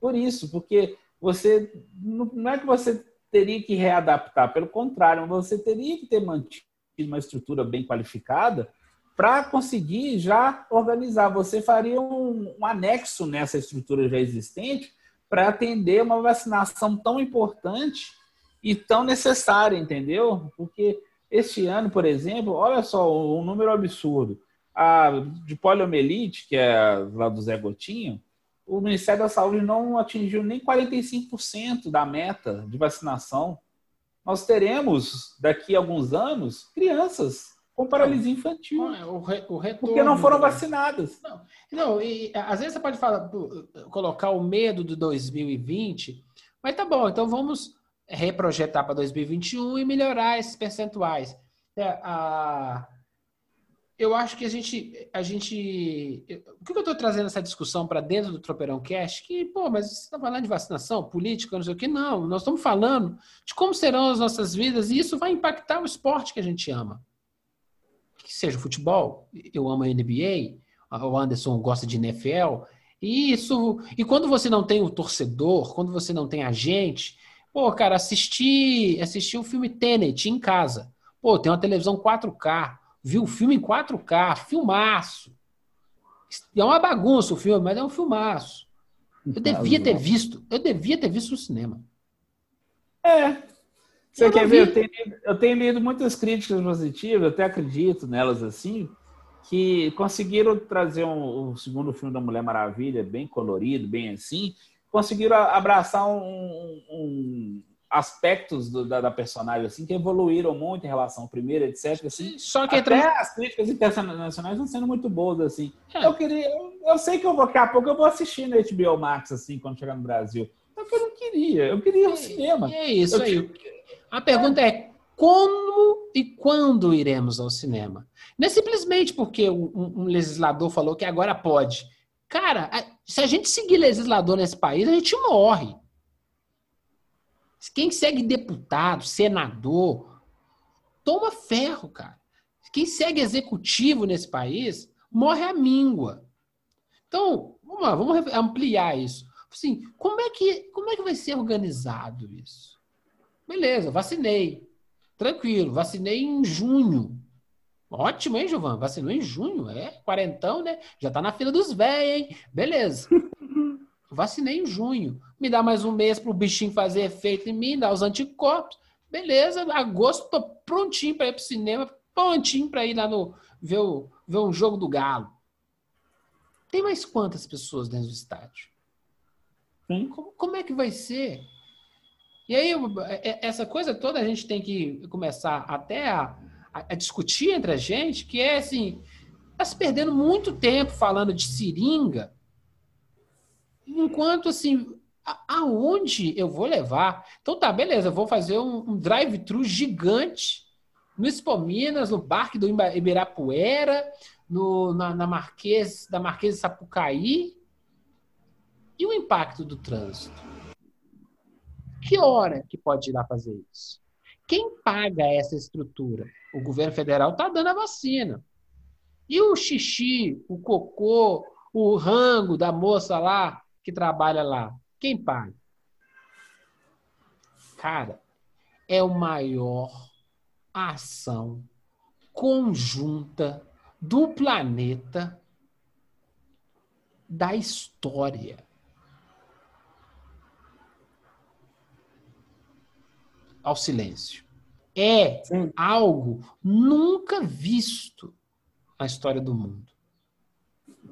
Por isso, porque você não é que você teria que readaptar, pelo contrário, você teria que ter mantido uma estrutura bem qualificada para conseguir já organizar. Você faria um, um anexo nessa estrutura já existente para atender uma vacinação tão importante e tão necessária, entendeu? Porque este ano, por exemplo, olha só um número absurdo. A, de poliomielite, que é lá do Zé Gotinho, o Ministério da Saúde não atingiu nem 45% da meta de vacinação. Nós teremos, daqui a alguns anos, crianças com paralisia infantil. O, re, o retorno, porque não foram vacinadas. Não, não e às vezes você pode falar, colocar o medo do 2020, mas tá bom, então vamos reprojetar para 2021 e melhorar esses percentuais. É, a, eu acho que a gente. A gente o que eu estou trazendo essa discussão para dentro do Tropeirão Cash? Que, pô, mas você está falando de vacinação, política, não sei o que? Não, nós estamos falando de como serão as nossas vidas e isso vai impactar o esporte que a gente ama. Que seja futebol, eu amo a NBA, o Anderson gosta de NFL, e isso. E quando você não tem o torcedor, quando você não tem a gente, pô, cara, assistir, assistir o filme Tenet em casa. Pô, tem uma televisão 4K viu o filme em 4K, filmaço. É uma bagunça o filme, mas é um filmaço. Eu devia ter visto, eu devia ter visto no cinema. É. Você eu quer ver? Eu tenho, eu tenho, lido muitas críticas positivas, eu até acredito nelas assim, que conseguiram trazer um, um segundo filme da Mulher Maravilha, bem colorido, bem assim, conseguiram abraçar um, um, aspectos do, da, da, personagem assim que evoluíram muito em relação ao primeiro, etc. Assim. Só que até entre... as críticas internacionais estão sendo muito boas assim. É. Eu queria, eu, eu, sei que eu vou, daqui a pouco eu vou assistir no HBO Max assim quando chegar no Brasil. Só que eu não queria, eu queria ir ao é, cinema. É isso eu aí. A pergunta é. como e quando iremos ao cinema? Não é simplesmente porque um, um legislador falou que agora pode. Cara, se a gente seguir legislador nesse país, a gente morre. Quem segue deputado, senador, toma ferro, cara. Quem segue executivo nesse país morre à míngua. Então, vamos lá, vamos ampliar isso. Assim, como é que, como é que vai ser organizado isso? Beleza, vacinei. Tranquilo, vacinei em junho. Ótimo, hein, Giovan? Vacinou em junho, é? Quarentão, né? Já tá na fila dos velhos, hein? Beleza. Vacinei em junho. Me dá mais um mês para o bichinho fazer efeito em mim, dar os anticorpos. Beleza, agosto tô prontinho para ir para o cinema, prontinho para ir lá no ver, o, ver um jogo do Galo. Tem mais quantas pessoas dentro do estádio? Como, como, é que vai ser? E aí, é, essa coisa toda a gente tem que começar até a, a, discutir entre a gente, que é assim, está se perdendo muito tempo falando de seringa Enquanto assim, aonde eu vou levar? Então tá, beleza, vou fazer um, um drive-thru gigante no Expo Minas, no Parque do Ibirapuera, no, na, na Marquês, da Marquês de Sapucaí. E o impacto do trânsito? Que hora que pode ir lá fazer isso? Quem paga essa estrutura? O governo federal está dando a vacina. E o xixi, o cocô, o rango da moça lá que trabalha lá, quem paga? Cara, é a maior ação conjunta do planeta da história. Ao silêncio. É Sim. algo nunca visto na história do mundo.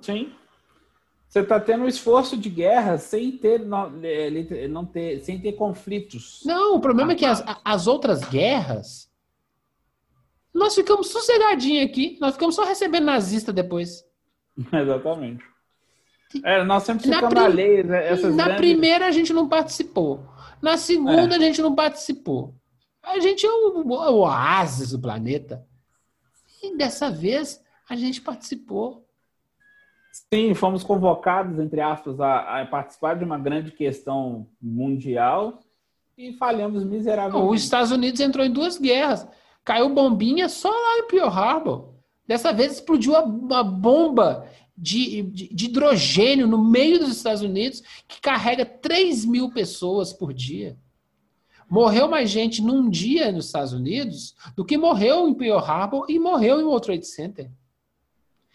Sim. Você está tendo um esforço de guerra sem ter, não, é, não ter, sem ter conflitos. Não, o problema é que as, as outras guerras, nós ficamos sossegadinhos aqui, nós ficamos só recebendo nazista depois. Exatamente. É, nós sempre ficamos na alheios. Né, essas na grandes... primeira a gente não participou. Na segunda é. a gente não participou. A gente é o, o oásis do planeta. E dessa vez A gente participou. Sim, fomos convocados, entre aspas, a, a participar de uma grande questão mundial e falhamos miseravelmente. Os Estados Unidos entrou em duas guerras. Caiu bombinha só lá em Pearl Harbor. Dessa vez explodiu uma bomba de, de, de, hidrogênio no meio dos Estados Unidos que carrega 3 mil pessoas por dia. Morreu mais gente num dia nos Estados Unidos do que morreu em Pearl Harbor e morreu em World Trade Center.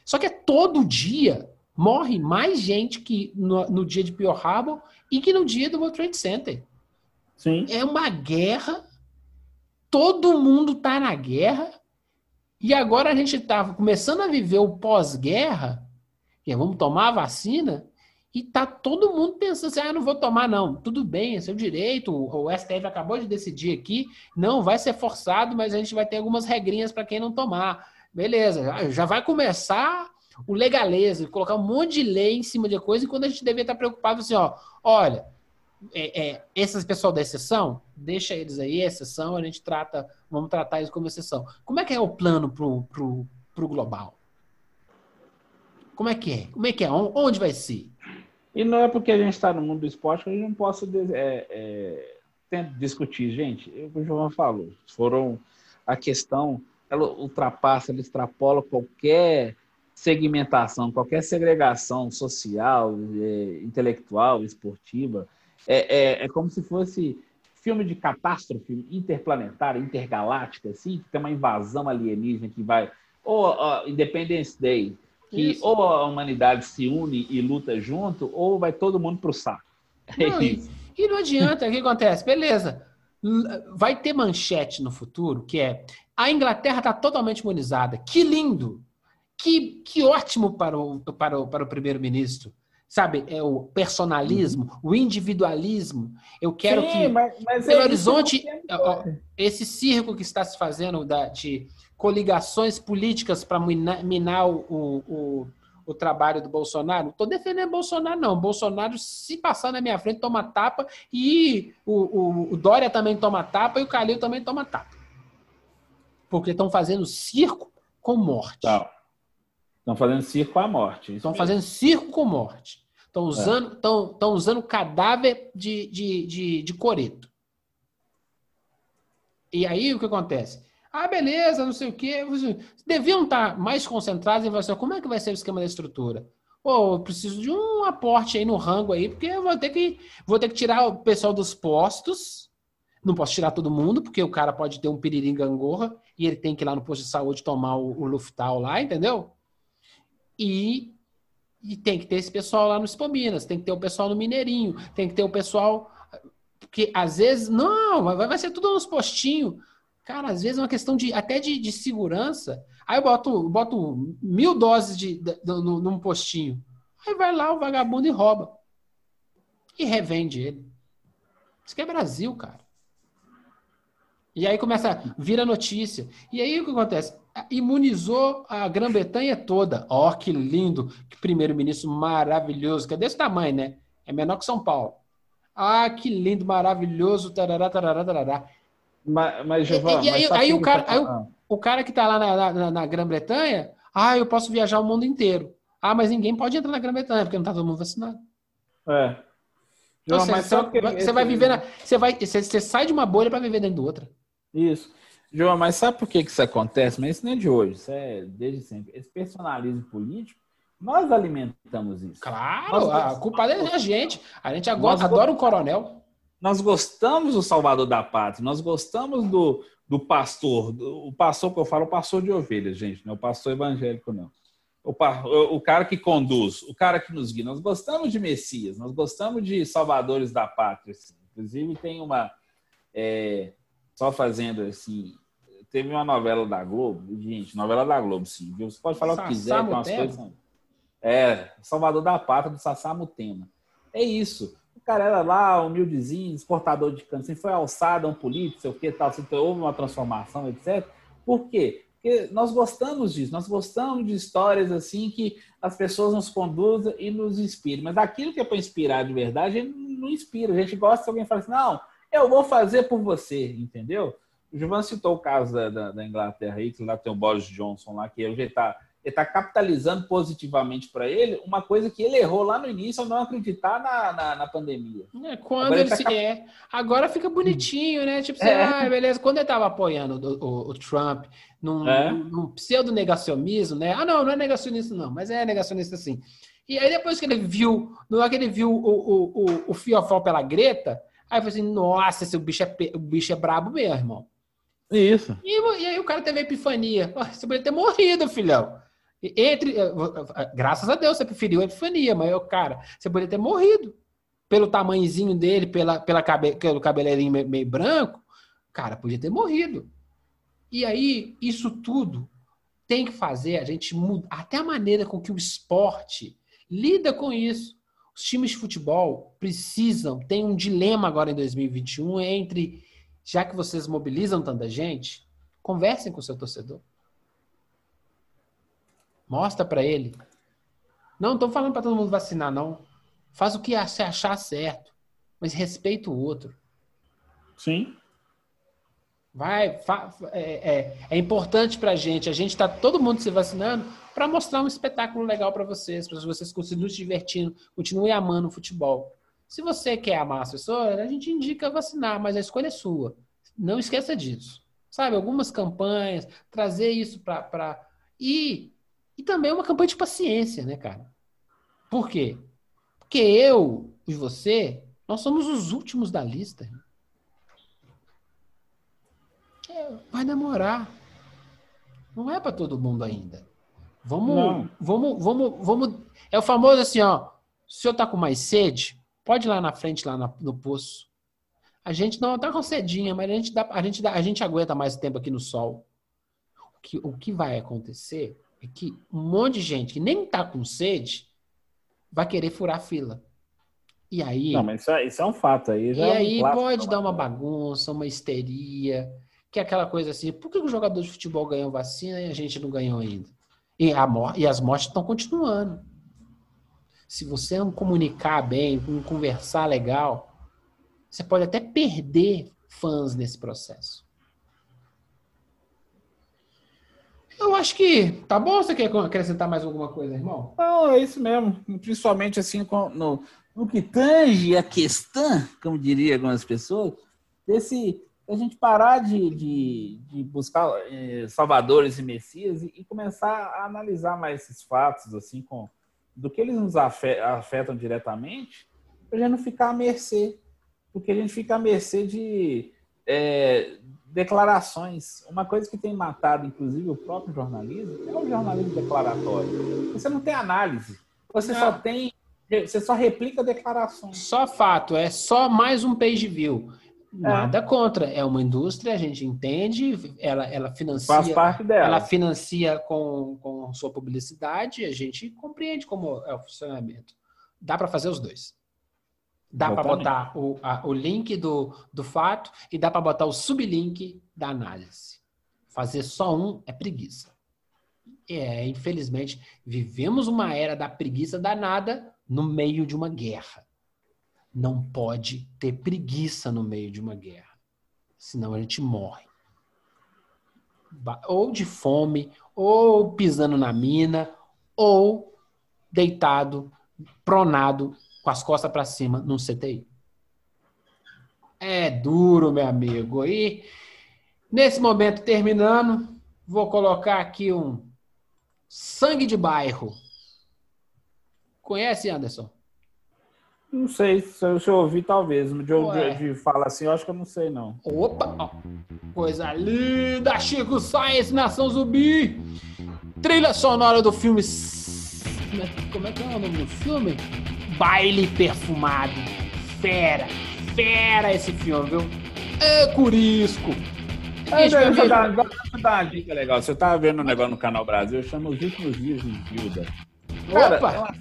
Só que é todo dia morre mais gente que no, no dia de Pearl Harbor e que no dia do World Trade Center. Sim. É uma guerra, todo mundo está na guerra, e agora a gente está começando a viver o pós-guerra, é vamos tomar a vacina, e tá todo mundo pensando assim, ah, não vou tomar não. Tudo bem, é seu direito, o STF acabou de decidir aqui, não vai ser forçado, mas a gente vai ter algumas regrinhas para quem não tomar. Beleza, já vai começar o legaleza, colocar um monte de lei em cima de coisa, e quando a gente deveria estar preocupado assim, ó, olha, é, é, esses pessoal da exceção, deixa eles aí, exceção, a gente trata, vamos tratar isso como exceção. Como é que é o plano pro, pro, pro global? Como é que é? Como é que é? Onde vai ser? E não é porque a gente está no mundo do esporte que a gente não possa é, é, discutir. Gente, é o que o João falou, foram a questão, ela ultrapassa, ela extrapola qualquer segmentação, qualquer segregação social, é, intelectual, esportiva. É, é, é, como se fosse filme de catástrofe interplanetária, intergaláctica, assim, que tem uma invasão alienígena que vai. Ou uh, Independence Day, que Isso. ou a humanidade se une e luta junto, ou vai todo mundo para o saco. É não, e, e, não adianta, o que acontece? Beleza, vai ter manchete no futuro que é a Inglaterra está totalmente imunizada. Que lindo! Que, que ótimo para o, para o, para o primeiro-ministro. Sabe, é o personalismo, uhum. o individualismo. Eu quero Sim, que mas, mas Belo é Horizonte, esse circo que está se fazendo da, de coligações políticas para minar, minar o, o, o, trabalho do Bolsonaro. Não estou defendendo Bolsonaro, não. Bolsonaro, se passar na minha frente, toma tapa e o, o, Dória também toma tapa e o Calil também toma tapa. Porque estão fazendo circo com morte. Estão fazendo circo com a morte. Estão fazendo circo com morte. Estão usando, é. usando cadáver de, de, de, de coreto. E aí o que acontece? Ah, beleza, não sei o quê. Deviam estar mais concentrados em você. Como é que vai ser o esquema da estrutura? Pô, eu preciso de um aporte aí no rango aí, porque eu vou ter que, vou ter que tirar o pessoal dos postos. Não posso tirar todo mundo, porque o cara pode ter um piririm gangorra e ele tem que ir lá no posto de saúde tomar o, o Luftal lá, entendeu? E, e tem que ter esse pessoal lá no Spominas, tem que ter o pessoal no Mineirinho, tem que ter o pessoal. Porque às vezes, não, vai, vai ser tudo nos postinhos. Cara, às vezes é uma questão de até de, de segurança. Aí eu boto, boto mil doses de, de, de, num postinho. Aí vai lá o vagabundo e rouba. E revende ele. Isso que é Brasil, cara. E aí começa, vira notícia. E aí o que acontece? Imunizou a Grã-Bretanha toda. Ó, oh, que lindo, que primeiro-ministro maravilhoso, que é desse tamanho, né? É menor que São Paulo. Ah, que lindo, maravilhoso, tarará, tarará, tarará. Mas, mas Giovana, e, e, aí, aí o, cara, tá aí o, o, cara que está lá na, na, na Grã-Bretanha, ah, eu posso viajar o mundo inteiro. Ah, mas ninguém pode entrar na Grã-Bretanha, porque não está todo mundo vacinado. É. Então, João, você, você, você vai viver na. Você, vai, você, você sai de uma bolha para viver dentro de outra. Isso. João, mas sabe por que, que isso acontece? Mas isso não é de hoje, isso é desde sempre. Esse personalismo político, nós alimentamos isso. Claro, nós, a culpa é a gente. A gente agora, adora o coronel nós gostamos do Salvador da Pátria, nós gostamos do, do pastor, do, o pastor que eu falo, o pastor de ovelhas, gente, não é o pastor evangélico, não. O, o, cara que conduz, o cara que nos guia. Nós gostamos de Messias, nós gostamos de salvadores da pátria. Assim. Inclusive, tem uma. É, só fazendo assim. Teve uma novela da Globo, gente, novela da Globo, sim, viu? Você pode falar o que quiser, com as coisas. É, Salvador da Pátria, do Sassamo Tema. É isso. O cara era lá, humildezinho, exportador de cana, assim, foi alçado a um político, sei o que, tal, assim, houve uma transformação, etc. Por quê? Porque nós gostamos disso, nós gostamos de histórias assim que as pessoas nos conduzem e nos inspiram. Mas aquilo que é para inspirar de verdade, não inspira. A gente gosta de alguém falar assim, não, eu vou fazer por você, entendeu? O Gilvan citou o caso da, da, da, Inglaterra aí, que lá tem o Boris Johnson lá, que ele já está ele está capitalizando positivamente para ele uma coisa que ele errou lá no início ao não acreditar na, na, na pandemia. É, quando agora ele, ele tá se cap... é, agora fica bonitinho, né? Tipo, é. ah, beleza. Quando ele estava apoiando o, o, o Trump num, é. num pseudo negacionismo, né? Ah, não, não é negacionista não, mas é negacionista sim. E aí depois que ele viu, no que ele viu o, o, o, o fiofó pela Greta, aí eu falei assim, nossa, esse bicho é, o bicho é brabo mesmo, irmão. Isso. E, e aí o cara teve a epifania. Você poderia ter morrido, filhão. Entre, eh, eh, graças a Deus, você preferiu a epifania, mas, cara, você poderia ter morrido. Pelo tamanhozinho dele, pela, pela cabe, pelo cabeleirinho meio, meio branco, cara, podia ter morrido. E aí, isso tudo tem que fazer a gente mudar até a maneira com que o esporte lida com isso. Os times de futebol precisam, tem um dilema agora em 2021 entre, já que vocês mobilizam tanta gente, conversem com o seu torcedor. Mostra para ele. Não estou falando para todo mundo vacinar, não. Faz o que você achar certo, mas respeita o outro. Sim. Vai, é, é, é, importante para a gente. A gente está todo mundo se vacinando para mostrar um espetáculo legal para vocês, para vocês continuem se divertindo, continuem amando o futebol. Se você quer amar as pessoas, a gente indica vacinar, mas a escolha é sua. Não esqueça disso. Sabe, algumas campanhas, trazer isso para. E e também é uma campanha de paciência, né, cara? Por quê? Porque eu e você, nós somos os últimos da lista. É, vai demorar. Não é para todo mundo ainda. Vamos, Não. vamos, vamos, vamos. É o famoso assim, ó. Se o senhor tá com mais sede, pode ir lá na frente, lá no poço. A gente não tá com sedinha, mas a gente, dá, a, gente dá, a gente aguenta mais tempo aqui no sol. O que, o que vai acontecer é que um monte de gente que nem tá com sede vai querer furar a fila. E aí. Não, mas isso é, isso é um fato aí. e é aí um pode dar uma bagunça, uma histeria, que é aquela coisa assim: por que o jogador de futebol ganhou vacina e a gente não ganhou ainda? E, a, e as mortes estão continuando. Se você não comunicar bem, não conversar legal, você pode até perder fãs nesse processo. Eu acho que tá bom. Você quer acrescentar mais alguma coisa, irmão? Não, é isso mesmo. Principalmente assim, no, no que tange a questão, como diria algumas pessoas, desse a gente parar de, de, de buscar eh, salvadores e messias e, e, começar a analisar mais esses fatos, assim, com do que eles nos afetam, afetam diretamente, para a gente não ficar à mercê. Porque a gente fica à mercê de, é, declarações. Uma coisa que tem matado, inclusive, o próprio jornalismo é o jornalismo declaratório. Você não tem análise. Você só tem. Você só replica declarações. Só fato, é só mais um page view. Nada é. contra. É uma indústria, a gente entende, ela, ela financia. Faz parte dela. Ela financia com, com sua publicidade, a gente compreende como é o funcionamento. Dá para fazer os dois. Dá para botar o, a, o link do, do fato e dá para botar o sublink da análise. Fazer só um é preguiça. É, infelizmente, vivemos uma era da preguiça danada no meio de uma guerra. Não pode ter preguiça no meio de uma guerra. Senão a gente morre. Ou de fome, ou pisando na mina, ou deitado, pronado com as costas para cima num CTI. É duro, meu amigo. E nesse momento, terminando, vou colocar aqui um sangue de bairro. Conhece, Anderson? Não sei, se eu, se eu ouvi, talvez. De, de, de falar assim, eu acho que eu não sei, não. Opa! Ó, coisa linda! Chico Science, Nação Zumbi! Trilha sonora do filme. Como é que é o nome do filme? Baile perfumado. Fera, fera esse filme, viu? É Curisco. É, deixa, eu dar, deixa eu dar uma dica legal. Você tava vendo um negócio no Canal Brasil, chama Os Últimos Dias de Gilda. Cara, Opa!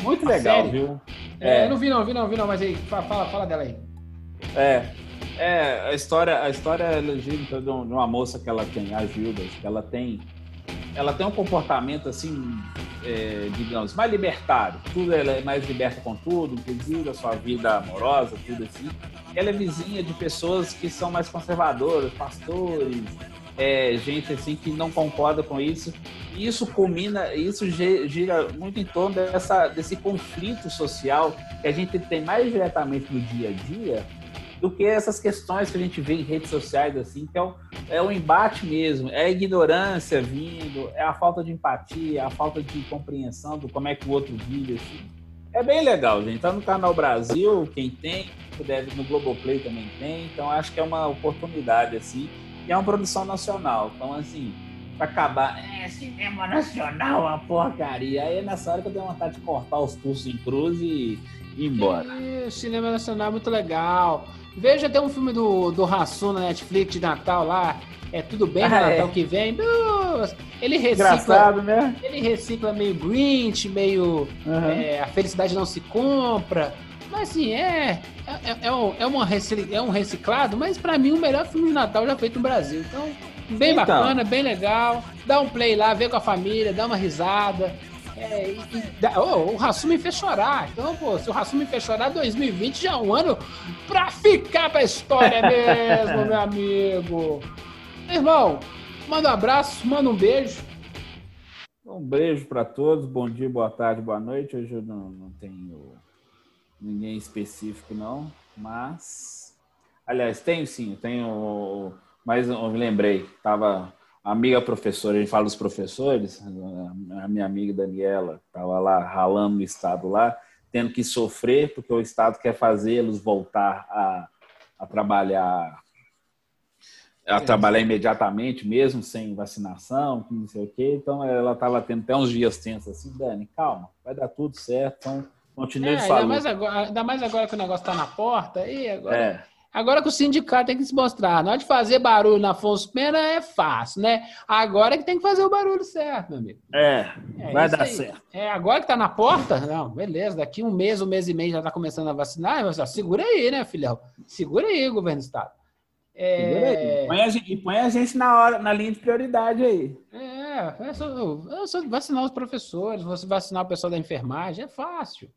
É muito legal, série? viu? É, é. não vi não, vi não, vi não, mas aí, fala, fala dela aí. É, é, a história, a história é legítima de uma moça que ela tem, a Gilda, que ela tem, ela tem um comportamento assim é, digamos, mais libertário. Tudo ela é mais liberta com tudo, inclusive a sua vida amorosa, tudo assim. Ela é vizinha de pessoas que são mais conservadoras, pastores, é, gente assim que não concorda com isso. E isso culmina, isso gira muito em torno dessa, desse conflito social que a gente tem mais diretamente no dia a dia do que essas questões que a gente vê em redes sociais, assim, que é um, embate mesmo, é a ignorância vindo, é a falta de empatia, a falta de compreensão do como é que o outro vive, assim. É bem legal, gente. Tá no Canal Brasil, quem tem, deve, no Globoplay também tem, então acho que é uma oportunidade, assim, e é uma produção nacional, então, assim, pra acabar, é, cinema nacional, uma porcaria. Aí é nessa hora que eu tenho vontade de cortar os pulsos em cruz e ir embora. É, cinema nacional é muito legal. Veja até um filme do, do Rassum na Netflix de Natal lá. É tudo bem ah, no Natal é. que vem. Ele recicla. Engraçado, né? Ele recicla meio Grinch, meio uhum. é, A Felicidade Não Se Compra. Mas assim, é, é, é, um, é, uma é um reciclado, mas para mim o melhor filme de Natal já feito no Brasil. Então, bem então. bacana, bem legal. Dá um play lá, vê com a família, dá uma risada. É, e, e, oh, o fez chorar. Então, pô, se o Rassum me fez chorar, 2020 já é um ano pra ficar pra história mesmo, meu amigo. Irmão, manda um abraço, manda um beijo. Um beijo para todos, bom dia, boa tarde, boa noite. Hoje eu não, não tenho ninguém específico, não, mas. Aliás, tenho sim, tenho. Mas eu lembrei, tava amiga professora, a gente fala dos professores, a minha amiga Daniela estava lá ralando no estado lá, tendo que sofrer porque o estado quer fazê-los voltar a, a trabalhar a trabalhar imediatamente mesmo sem vacinação, não sei o quê. Então ela estava tendo até uns dias tensos assim, Dani, calma, vai dar tudo certo, então continue é, falando. Ainda mais agora, ainda mais agora que o negócio está na porta, e agora é. Agora que o sindicato tem que se mostrar. Na hora de fazer barulho na Afonso Pena é fácil, né? Agora é que tem que fazer o barulho certo, meu amigo. É, é vai dar aí. certo. É, agora que tá na porta, não, beleza. Daqui um mês, um mês e meio já tá começando a vacinar. Mas, ó, segura aí, né, filhão? Segura aí, governo do Estado. É... Põe a, gente, põe a gente na, hora, na linha de prioridade aí. É, é só, só vacinar os professores, você vacinar o pessoal da enfermagem, é fácil.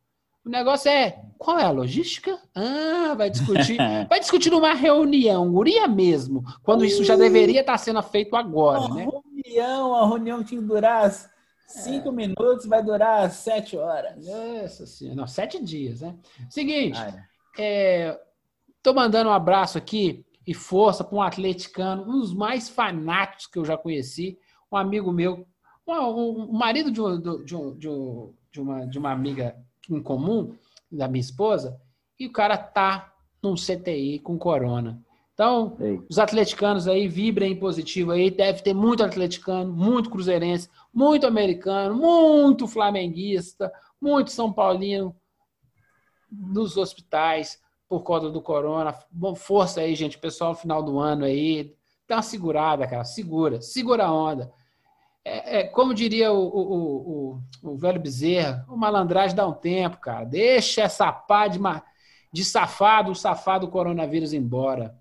O negócio é qual é a logística? Ah, vai discutir. vai discutir numa reunião, guria mesmo, quando isso já deveria estar sendo feito agora, uma né? Reunião, a reunião tinha que durar cinco é. minutos, vai durar sete horas. Isso, sim. Não, sete dias, né? Seguinte, ah, é. É, tô mandando um abraço aqui e força para um atleticano, um dos mais fanáticos que eu já conheci, um amigo meu, o um, um, marido de, um, de, um, de, uma, de uma amiga em comum da minha esposa, e o cara tá num CTI com corona. Então, Ei. os atleticanos aí vibrem positivo aí, deve ter muito atleticano, muito cruzeirense, muito americano, muito flamenguista, muito são paulino nos hospitais por conta do corona. Bom, força aí, gente, pessoal, no final do ano aí, dá uma segurada, cara, segura, segura a onda. É, é, como diria o, o, o, o, velho Bezerra, o malandragem dá um tempo, cara. Deixa essa pá de, de safado, o safado coronavírus embora.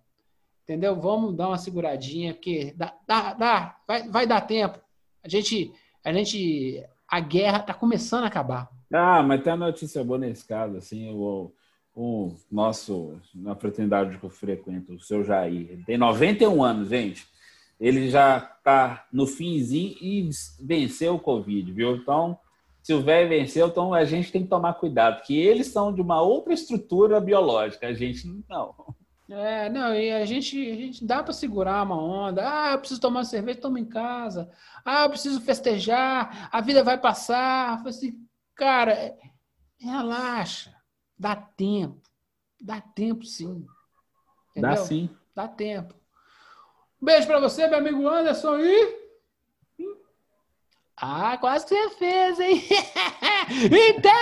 Entendeu? Vamos dar uma seguradinha, porque dá, dá, dá vai, vai dar tempo. A gente, a gente, a guerra está começando a acabar. Ah, mas tem uma notícia boa nesse caso, assim, o, o nosso, na fraternidade que eu frequento, o seu Jair, ele tem 91 anos, gente ele já está no finzinho e venceu o Covid, viu? Então, se o velho venceu, então a gente tem que tomar cuidado, porque eles são de uma outra estrutura biológica, a gente não. É, não, e a gente, a gente dá para segurar uma onda. Ah, eu preciso tomar cerveja, toma em casa. Ah, eu preciso festejar, a vida vai passar. Assim, cara, relaxa, dá tempo. Dá tempo sim. Entendeu? Dá sim. Dá tempo. Um beijo para você, meu amigo Anderson. E. Ah, quase que você fez, hein? então!